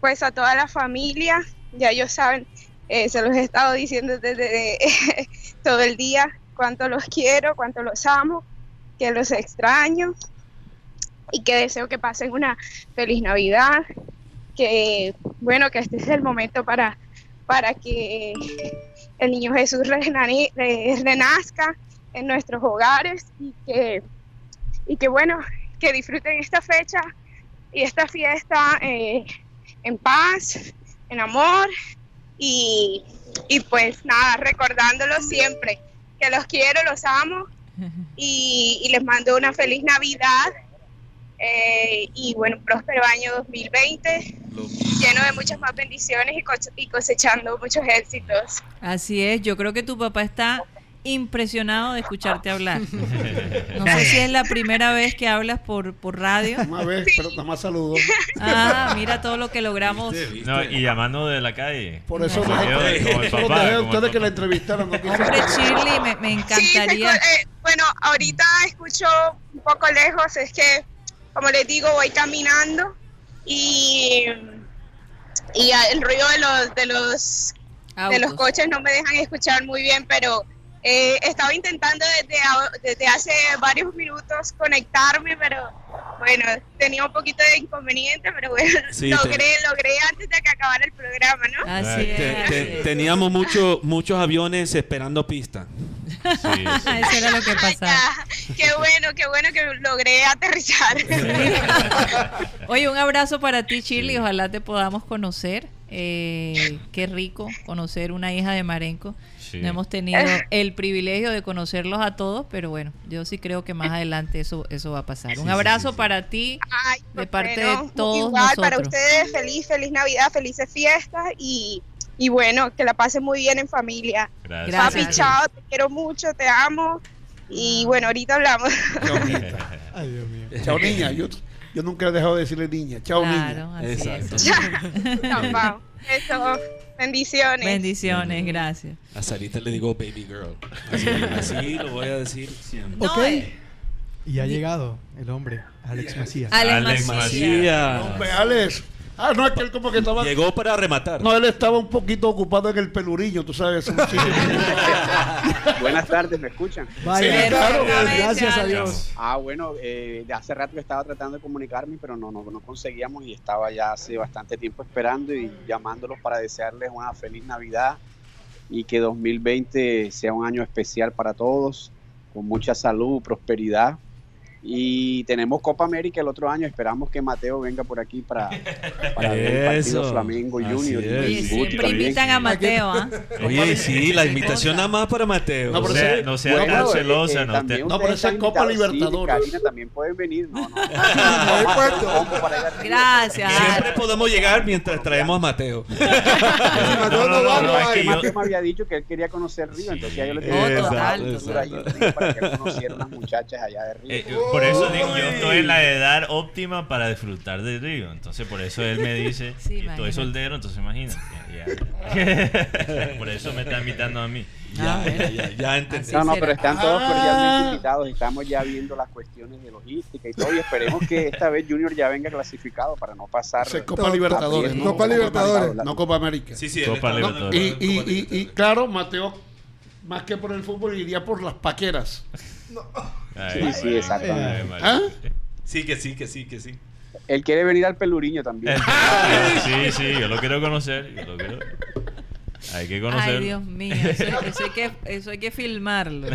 pues a toda la familia, ya ellos saben, eh, se los he estado diciendo desde (laughs) todo el día, cuánto los quiero, cuánto los amo, que los extraño y que deseo que pasen una feliz Navidad, que bueno, que este es el momento para, para que el niño Jesús renazca en nuestros hogares y que, y que bueno, que disfruten esta fecha y esta fiesta eh, en paz, en amor y, y pues nada, recordándolos siempre que los quiero, los amo (laughs) y, y les mando una feliz Navidad eh, y bueno, próspero año 2020 lleno de muchas más bendiciones y, cose- y cosechando muchos éxitos. Así es, yo creo que tu papá está impresionado de escucharte hablar. (laughs) No sé si es la primera vez que hablas por, por radio. Una vez, pero nada más saludos. Ah, mira todo lo que logramos. No, y llamando de la calle. Por eso papá, dejé ustedes que la entrevistaran. No Hombre, Shirley, me, me Sí, encantaría. escu- eh, bueno, ahorita escucho un poco lejos, es que, como les digo, voy caminando y, y el ruido de los, de los, de los coches no me dejan escuchar muy bien, pero eh, estaba intentando desde, desde hace varios minutos conectarme, pero bueno, tenía un poquito de inconveniente, pero bueno, (laughs) Sí, logré, te- logré antes de que acabara el programa, ¿no? Así Te- es. te- teníamos mucho- muchos aviones esperando pista. (laughs) Eso era lo que pasaba. Qué bueno, qué bueno que logré aterrizar. (laughs) Oye, un abrazo para ti, Shirley. Ojalá te podamos conocer. Eh, qué rico conocer una hija de Marenco. Sí. No hemos tenido el privilegio de conocerlos a todos, pero bueno, yo sí creo que más adelante eso, eso va a pasar. Un Sí, abrazo para ti de parte de todos igual nosotros. para ustedes, feliz, feliz Navidad, felices fiestas y, y bueno, que la pasen muy bien en familia. Gracias. Papi, chao, te quiero mucho, te amo y bueno, ahorita hablamos. (laughs) Ay, Dios mío. Chao, niña. Yo, yo nunca he dejado de decirle niña. Chao, Claro, niña. así es. Exacto. (laughs) Chao. Eso, bendiciones. Bendiciones, gracias. A Sarita le digo baby girl. Así, así (laughs) lo voy a decir siempre. Ok. Y ha llegado el hombre, Alex Macías. Alex Alex Macías. Macías. Hombre, Alex. Ah, no, es que él como que estaba. Llegó para rematar. No, él estaba un poquito ocupado en el pelurillo, tú sabes. (laughs) Buenas tardes, ¿me escuchan? Vaya, Sí, claro, gracias a Dios. Ah, bueno, eh, de hace rato que estaba tratando de comunicarme, pero no, no, no conseguíamos y estaba ya hace bastante tiempo esperando y llamándolos para desearles una feliz Navidad y que 2020 sea un año especial para todos, con mucha salud, prosperidad. Y tenemos Copa América el otro año, esperamos que Mateo venga por aquí para, para ver el partido. Flamengo Así Junior. y Siempre también. invitan a Mateo, ¿ah? (laughs) Oye, sí, la invitación nada más para Mateo. No, pero sea- no sea Bueno, tan eh, celosa, eh, no te- No, pero esa Copa sí, Libertadores. Karina también pueden venir. No, no. (laughs) Gracias. Siempre podemos llegar mientras traemos a Mateo. (laughs) No, no, no, no, es que yo- Mateo me había dicho que él quería conocer Río, entonces ya yo le Río para que conociera unas muchachas allá de Río. Por eso digo, yo estoy en la edad óptima para disfrutar de Río. Entonces, por eso él me dice, Sí, y estoy soltero, entonces imagínate. ya- ya. (laughs) por eso me está invitando a mí. Ya, ya, ya, ya entendí. No, no, pero están todos Ah. cordialmente invitados. Estamos ya viendo las cuestiones de logística y todo. Y esperemos que esta vez Junior ya venga clasificado para no pasar. Es Copa Libertadores, ¿no? Copa Libertadores. No Copa América. Sí, sí, Copa Libertadores. Y, y, y, y claro, Mateo, más que por el fútbol, iría por las paqueras. Ay, Sí, sí, exactamente. ay. ¿Ah? Sí, que sí, que sí, que sí. Él quiere venir al Peluriño también. (laughs) Sí, sí, yo lo quiero conocer. yo lo quiero- Hay que conocerlo. Ay, Dios mío, eso, eso hay que, eso hay que filmarlo.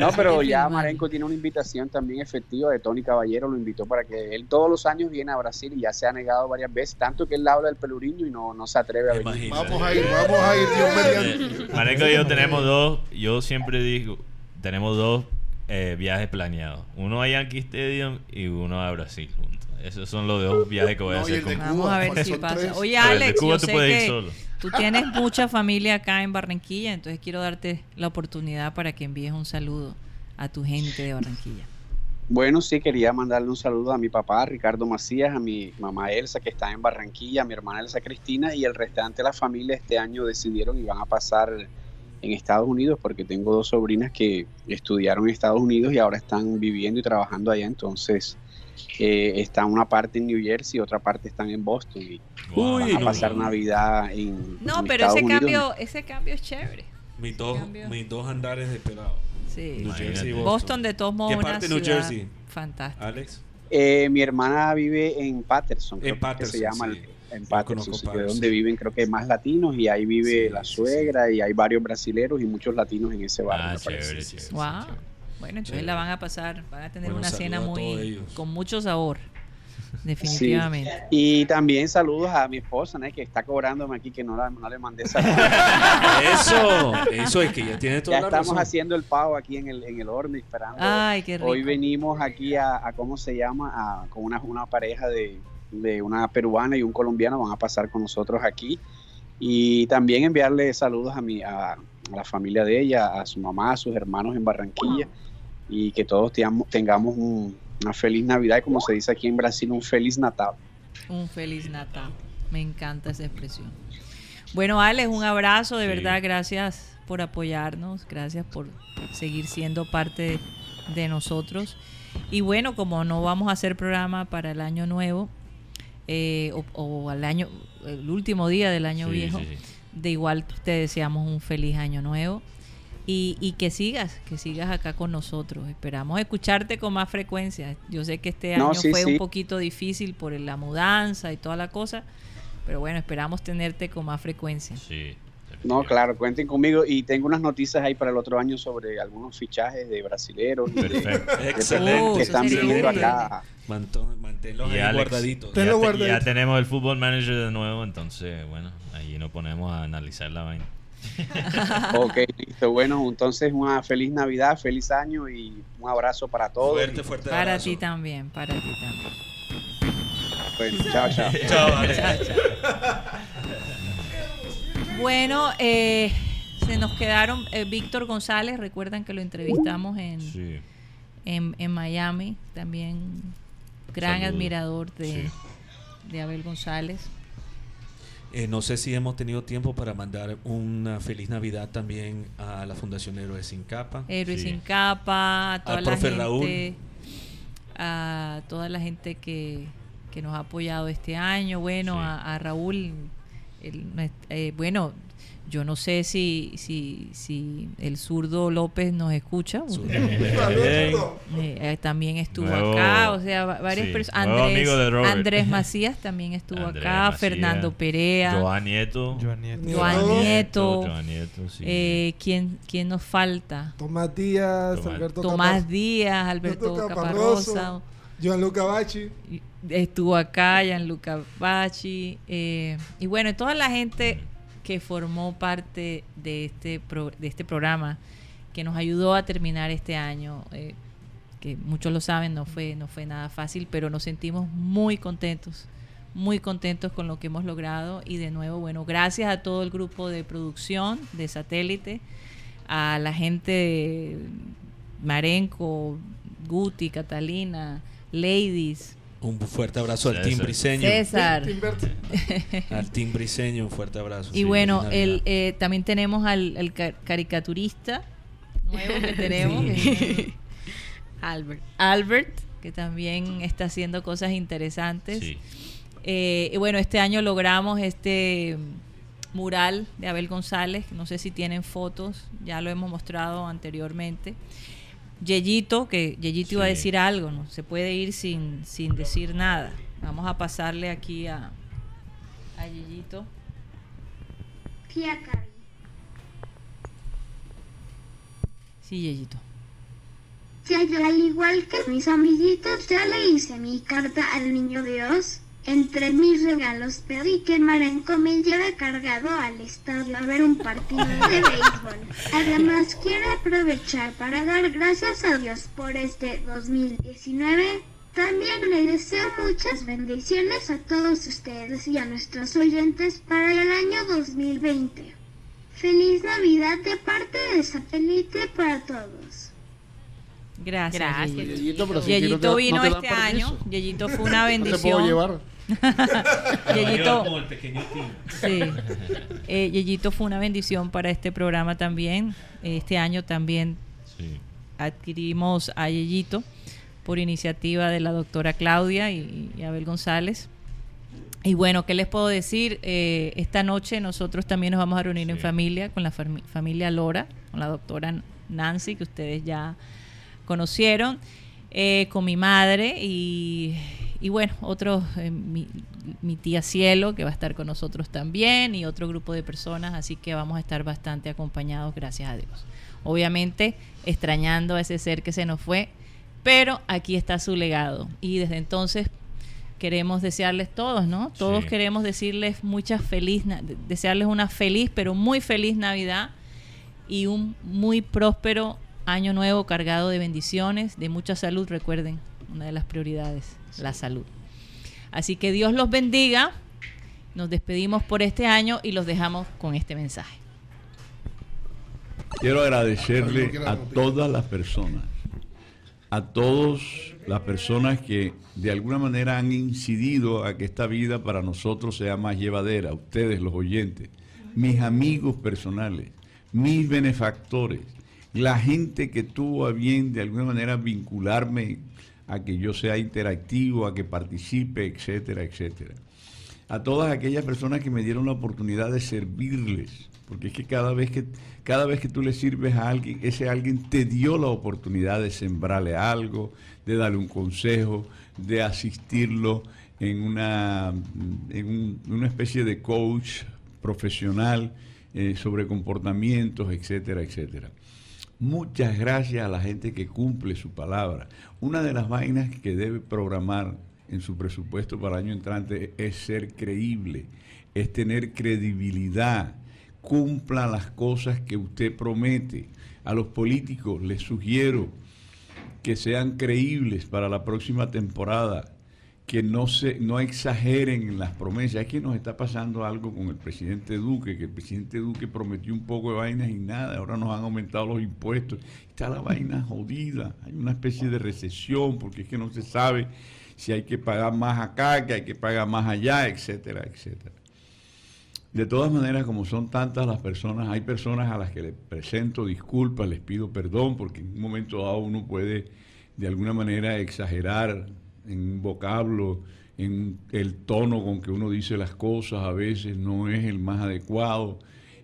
No, pero ya. Marenco tiene una invitación también efectiva de Tony Caballero, lo invitó para que él todos los años viene a Brasil y ya se ha negado varias veces, tanto que él habla del peluriño y no, no se atreve a venir. Vamos a ir, vamos a ir, Dios mediante. Eh, Marenco y yo tenemos dos, yo siempre digo, tenemos dos eh, viajes planeados. Uno a Yankee Stadium y uno a Brasil juntos. Esos son los dos viajes que voy a No, hacer Vamos a ver si pasa. tres. Oye, Pero Alex, Cuba yo tú sé puedes ir solo. tú tienes mucha familia acá en Barranquilla, entonces quiero darte la oportunidad para que envíes un saludo a tu gente de Barranquilla. Bueno, sí, quería mandarle un saludo a mi papá, Ricardo Macías, a mi mamá Elsa, que está en Barranquilla, a mi hermana Elsa Cristina, y el restante de la familia este año decidieron y van a pasar en Estados Unidos, porque tengo dos sobrinas que estudiaron en Estados Unidos y ahora están viviendo y trabajando allá, entonces eh, está una parte en New Jersey, otra parte están en Boston, y Wow. van a pasar Navidad en No, en pero Estados ese Unidos. cambio, ese cambio es chévere. Mis dos, mis dos andares de pelado. Sí. New Jersey y Imagínate. Boston. Boston, de todos modos ¿Qué una de New ciudad Jersey? fantástica. Alex. Eh, mi hermana vive en Patterson, creo En que Patterson, se llama sí. el, es Patterson. donde viven creo que más latinos y ahí vive la suegra y hay varios brasileros y muchos latinos en ese barrio. Ah, chévere, chévere. Wow. Bueno, entonces Chévere. la van a pasar, van a tener Bueno, una cena muy con mucho sabor. (laughs) Definitivamente. Sí. Y también saludos a mi esposa, ¿no? que está cobrándome aquí, que no, la- no le mandé saludos. (laughs) Eso, eso es que ya tiene toda Ya la estamos razón. haciendo el pavo aquí en el, en el horno esperando. Ay, qué rico. Hoy venimos aquí a, a ¿cómo se llama? A- con una, una pareja de, de una peruana y un colombiano, van a pasar con nosotros aquí. Y también enviarle saludos a, mi, a, a la familia de ella, a su mamá, a sus hermanos en Barranquilla. Y que todos teamos- tengamos un- una feliz Navidad y como se dice aquí en Brasil, un feliz Natal. Un feliz Natal. Me encanta esa expresión. Bueno, Alex, un abrazo, de Sí. verdad, gracias por apoyarnos, gracias por seguir siendo parte de nosotros. Y bueno, como no vamos a hacer programa para el año nuevo, eh, o, o al año, el último día del año Sí, viejo, sí, sí. de igual te deseamos un feliz año nuevo. Y, y que sigas, que sigas acá con nosotros. Esperamos escucharte con más frecuencia. Yo sé que este No, año sí, fue sí. un poquito difícil por la mudanza y toda la cosa, pero bueno, esperamos tenerte con más frecuencia. Sí. No, claro, cuenten conmigo y tengo unas noticias ahí para el otro año sobre algunos fichajes de brasileros y de- Perfecto. de Excelente. que están Excelente. viniendo acá. Mantón- manténlos Y ahí Alex, guardaditos. ya, te- ya tenemos el Football Manager de nuevo, entonces, bueno, ahí nos ponemos a analizar la vaina. (laughs) Ok, listo. Bueno, entonces una feliz Navidad, feliz año y un abrazo para todos. Fuerte, fuerte Para ti también, para ti también. Bueno, chao, chao. Chao. Chao, chao. (laughs) Bueno, eh, se nos quedaron eh, Víctor González, recuerdan que lo entrevistamos en, Sí. en, en Miami, también gran admirador de, Sí. de Abel González. Eh, no sé si hemos tenido tiempo para mandar una feliz Navidad también a la Fundación Héroes Sin Capa. Héroes sin capa, a toda Al la profe gente, Raúl. a toda la gente que, que nos ha apoyado este año, bueno, a, a Raúl, el- eh, bueno, yo no sé si, si, si el zurdo López nos escucha. (laughs) También. Eh, eh, también estuvo Nuevo- acá, o sea, va- varias sí, personas. nuevo Andrés, amigo de Robert. Andrés (laughs) Macías también estuvo Andrés acá, Macías, Fernando Perea. Joan Nieto. Joan Nieto. Joan Nieto. Joan Nieto, sí. Eh, ¿quién, ¿Quién nos falta? Tomás Díaz, Tomás- Alberto Tomás Capar- Díaz, Alberto Alberto Caparrosa. Gianluca Bacci. Estuvo acá, Gianluca Bacci. eh, y bueno, toda la gente que formó parte de este, pro- de este programa, que nos ayudó a terminar este año, eh, que muchos lo saben, no fue, no fue nada fácil, pero nos sentimos muy contentos, muy contentos con lo que hemos logrado. Y de nuevo, bueno, gracias a todo el grupo de producción de satélite, a la gente de Marenco, Guti, Catalina, Ladies. Un fuerte abrazo al César. Team Briseño. (laughs) César. Al Team Briseño, un fuerte abrazo. Y Sí, bueno, el, eh, también tenemos al, al ca- caricaturista nuevo que (laughs) tenemos, Sí. Albert. Albert, que también está haciendo cosas interesantes. Sí. Eh, y bueno, este año logramos este mural de Abel González, no sé si tienen fotos, ya lo hemos mostrado anteriormente. Yeyito, que Yeyito iba a Sí. decir algo, no se puede ir sin, sin decir nada. Vamos a pasarle aquí a, a Yeyito. Tía Cari, Sí, Yeyito. ya yo al igual que mis amiguitos ya le hice mi carta al niño Dios. Entre mis regalos pedí que Marenco me lleve cargado al estadio a ver un partido de (laughs) béisbol. Además quiero aprovechar para dar gracias a Dios por este 2019. También le deseo muchas bendiciones a todos ustedes y a nuestros oyentes para el año 2020. Feliz Navidad de parte de Satélite para todos. Gracias. Gracias. Pero si no te- vino no te dan este año. Yeyito fue (laughs) una No te bendición. puedo llevar. (laughs) Yeyito, Como el pequeño Tim. sí. Eh, Yeyito fue una bendición para este programa también. Este año también Sí. adquirimos a Yeyito por iniciativa de la doctora Claudia y, y Abel González. Y bueno, ¿qué les puedo decir? Eh, esta noche nosotros también nos vamos a reunir en familia con la fami- familia Lora, con la doctora Nancy, que ustedes ya conocieron, eh, con mi madre y, y bueno, otros, eh, mi, mi tía Cielo, que va a estar con nosotros también, y otro grupo de personas, así que vamos a estar bastante acompañados, gracias a Dios. Obviamente, extrañando a ese ser que se nos fue, pero aquí está su legado. Y desde entonces queremos desearles todos, ¿no? Todos Sí. queremos decirles muchas feliz, desearles una feliz, pero muy feliz Navidad y un muy próspero año nuevo cargado de bendiciones, de mucha salud. Recuerden, una de las prioridades, la salud. Así que Dios los bendiga. Nos despedimos por este año y los dejamos con este mensaje. Quiero agradecerle a todas las personas, a todas las personas que de alguna manera han incidido a que esta vida para nosotros sea más llevadera, ustedes los oyentes, mis amigos personales, mis benefactores, la gente que tuvo a bien de alguna manera vincularme a que yo sea interactivo, a que participe, etcétera, etcétera a todas aquellas personas que me dieron la oportunidad de servirles, porque es que cada vez que cada vez que tú le sirves a alguien, ese alguien te dio la oportunidad de sembrarle algo, de darle un consejo, de asistirlo en una en un- una especie de coach profesional eh, sobre comportamientos, etcétera, etcétera. Muchas gracias a la gente que cumple su palabra. Una de las vainas que debe programar en su presupuesto para el año entrante es ser creíble, es tener credibilidad. Cumpla las cosas que usted promete. A los políticos les sugiero que sean creíbles para la próxima temporada, que no se no exageren en las promesas. Es que nos está pasando algo con el presidente Duque, que el presidente Duque prometió un poco de vainas y nada, ahora nos han aumentado los impuestos. Está la vaina jodida, hay una especie de recesión porque es que no se sabe si hay que pagar más acá, que hay que pagar más allá, etcétera, etcétera. De todas maneras, como son tantas las personas, hay personas a las que les presento disculpas, les pido perdón, porque en un momento dado uno puede de alguna manera exagerar en un vocablo, en el tono con que uno dice las cosas, a veces no es el más adecuado,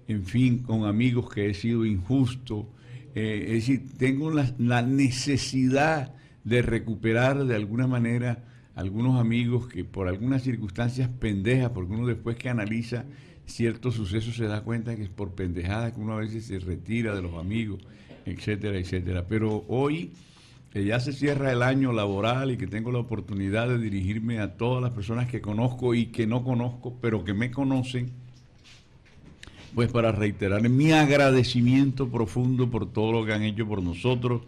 en fin, con amigos que he sido injusto. Eh, es decir, tengo la, la necesidad de recuperar de alguna manera algunos amigos que por algunas circunstancias pendejas, porque uno después que analiza ciertos sucesos se da cuenta que es por pendejadas que uno a veces se retira de los amigos, etcétera, etcétera. Pero hoy, que ya se cierra el año laboral y que tengo la oportunidad de dirigirme a todas las personas que conozco y que no conozco, pero que me conocen, pues para reiterar mi agradecimiento profundo por todo lo que han hecho por nosotros,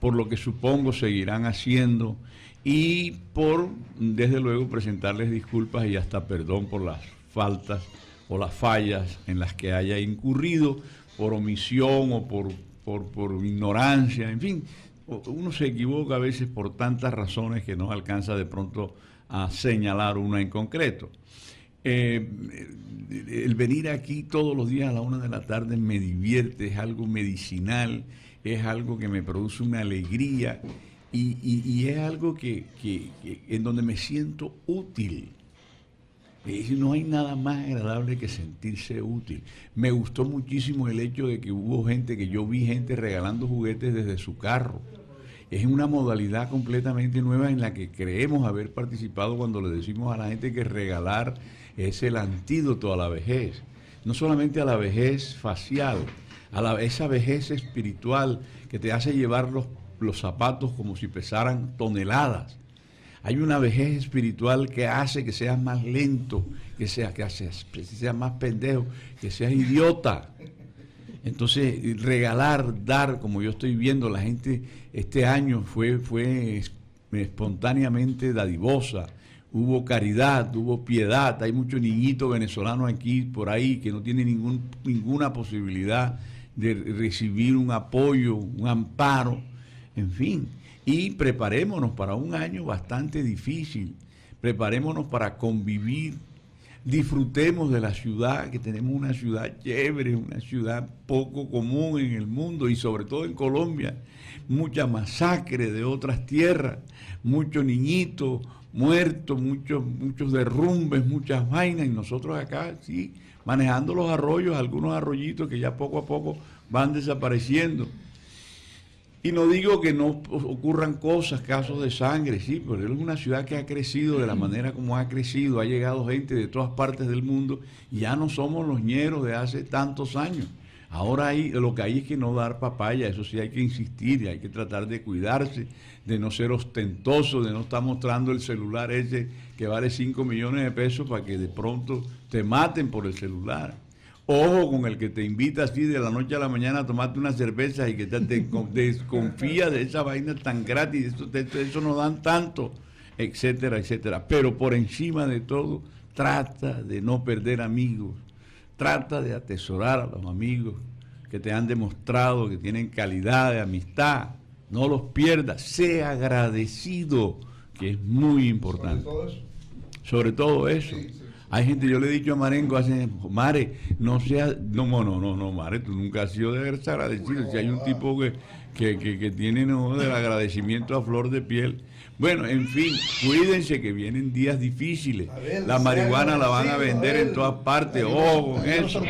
por lo que supongo seguirán haciendo y por, desde luego, presentarles disculpas y hasta perdón por las faltas o las fallas en las que haya incurrido por omisión o por, por, por ignorancia, en fin, uno se equivoca a veces por tantas razones que no alcanza de pronto a señalar una en concreto. Eh, el venir aquí todos los días a la una de la tarde me divierte, es algo medicinal, es algo que me produce una alegría y, es algo que, en donde me siento útil. Decir, no hay nada más agradable que sentirse útil. Me gustó muchísimo el hecho de que hubo gente, que yo vi gente regalando juguetes desde su carro. Es una modalidad completamente nueva en la que creemos haber participado cuando le decimos a la gente que regalar es el antídoto a la vejez. No solamente a la vejez facial, a la, esa vejez espiritual que te hace llevar los, los zapatos como si pesaran toneladas. Hay una vejez espiritual que hace que seas más lento, que sea que que seas más pendejo, que seas idiota. Entonces, regalar, dar, como yo estoy viendo, la gente este año fue, fue es- espontáneamente dadivosa. Hubo caridad, hubo piedad. Hay muchos niñitos venezolanos aquí por ahí que no tienen ninguna posibilidad de recibir un apoyo, un amparo, en fin. Y preparémonos para un año bastante difícil. Preparémonos para convivir disfrutemos de la ciudad, que tenemos una ciudad chévere, una ciudad poco común en el mundo y sobre todo en Colombia. Mucha masacre de otras tierras, muchos niñitos muertos, muchos, muchos derrumbes, muchas vainas y nosotros acá, sí, manejando los arroyos, algunos arroyitos que ya poco a poco van desapareciendo. Y no digo que no ocurran cosas, casos de sangre, sí, pero es una ciudad que ha crecido de la manera como ha crecido, ha llegado gente de todas partes del mundo y ya no somos los ñeros de hace tantos años. Ahora hay, lo que hay es que no dar papaya, eso sí hay que insistir y hay que tratar de cuidarse, de no ser ostentoso, de no estar mostrando el celular ese que vale 5 millones de pesos para que de pronto te maten por el celular. Ojo con el que te invita así de la noche a la mañana a tomarte una cerveza y que te, te desconfía de esa vaina tan gratis, eso, eso no dan tanto, etcétera, etcétera. Pero por encima de todo, trata de no perder amigos, trata de atesorar a los amigos que te han demostrado que tienen calidad de amistad, no los pierdas, sea agradecido, que es muy importante. Sobre todo eso. Hay gente, yo le he dicho a Marengo hace, Mare, no sea, no, no, no, no, Mare, tú nunca has sido de agradecido. Si hay un tipo que, que, que, tiene ¿no? del agradecimiento a flor de piel. Bueno, en fin, cuídense que vienen días difíciles. La marihuana la van a vender en todas partes. Ojo con eso.